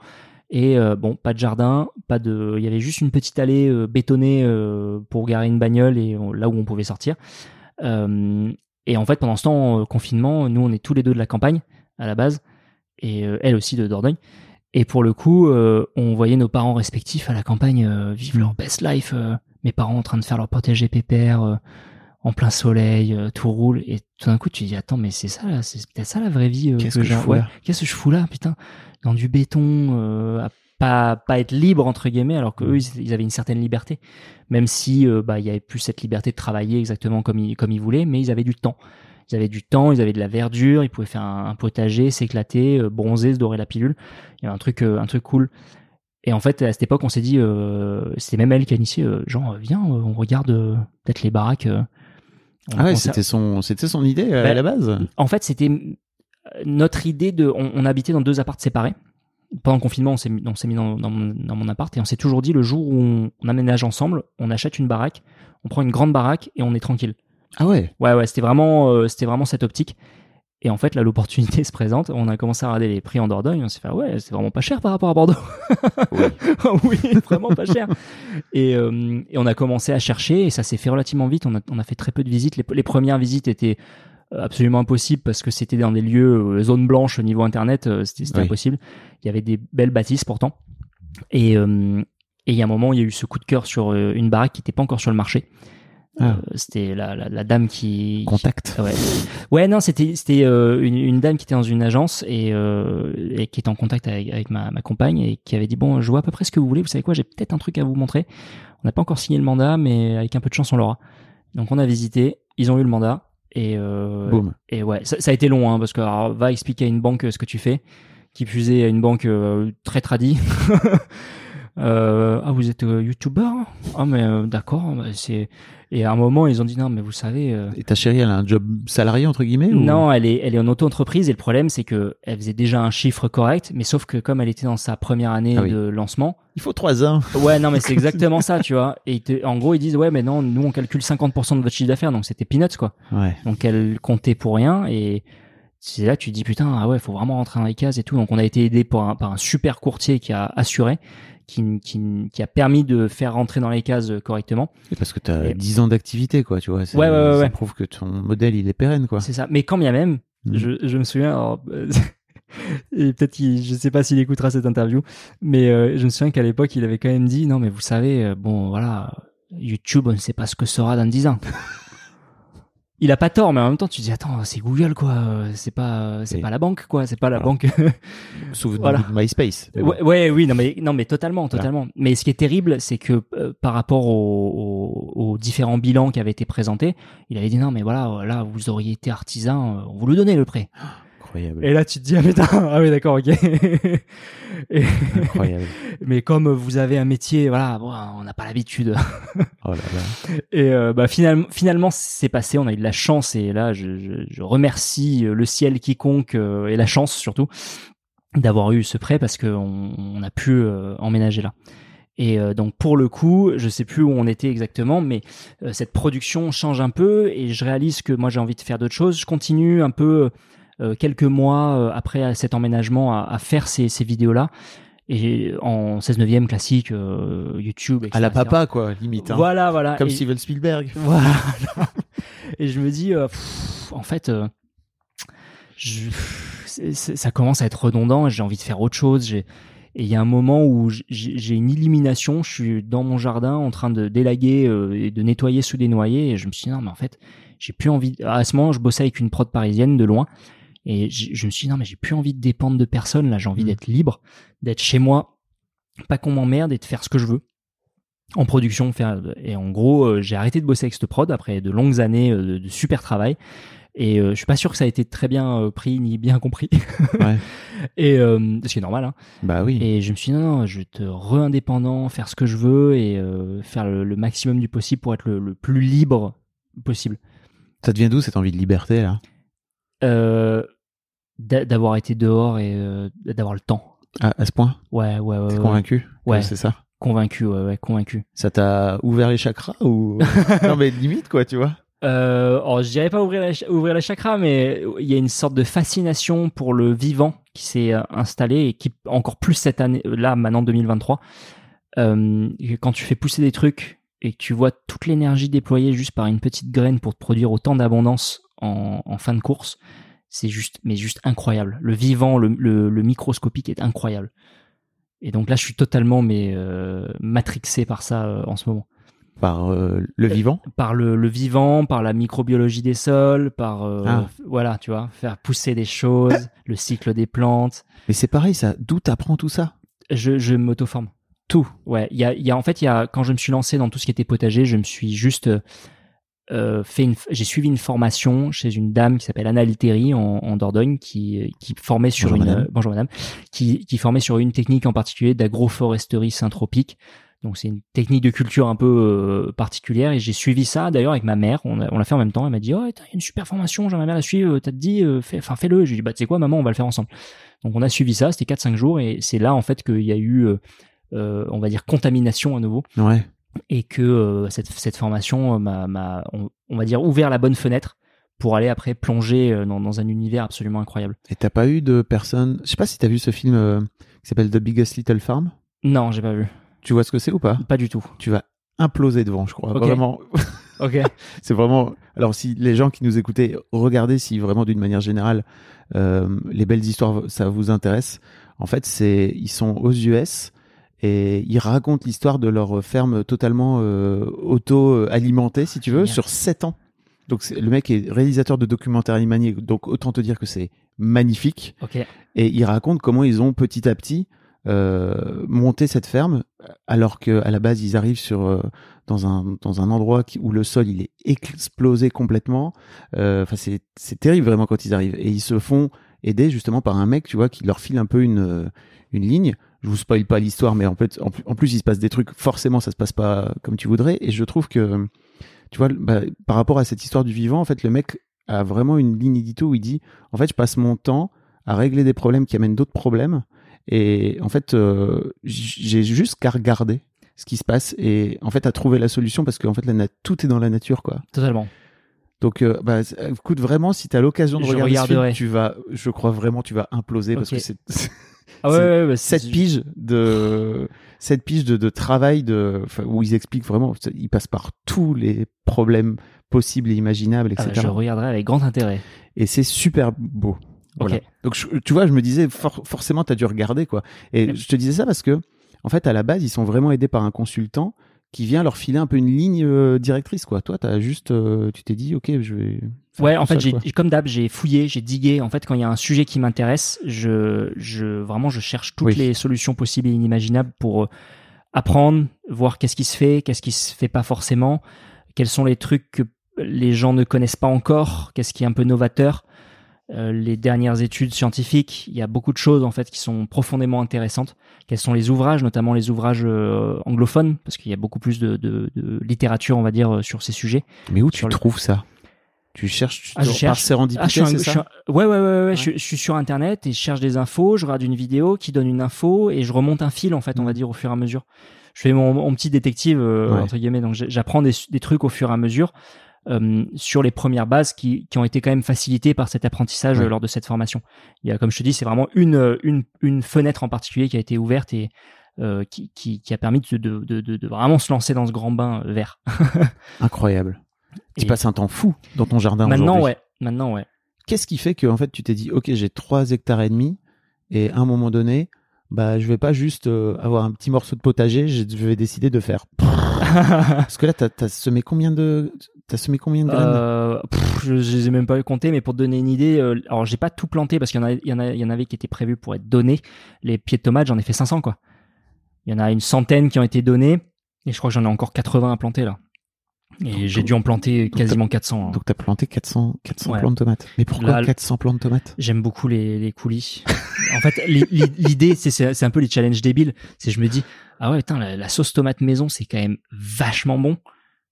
Et euh, bon, pas de jardin, pas de. Il y avait juste une petite allée euh, bétonnée euh, pour garer une bagnole et là où on pouvait sortir. Et en fait, pendant ce temps, confinement, nous, on est tous les deux de la campagne à la base, et elle aussi de Dordogne. Et pour le coup, on voyait nos parents respectifs à la campagne vivre leur best life. mes parents en train de faire leur potager pépère en plein soleil, euh, tout roule. Et tout d'un coup, tu te dis attends, mais c'est ça, là, c'est peut-être ça la vraie vie. euh, Qu'est-ce que je fous là? Qu'est-ce que je fous là, putain? Dans du béton, euh, à pas pas être libre entre guillemets, alors que eux ils, avaient une certaine liberté, même si euh, bah il y avait plus cette liberté de travailler exactement comme ils comme ils voulaient, mais ils avaient du temps. Ils avaient du temps, ils avaient de la verdure, ils pouvaient faire un, un potager, s'éclater, bronzer, se dorer la pilule. Il y avait un truc, un truc cool. Et en fait, à cette époque, on s'est dit, c'était même elle qui a initié, genre, viens, on regarde peut-être les baraques. On Ah ouais, c'était son c'était son idée euh, Bah, à la base. En fait, c'était euh, notre idée de, on, on habitait dans deux apparts séparés. Pendant le confinement, on s'est mis, on s'est mis dans, dans mon, dans mon appart et on s'est toujours dit, le jour où on, on aménage ensemble, on achète une baraque, on prend une grande baraque et on est tranquille. Ah ouais. Ouais, ouais, c'était vraiment, euh, c'était vraiment cette optique. Et en fait, là, l'opportunité se présente. On a commencé à regarder les prix en Dordogne. On s'est fait, ah ouais, c'est vraiment pas cher par rapport à Bordeaux. oui, vraiment pas cher. Et, euh, et on a commencé à chercher et ça s'est fait relativement vite. On a, on a fait très peu de visites. Les, les premières visites étaient euh, absolument impossibles parce que c'était dans des lieux, euh, zone blanche au niveau internet, euh, c'était Oui. impossible. Il y avait des belles bâtisses pourtant. Et euh, et il y a un moment, il y a eu ce coup de cœur sur une baraque qui n'était pas encore sur le marché. Ah. Euh, c'était la, la, la dame qui, Contact. Ouais, ouais non, c'était c'était euh, une, une dame qui était dans une agence et, euh, et qui était en contact avec, avec ma, ma compagne et qui avait dit bon, je vois à peu près ce que vous voulez. Vous savez quoi, j'ai peut-être un truc à vous montrer. On n'a pas encore signé le mandat, mais avec un peu de chance, on l'aura. Donc on a visité, ils ont eu le mandat et euh, Boum. et ouais, ça, ça a été long hein, parce que alors, va expliquer à une banque euh, ce que tu fais, qui est à une banque euh, très tradie. Euh, ah vous êtes euh, youtubeur Ah mais euh, d'accord, c'est et à un moment ils ont dit non mais vous savez euh, Et ta chérie, elle a un job salarié entre guillemets ou... non, elle est, elle est en auto-entreprise et le problème c'est que elle faisait déjà un chiffre correct, mais sauf que comme elle était dans sa première année Ah oui. de lancement, Il faut trois ans. ouais non mais c'est exactement ça, tu vois. Et en gros ils disent ouais mais non, nous on calcule 50% de votre chiffre d'affaires, donc c'était peanuts quoi. Ouais. Donc elle comptait pour rien et c'est là tu te dis putain ah ouais faut vraiment rentrer dans les cases et tout. Donc on a été aidé par un, par un super courtier qui a assuré, qui, qui, qui a permis de faire rentrer dans les cases correctement. Et Parce que tu as Et- 10 ans d'activité, quoi, tu vois. c'est- Ouais, ouais, ouais, Ça prouve que ton modèle, il est pérenne, quoi. C'est ça. Mais quand bien même, Mhm. je, je me souviens, alors, euh, et peut-être qu'il, je sais pas s'il écoutera cette interview, mais euh, je me souviens qu'à l'époque, il avait quand même dit non, mais vous savez, euh, bon, voilà, YouTube, on ne sait pas ce que sera dans 10 ans. il a pas tort, mais en même temps, tu te dis attends, c'est Google quoi, c'est pas, c'est Oui. pas la banque quoi, c'est pas la banque. Souvenez-vous Voilà. de MySpace. Mais bon. Ouais, ouais, oui, non mais non mais totalement, totalement. Mais ce qui est terrible, c'est que euh, par rapport aux, aux- aux différents bilans qui avaient été présentés, il avait dit non mais voilà, là vous auriez été artisan, euh, on vous le donnait le prêt. Incroyable. Et là tu te dis ah mais putain, ah oui d'accord ok. Et- Incroyable. mais comme vous avez un métier, voilà, bon, on n'a pas l'habitude. Oh là là. Et euh, bah finalement, finalement c'est passé. On a eu de la chance et là je, je, je remercie euh, le ciel quiconque euh, et la chance surtout d'avoir eu ce prêt parce qu'on on a pu euh, emménager là. Et donc pour le coup, je sais plus où on était exactement, mais cette production change un peu et je réalise que moi j'ai envie de faire d'autres choses. Je continue un peu quelques mois euh, après cet emménagement à, à faire ces, ces vidéos là et en 16 neuvième classique euh, YouTube. À la papa, quoi, limite. hein. Voilà, voilà. Comme Et- Steven Spielberg. voilà. Et je me dis, euh, pff, en fait, euh, je- ça commence à être redondant. J'ai envie de faire autre chose. J'ai- Et il y a un moment où j'ai une illumination. Je suis dans mon jardin en train de délaguer euh, et de nettoyer sous des noyers. Et je me suis dit, non, mais en fait, j'ai plus envie. À ce moment, je bossais avec une prod parisienne de loin. Et je me suis dit, non, mais j'ai plus envie de dépendre de personne. Là, j'ai envie Mm. d'être libre, d'être chez moi, pas qu'on m'emmerde et de faire ce que je veux en production. Faire, et en gros, euh, j'ai arrêté de bosser avec cette prod après de longues années euh, de, de super travail. Et euh, je suis pas sûr que ça a été très bien euh, pris ni bien compris. Ouais. et euh, ce qui est normal. Hein. Bah oui. Et je me suis dit non, non, je vais être re-indépendant, faire ce que je veux et faire le, le maximum du possible pour être le, le plus libre possible. Ça devient d'où cette envie de liberté, là? D'avoir été dehors et euh, d'avoir le temps. à, à ce point? Ouais, ouais, ouais. T'es ouais. convaincu Ouais. C'est ça? Convaincu, ouais, ouais, convaincu. Ça t'a ouvert les chakras ou Non, mais limite, quoi, tu vois Euh, alors, je dirais pas ouvrir la, ouvrir la chakra, mais il y a une sorte de fascination pour le vivant qui s'est euh, installée et qui encore plus cette année, là maintenant 2023. Euh, quand tu fais pousser des trucs et que tu vois toute l'énergie déployée juste par une petite graine pour te produire autant d'abondance en, en fin de course, c'est juste, mais juste incroyable. Le vivant, le, le- le microscopique est incroyable. Et donc là, je suis totalement mais euh, matrixé par ça euh, en ce moment Par euh, le vivant? par le, le vivant, par la microbiologie des sols, par Ah. voilà, tu vois, faire pousser des choses, le cycle des plantes. Mais c'est pareil, ça. D'où t'apprends tout ça? Je, je m'auto-forme. Tout. Ouais, il y a, y a en fait, il y a quand je me suis lancé dans tout ce qui était potager, je me suis juste euh, j'ai suivi une formation chez une dame qui s'appelle Anna Literi en, en Dordogne qui qui formait sur Bonjour, une madame. euh, bonjour madame qui qui formait sur une technique en particulier d'agroforesterie syntropique. Donc c'est une technique de culture un peu euh, particulière et j'ai suivi ça d'ailleurs avec ma mère. On l'a on l'a fait en même temps. Elle m'a dit oh il y a une super formation, j'aimerais bien la suivre. T'as dit euh, fais, enfin fais-le. Je lui ai dit bah tu sais quoi maman on va le faire ensemble. Donc on a suivi ça. C'était 4-5 jours et c'est là en fait qu'il y a eu euh, on va dire contamination à nouveau Ouais. Et que euh, cette, cette formation euh, m'a, m'a, on, on va dire, ouvert la bonne fenêtre pour aller après plonger euh, dans, dans un univers absolument incroyable. Et t'as pas eu de personne. Je sais pas si t'as vu ce film euh, qui s'appelle The Biggest Little Farm. Non, j'ai pas vu. Tu vois ce que c'est ou pas? Pas du tout. Tu vas imploser devant, je crois. Vraiment. Ok. c'est vraiment. Alors, si les gens qui nous écoutaient, regardez si vraiment d'une manière générale, euh, les belles histoires, ça vous intéresse. En fait, c'est ils sont aux US et ils racontent l'histoire de leur ferme totalement euh, auto-alimentée, si tu veux, sur 7 ans. Donc, le mec est réalisateur de documentaires animaliers, donc autant te dire que c'est magnifique. Ok. Et ils racontent comment ils ont petit à petit euh, monté cette ferme, alors que à la base ils arrivent sur euh, dans un dans un endroit qui- où le sol il est explosé complètement. Euh, Enfin c'est c'est terrible vraiment quand ils arrivent et ils se font aider justement par un mec tu vois qui leur file un peu une euh, une ligne. Je vous spoil pas l'histoire, mais en fait en plus, en plus il se passe des trucs. Forcément ça se passe pas comme tu voudrais et je trouve que tu vois bah, par rapport à cette histoire du vivant en fait le mec a vraiment une ligne édito où il dit en fait je passe mon temps à régler des problèmes qui amènent d'autres problèmes. Et en fait, euh, j'ai juste qu'à regarder ce qui se passe et en fait à trouver la solution parce qu'en fait la tout est dans la nature quoi. Totalement. Donc euh, bah écoute vraiment si tu as l'occasion de Je regarder ce film, tu vas je crois vraiment tu vas imploser parce que c'est Ah ouais, ouais, ouais, bah, cette pige de cette pige de, de travail de où ils expliquent vraiment ils passent par tous les problèmes possibles et imaginables Ah bah, etc. je regarderai avec grand intérêt. Et c'est super beau. Voilà. Donc je- tu vois, je me disais for- forcément t'as dû regarder quoi. Et Ouais. je te disais ça parce que en fait à la base ils sont vraiment aidés par un consultant qui vient leur filer un peu une ligne euh, directrice quoi. Toi t'as juste euh, tu t'es dit ok je vais. Ouais, en fait, seul, comme d'hab, j'ai fouillé, j'ai digué. En fait, quand il y a un sujet qui m'intéresse, je, je, vraiment, je cherche toutes Oui. les solutions possibles et inimaginables pour euh, apprendre, voir qu'est-ce qui se fait, qu'est-ce qui se fait pas forcément, quels sont les trucs que les gens ne connaissent pas encore, qu'est-ce qui est un peu novateur. Euh, les dernières études scientifiques, il y a beaucoup de choses en fait qui sont profondément intéressantes. Quels sont les ouvrages, notamment les ouvrages euh, anglophones, parce qu'il y a beaucoup plus de, de, de littérature, on va dire, sur ces sujets. Mais où tu sur le- trouves ça? Tu cherches tu Ah, je cherche. par sérendipité Ah, c'est ça ouais, ouais, ouais, ouais, Ouais. Je, je suis sur Internet et je cherche des infos, je regarde une vidéo qui donne une info et je remonte un fil, en fait, on va dire, au fur et à mesure. Je fais mon, mon petit détective, euh, Ouais. entre guillemets, donc j'apprends des, des trucs au fur et à mesure euh, sur les premières bases qui, qui ont été quand même facilitées par cet apprentissage Ouais. euh, lors de cette formation. Il y a, comme je te dis, c'est vraiment une, une, une fenêtre en particulier qui a été ouverte et euh, qui, qui, qui a permis de, de, de, vraiment se lancer dans ce grand bain euh, vert. Incroyable. Tu Et- passes un temps fou dans ton jardin Maintenant, ouais. Maintenant, ouais. Qu'est-ce qui fait que en fait tu t'es dit ok j'ai 3 hectares et demi et à un moment donné bah je vais pas juste euh, avoir un petit morceau de potager je vais décider de faire parce que là t'as as semé combien de t'as semé combien de graines Euh, pff, je, je les ai même pas comptés, mais pour te donner une idée, euh, alors j'ai pas tout planté parce qu'il y en a, il y en a, il y en avait qui étaient prévus pour être donnés. Les pieds de tomates, j'en ai fait 500 quoi. Il y en a une centaine qui ont été donnés et je crois que j'en ai encore 80 à planter là. Et j'ai dû en planter quasiment 400. hein. donc t'as planté 400 400 Ouais. plants de tomates mais pourquoi Là, 400 plants de tomates? J'aime beaucoup les, les coulis. en fait, li- li- l'idée, c'est, un peu les challenges débiles. C'est je me dis, ah ouais, putain, la, la sauce tomate maison, c'est quand même vachement bon.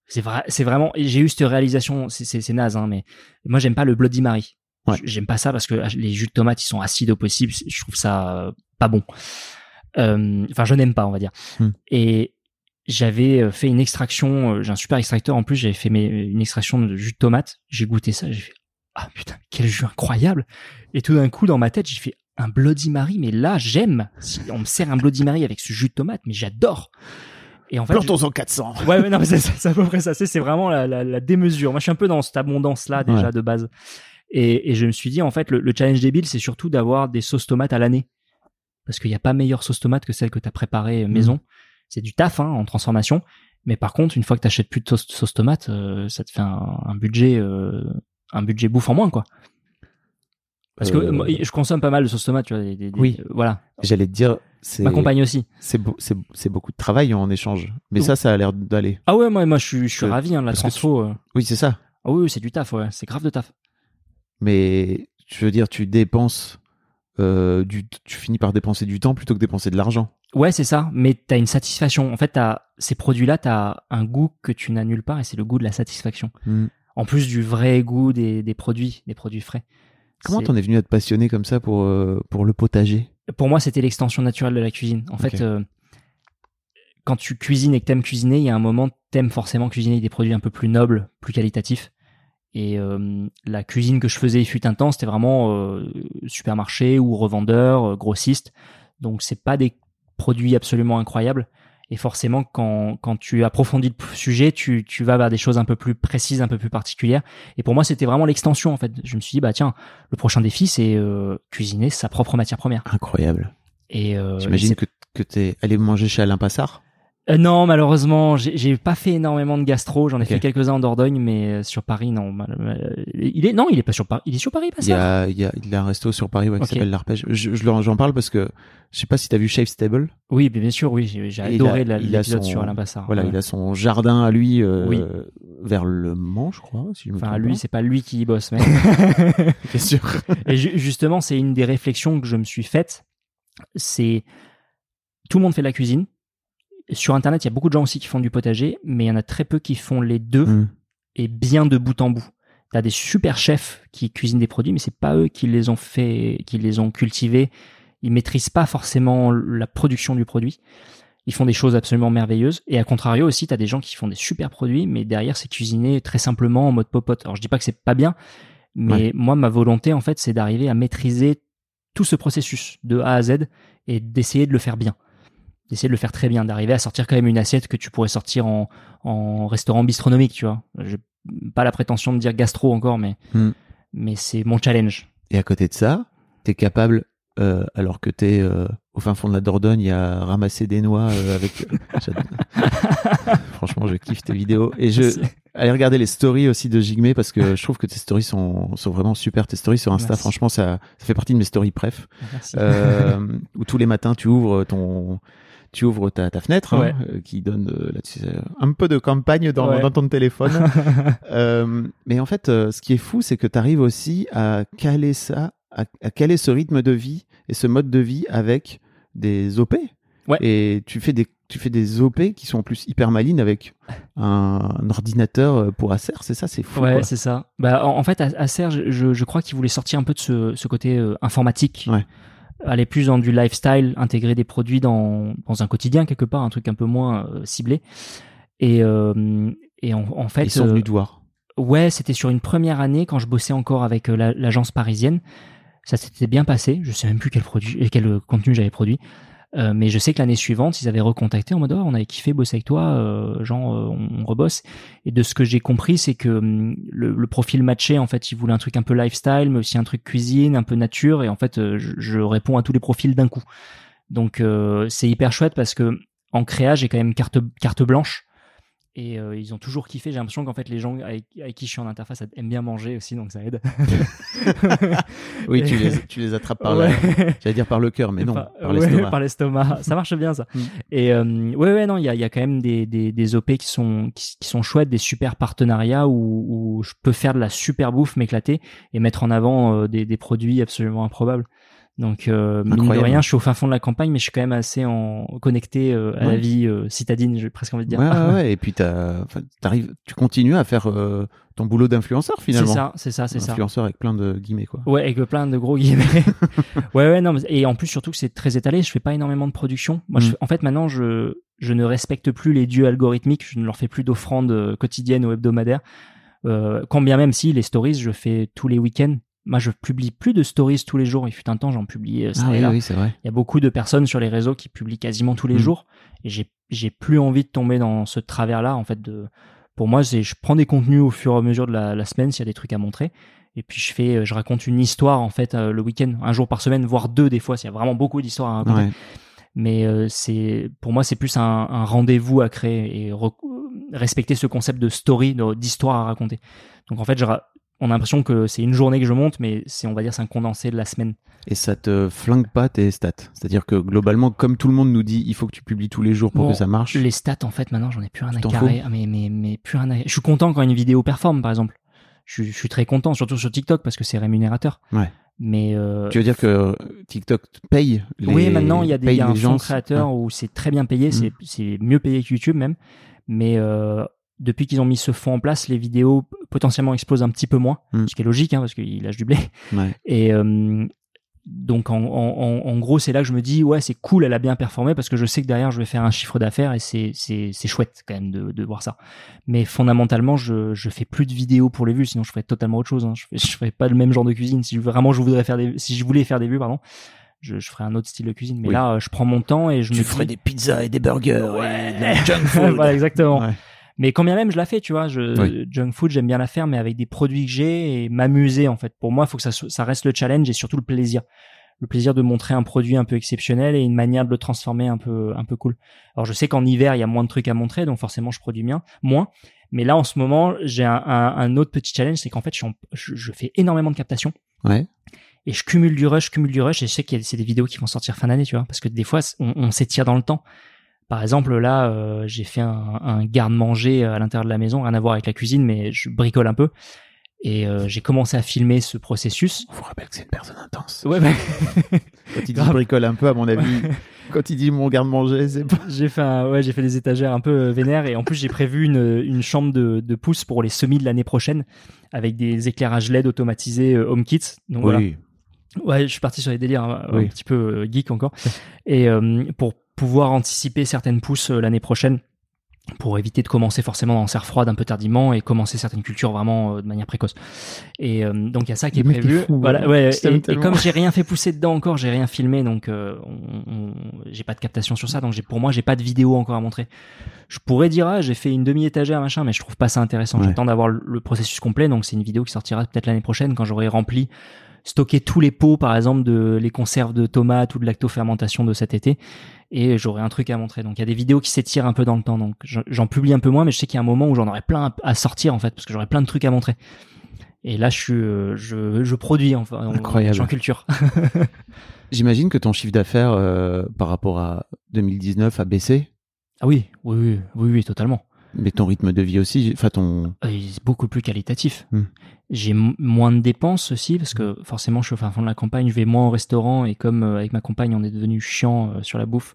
C'est vrai, c'est vraiment. J'ai eu cette réalisation, c'est, naze, hein, mais moi j'aime pas le Bloody Mary. Ouais. J'aime pas ça parce que les jus de tomate ils sont acides au possible. Je trouve ça pas bon. Euh, Enfin, je n'aime pas, on va dire. Hmm. Et j'avais euh, fait une extraction. euh, J'ai un super extracteur en plus. J'avais fait mes, une extraction de jus de tomate. J'ai goûté ça. J'ai fait ah putain quel jus incroyable. Et tout d'un coup dans ma tête j'ai fait un Bloody Mary. Mais là j'aime. Si on me sert un Bloody Mary avec ce jus de tomate, mais j'adore. Et en fait, plantons-en 400 Ouais, ouais, non, mais c'est, à peu près ça. C'est, vraiment la, la, la démesure. Moi, je suis un peu dans cette abondance-là, déjà, Ouais. de base. Et, et je me suis dit, en fait, le, le challenge débile, c'est surtout d'avoir des sauces tomates à l'année. Parce qu'il n'y a pas meilleure sauce tomate que celle que tu as préparée euh, maison. C'est du taf, hein, en transformation. Mais par contre, une fois que tu achètes plus de sauce, sauce tomate, euh, ça te fait un, un budget, euh, un budget bouffe en moins, quoi. Parce que Euh, moi, je consomme pas mal de sauce tomate, tu vois. des- des- des- Oui. voilà. j'allais te dire c'est Ma compagne aussi. c'est beau- c'est c'est beaucoup de travail en échange mais ça ça a l'air d'aller Ah ouais, moi, moi je suis, je suis ravi, hein, de la tu- transfo. oui c'est ça Ah oui, oui, c'est du taf, ouais. C'est grave de taf. mais je veux dire tu dépenses euh, du tu finis par dépenser du temps plutôt que dépenser de l'argent Ouais, c'est ça. Mais t'as une satisfaction. En fait, t'as ces produits-là, t'as un goût que tu n'as nulle part, et c'est le goût de la satisfaction. Hmm. En plus du vrai goût des, des produits, des produits frais. Comment t'en es venu à te passionner comme ça pour, euh, pour le potager? Pour moi, c'était l'extension naturelle de la cuisine. En fait, euh, quand tu cuisines et que t'aimes cuisiner, il y a un moment, t'aimes forcément cuisiner des produits un peu plus nobles, plus qualitatifs. Et euh, la cuisine que je faisais il fut un temps, c'était vraiment supermarché ou revendeur, grossiste. Donc c'est pas des produits absolument incroyables. Et forcément, quand, quand tu approfondis le sujet, tu, tu vas vers des choses un peu plus précises, un peu plus particulières. Et pour moi, c'était vraiment l'extension, en fait. Je me suis dit, bah tiens, le prochain défi, c'est euh, cuisiner sa propre matière première. Incroyable. Et euh, J'imagine que, que t'es allé manger chez Alain Passard? Euh, non, malheureusement, j'ai pas fait énormément de gastro. J'en ai fait quelques-uns en Dordogne, mais euh, sur Paris, non. mal- Il est non, il est pas sur Paris. Il est sur Paris, pas il y, ça? a, il, y a, il y a un resto sur Paris ouais, qui s'appelle l'Arpège. Je, J'en parle parce que je sais pas si t'as vu Shave Stable. Oui, bien sûr, oui. J'ai adoré l'épisode sur Alain Passard. Voilà, Ouais. il a son jardin à lui euh, Oui. vers le Mans, je crois. Si je Enfin, lui, c'est pas lui qui y bosse, mais. Bien sûr. Et ju- justement, c'est une des réflexions que je me suis faite. C'est tout le monde fait de la cuisine. Sur Internet, il y a beaucoup de gens aussi qui font du potager, mais il y en a très peu qui font les deux Mm. et bien de bout en bout. T'as des super chefs qui cuisinent des produits, mais c'est pas eux qui les ont fait, qui les ont cultivés. Ils maîtrisent pas forcément la production du produit. Ils font des choses absolument merveilleuses. Et à contrario aussi, t'as des gens qui font des super produits, mais derrière c'est cuisiné très simplement en mode popote. Alors je dis pas que c'est pas bien, mais Ouais. moi ma volonté en fait c'est d'arriver à maîtriser tout ce processus de A à Z et d'essayer de le faire bien. D'essayer de le faire très bien, d'arriver à sortir quand même une assiette que tu pourrais sortir en, en restaurant bistronomique, tu vois. J'ai pas la prétention de dire gastro encore, mais, Hmm. mais c'est mon challenge. Et à côté de ça, t'es capable, euh, alors que t'es euh, au fin fond de la Dordogne, à ramasser des noix euh, avec. Franchement, je kiffe tes vidéos et je Merci. allez regarder les stories aussi de Jigme parce que je trouve que tes stories sont sont vraiment super. Tes stories sur Insta, Merci. franchement, ça ça fait partie de mes stories préf. Merci. Où tous les matins tu ouvres ton tu ouvres ta, ta fenêtre hein, Ouais. euh, qui donne euh, euh, un peu de campagne dans, Ouais. dans ton téléphone. Euh, mais en fait, ce qui est fou, c'est que tu arrives aussi à caler ça, à, à caler ce rythme de vie et ce mode de vie avec des OP. Ouais. Et tu fais des tu fais des OP qui sont en plus hyper malines avec un, un ordinateur pour Acer, c'est ça, c'est fou. Ouais, c'est ça. Bah, en, en fait, Acer, je, je, je crois qu'il voulait sortir un peu de ce, ce côté euh, informatique. Ouais. Aller plus dans du lifestyle, intégrer des produits dans, dans un quotidien quelque part, un truc un peu moins euh, ciblé. Et, euh, et en, en fait, Ils sont euh, venus te voir. ouais, c'était sur une première année quand je bossais encore avec euh, la- l'agence parisienne. Ça s'était bien passé. Je sais même plus quel produit, et quel euh, contenu j'avais produit. Euh, mais je sais que l'année suivante, ils avaient recontacté en mode oh, on avait kiffé bosser avec toi, euh, genre euh, on, on rebosse. Et de ce que j'ai compris, c'est que hum, le, profil matché, en fait, ils voulaient un truc un peu lifestyle, mais aussi un truc cuisine, un peu nature. Et en fait, euh, je, je réponds à tous les profils d'un coup. Donc euh, c'est hyper chouette parce que en créa, j'ai quand même carte carte blanche. Et euh, ils ont toujours kiffé. J'ai l'impression qu'en fait, les gens avec, avec qui je suis en interface aiment bien manger aussi, donc ça aide. Oui, Et- tu les, tu les attrapes par Ouais. la- J'allais dire par le cœur, mais non, Par- par ouais, l'estomac. par l'estomac. Ça marche bien ça. Mm. Et euh, ouais, ouais, non, il y a, y a quand même des, des, des OP qui sont qui, qui sont chouettes, des super partenariats où, où je peux faire de la super bouffe, m'éclater et mettre en avant euh, des, des produits absolument improbables. Donc mine de rien, je suis au fin fond de la campagne, mais je suis quand même assez en connecté euh, à la vie euh, citadine, j'ai presque envie de dire. Ouais, ouais, ouais. Et puis t'arrives, tu continues à faire euh, ton boulot d'influenceur c'est finalement. ça, c'est ça, c'est ça. Influenceur avec plein de guillemets quoi. Ouais, avec plein de gros guillemets. ouais, ouais, non, mais- et en plus surtout que c'est très étalé. Je fais pas énormément de production. Moi, je Mm. en fait, maintenant, je je ne respecte plus les dieux algorithmiques. Je ne leur fais plus d'offrandes euh, quotidiennes ou hebdomadaires. Euh, quand bien même si les stories, je fais tous les week-ends. Moi, je publie plus de stories tous les jours. Il fut un temps, j'en publiais euh, ça Ah oui, là. oui, c'est vrai. Il y a beaucoup de personnes sur les réseaux qui publient quasiment tous les Mm. jours et j'ai j'ai plus envie de tomber dans ce travers là en fait de pour moi c'est je prends des contenus au fur et à mesure de la, la semaine s'il y a des trucs à montrer et puis je fais euh, je raconte une histoire en fait euh, le week-end un jour par semaine voire deux des fois s'il y a vraiment beaucoup d'histoires à raconter Ouais. mais euh, c'est pour moi c'est plus un, un rendez-vous à créer et re- respecter ce concept de story de- d'histoire à raconter donc en fait je ra- on a l'impression que c'est une journée que je monte mais c'est on va dire c'est un condensé de la semaine Et ça te flingue pas tes stats? C'est-à-dire que globalement, comme tout le monde nous dit, il faut que tu publies tous les jours pour Bon, que ça marche? Les stats, en fait, maintenant, j'en ai plus rien à carrer. Ah, Mais, mais, mais plus rien à... Je suis content quand une vidéo performe, par exemple. Je, suis- je suis très content, surtout sur TikTok, parce que c'est rémunérateur. Ouais. Mais euh, Tu veux dire que TikTok paye les oui, maintenant, il y a, des, y a un fonds créateur où c'est très bien payé. C'est, c'est mieux payé que YouTube, même. Mais euh, depuis qu'ils ont mis ce fonds en place, les vidéos potentiellement explosent un petit peu moins. Mm. Ce qui est logique, hein, parce qu'il lâche du blé. Ouais. Et euh, donc en, en, en- gros, c'est là que je me dis ouais, c'est cool, elle a bien performé parce que je sais que derrière je vais faire un chiffre d'affaires et c'est c'est c'est chouette quand même de, de voir ça. Mais fondamentalement, je je fais plus de vidéos pour les vues, sinon je ferais totalement autre chose. Hein. Je je ferais pas le même genre de cuisine. Si je- vraiment je voudrais faire des si je voulais faire des vues, pardon. Je, je ferais un autre style de cuisine, mais Oui. là, euh, je prends mon temps et je Tu me ferais dis... des pizzas et des burgers Ouais. et de la junk food. voilà, exactement. Ouais. Mais quand bien même, je la fais, tu vois. Je, Oui. Junk food, j'aime bien la faire, mais avec des produits que j'ai et m'amuser, en fait. Pour moi, il faut que ça, reste le challenge et surtout le plaisir. Le plaisir de montrer un produit un peu exceptionnel et une manière de le transformer un peu, un peu cool. Alors, je sais qu'en hiver, il y a moins de trucs à montrer, donc forcément, je produis bien, moins. Mais là, en ce moment, j'ai un, un, un autre petit challenge, c'est qu'en fait, je, en- je, je fais énormément de captations Ouais. et je cumule du rush, cumule du rush, et je sais qu'il y a c'est des vidéos qui vont sortir fin d'année, tu vois, parce que des fois on, on s'étire dans le temps. Par exemple, là, euh, j'ai fait un, un garde-manger à l'intérieur de la maison, rien à voir avec la cuisine, mais je bricole un peu. Et euh, j'ai commencé à filmer ce processus. On vous rappelle que c'est une personne intense. Ouais, bah, Quand il dit bricole un peu, à mon avis, quand il dit mon garde-manger, c'est pas. j'ai fait un, ouais, j'ai fait des étagères un peu euh, vénères, et en plus j'ai prévu une, une chambre de, de pouce pour les semis de l'année prochaine, avec des éclairages LED automatisés euh, HomeKit. Donc voilà. Oui. Ouais, je suis parti sur les délires hein, un petit peu euh, geek encore. Et euh, pour pouvoir anticiper certaines pousses euh, l'année prochaine, pour éviter de commencer forcément en serre froide un peu tardivement et commencer certaines cultures vraiment euh, de manière précoce. Et euh, donc il y a ça qui est prévu. fou, voilà, ouais. ouais, et, comme j'ai rien fait pousser dedans encore, j'ai rien filmé, donc euh, on- on- j'ai pas de captation sur ça. Donc j'ai pour moi j'ai pas de vidéo encore à montrer. Je pourrais dire ah j'ai fait une demi étagère machin, mais je trouve pas ça intéressant. Ouais. J'attends d'avoir le processus complet, donc c'est une vidéo qui sortira peut-être l'année prochaine quand j'aurai rempli stocker tous les pots, par exemple, de les conserves de tomates ou de lactofermentation de cet été, et j'aurai un truc à montrer. Donc il y a des vidéos qui s'étirent un peu dans le temps, donc j'en- publie un peu moins, mais je sais qu'il y a un moment où j'en aurai plein à- sortir en fait, parce que j'aurai plein de trucs à montrer. Et là, je suis, euh, je, je produis enfin, en- Incroyable. en culture. J'imagine que ton chiffre d'affaires euh, par rapport à 2019 a baissé, ah oui, oui, oui, oui, oui, totalement. Mais ton rythme de vie aussi, enfin ton... Euh, beaucoup plus qualitatif. Hmm. J'ai moins de dépenses aussi parce que forcément je suis au fin fond de la campagne, je vais moins au restaurant et comme euh, avec ma compagne on est devenu chiant euh, sur la bouffe.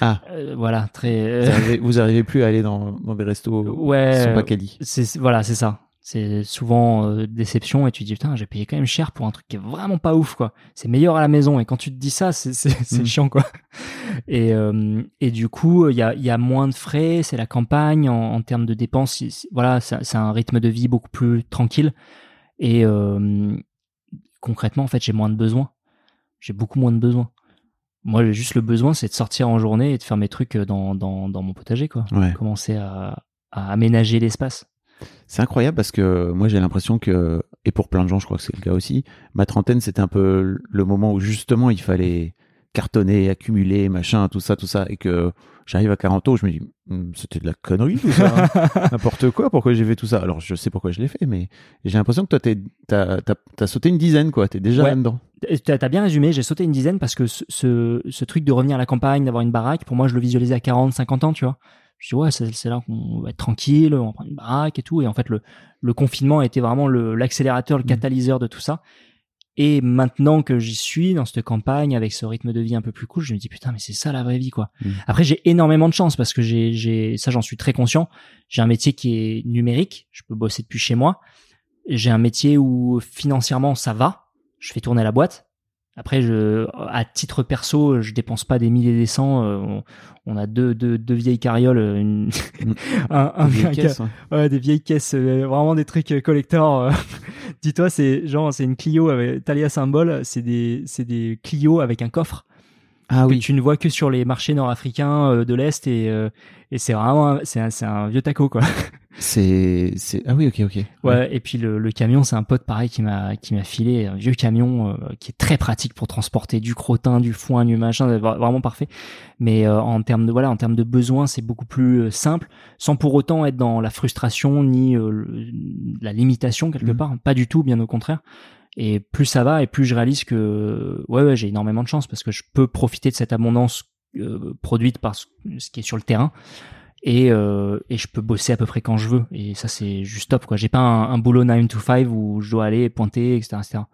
Ah. Euh, voilà, très. Vous arrivez, vous arrivez plus à aller dans, dans des restos Ouais, qui sont pas quali. voilà, c'est ça. C'est souvent euh, déception et tu te dis putain j'ai payé quand même cher pour un truc qui est vraiment pas ouf quoi. C'est meilleur à la maison et quand tu te dis ça c'est c'est c'est Mm. chiant quoi. Et euh, et du coup il y a il y a moins de frais, c'est la campagne en, en termes de dépenses. Voilà, c'est c'est un rythme de vie beaucoup plus tranquille et euh, concrètement en fait j'ai moins de besoins. J'ai beaucoup moins de besoins. Moi j'ai juste le besoin c'est de sortir en journée et de faire mes trucs dans dans dans mon potager quoi. Ouais. Commencer à à aménager l'espace. C'est incroyable parce que moi j'ai l'impression que, et pour plein de gens je crois que c'est le cas aussi, ma trentaine c'était un peu le moment où justement il fallait cartonner, accumuler, machin, tout ça, tout ça, et que j'arrive à 40 ans, je me dis, Hum, c'était de la connerie tout ça, hein. n'importe quoi, pourquoi j'ai fait tout ça? Alors je sais pourquoi je l'ai fait, mais j'ai l'impression que toi t'as t'as sauté une dizaine quoi, t'es déjà Ouais. là-dedans. T'as t'as bien résumé, j'ai sauté une dizaine parce que ce, ce, ce truc de revenir à la campagne, d'avoir une baraque, pour moi je le visualisais à 40, 50 ans, tu vois. Je dis ouais, c'est là qu'on va être tranquille, on va prendre une baraque et tout. Et en fait, le, le confinement a été vraiment l'accélérateur, le, Mm. catalyseur de tout ça. Et maintenant que j'y suis dans cette campagne avec ce rythme de vie un peu plus cool, je me dis putain mais c'est ça la vraie vie quoi. Mm. Après j'ai énormément de chance parce que j'ai j'ai ça j'en suis très conscient. J'ai un métier qui est numérique, je peux bosser depuis chez moi. J'ai un métier où financièrement ça va, je fais tourner la boîte. Après je à titre perso, je dépense pas des milliers et des cents, euh, on, on a deux, deux, deux vieilles carrioles, une, un, un- un- caisse, hein. Ouais, des vieilles caisses, euh, vraiment des trucs euh, collector. euh. Dis-toi, c'est genre c'est une Clio avec Talia symbole, c'est des c'est des Clio avec un coffre Ah que oui, tu ne vois que sur les marchés nord-africains euh, de l'est et euh, et c'est vraiment c'est un, c'est un vieux taco quoi. c'est, c'est, ah oui, ok, ok. Ouais, et puis le, le camion, c'est un pote pareil qui m'a qui m'a filé un vieux camion euh, qui est très pratique pour transporter du crottin, du foin, du machin, vraiment parfait. Mais euh, en termes de voilà, en termes de besoins, c'est beaucoup plus euh, simple, sans pour autant être dans la frustration ni euh, la limitation quelque Mhm. part. Pas du tout, bien au contraire. Et plus ça va, et plus je réalise que ouais, ouais j'ai énormément de chance parce que je peux profiter de cette abondance euh, produite par ce, ce qui est sur le terrain. Et, euh, et je peux bosser à peu près quand je veux. Et ça c'est juste top quoi. J'ai pas un, un boulot 9 to 5 où je dois aller pointer etc, etc.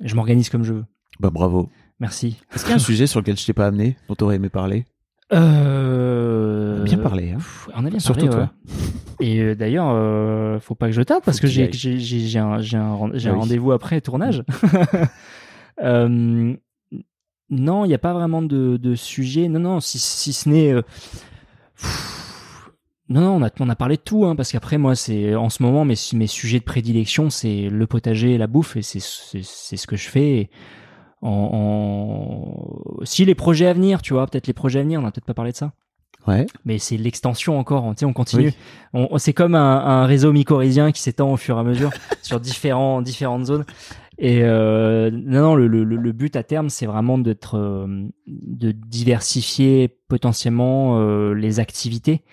je m'organise comme je veux. Bah bravo. merci. Est-ce qu'il y a un sujet sur lequel je t'ai pas amené, dont t'aurais aimé parler? Euh... Bien parlé, hein. pff, on a bien Surtout parlé, ouais. toi. et euh, d'ailleurs euh, faut pas que je tape parce Faut que j'ai un j'ai un, ren- j'ai Ah un oui. rendez-vous après tournage Euh, non il n'y a pas vraiment de, de sujet non non si si ce n'est non, non, on a, on a parlé de tout, hein, parce qu'après, moi, c'est en ce moment, mes, mes sujets de prédilection, c'est le potager et la bouffe, et c'est c'est c'est ce que je fais. Et en, en- Si les projets à venir, tu vois, peut-être les projets à venir, on n'a peut-être pas parlé de ça, Ouais. mais c'est l'extension encore, tu sais, on continue. Oui. On, on- c'est comme un, un réseau mycorhizien qui s'étend au fur et à mesure sur différents, différentes zones. Et euh, non, non, le, le, le but à terme, c'est vraiment d'être, euh, de diversifier potentiellement euh, les activités.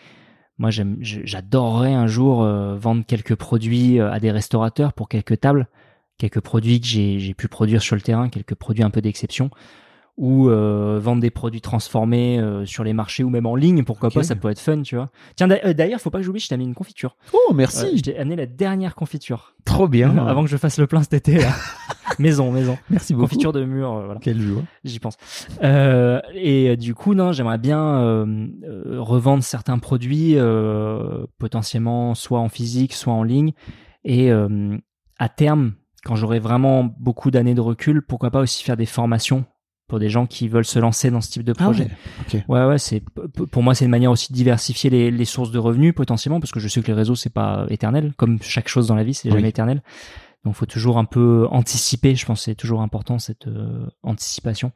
Moi, j'adorerais un jour vendre quelques produits à des restaurateurs pour quelques tables, quelques produits que j'ai, pu produire sur le terrain, quelques produits un peu d'exception, ou euh, vendre des produits transformés euh, sur les marchés ou même en ligne. Pourquoi Ok. pas Ça peut être fun, tu vois. Tiens, euh, d'ailleurs, faut pas que j'oublie, je t'ai amené une confiture. Oh, merci. je t'ai amené la dernière confiture Trop bien. avant que je fasse le plein cet été. Là. maison, maison. Merci beaucoup. Confiture de mur, voilà. Quelle joie. J'y pense. Et du coup, non, j'aimerais bien revendre certains produits, potentiellement soit en physique, soit en ligne. Et à terme, quand j'aurai vraiment beaucoup d'années de recul, pourquoi pas aussi faire des formations pour des gens qui veulent se lancer dans ce type de Ah projet. ouais. Ouais, ouais, c'est pour moi c'est une manière aussi de diversifier les, les sources de revenus potentiellement parce que je sais que les réseaux c'est pas éternel, comme chaque chose dans la vie c'est Oui. jamais éternel. Donc, faut toujours un peu anticiper. Je pense que c'est toujours important cette euh, anticipation.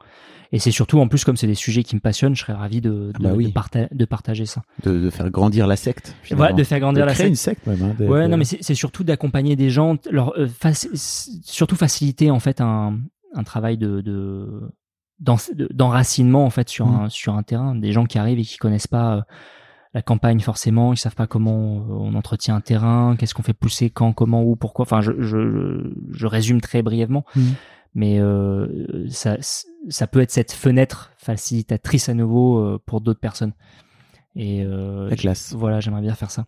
Et c'est surtout, en plus, comme c'est des sujets qui me passionnent, je serais ravi de, Ah bah oui. de parta- de partager ça. De, faire grandir la secte. Ouais, de faire grandir la créer secte. une secte même. hein, Ouais, non, mais c'est surtout d'accompagner des gens, leur euh, faci- surtout faciliter en fait un, un travail de de- d'en- de- d'enracinement en fait sur Mm. un sur un terrain, des gens qui arrivent et qui connaissent pas euh, la campagne forcément, ils savent pas comment on entretient un terrain, qu'est-ce qu'on fait pousser, quand, comment, où, pourquoi. Enfin, je je, je résume très brièvement, Mm. mais euh, ça ça peut être cette fenêtre facilitatrice à nouveau euh, pour d'autres personnes. Et euh, La classe. voilà, j'aimerais bien faire ça.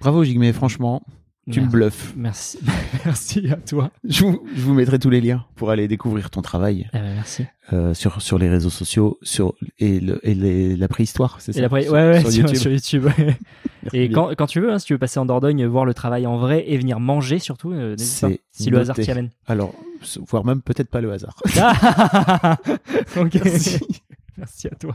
Bravo Jigme, franchement, tu me bluffes. Merci, merci à toi. Je vous, je vous mettrai tous les liens pour aller découvrir ton travail Eh ben, merci. euh, sur, sur les réseaux sociaux sur, et, le, et les- la préhistoire, c'est ça après, Sur- ouais, ouais, sur sur, YouTube. sur YouTube. ouais. Merci Et quand, quand tu veux, hein, si tu veux passer en Dordogne, voir le travail en vrai et venir manger surtout, euh, pas. Si le hasard t'y amène. Alors, voire même peut-être pas le hasard. Ah ok. Merci. Merci à toi.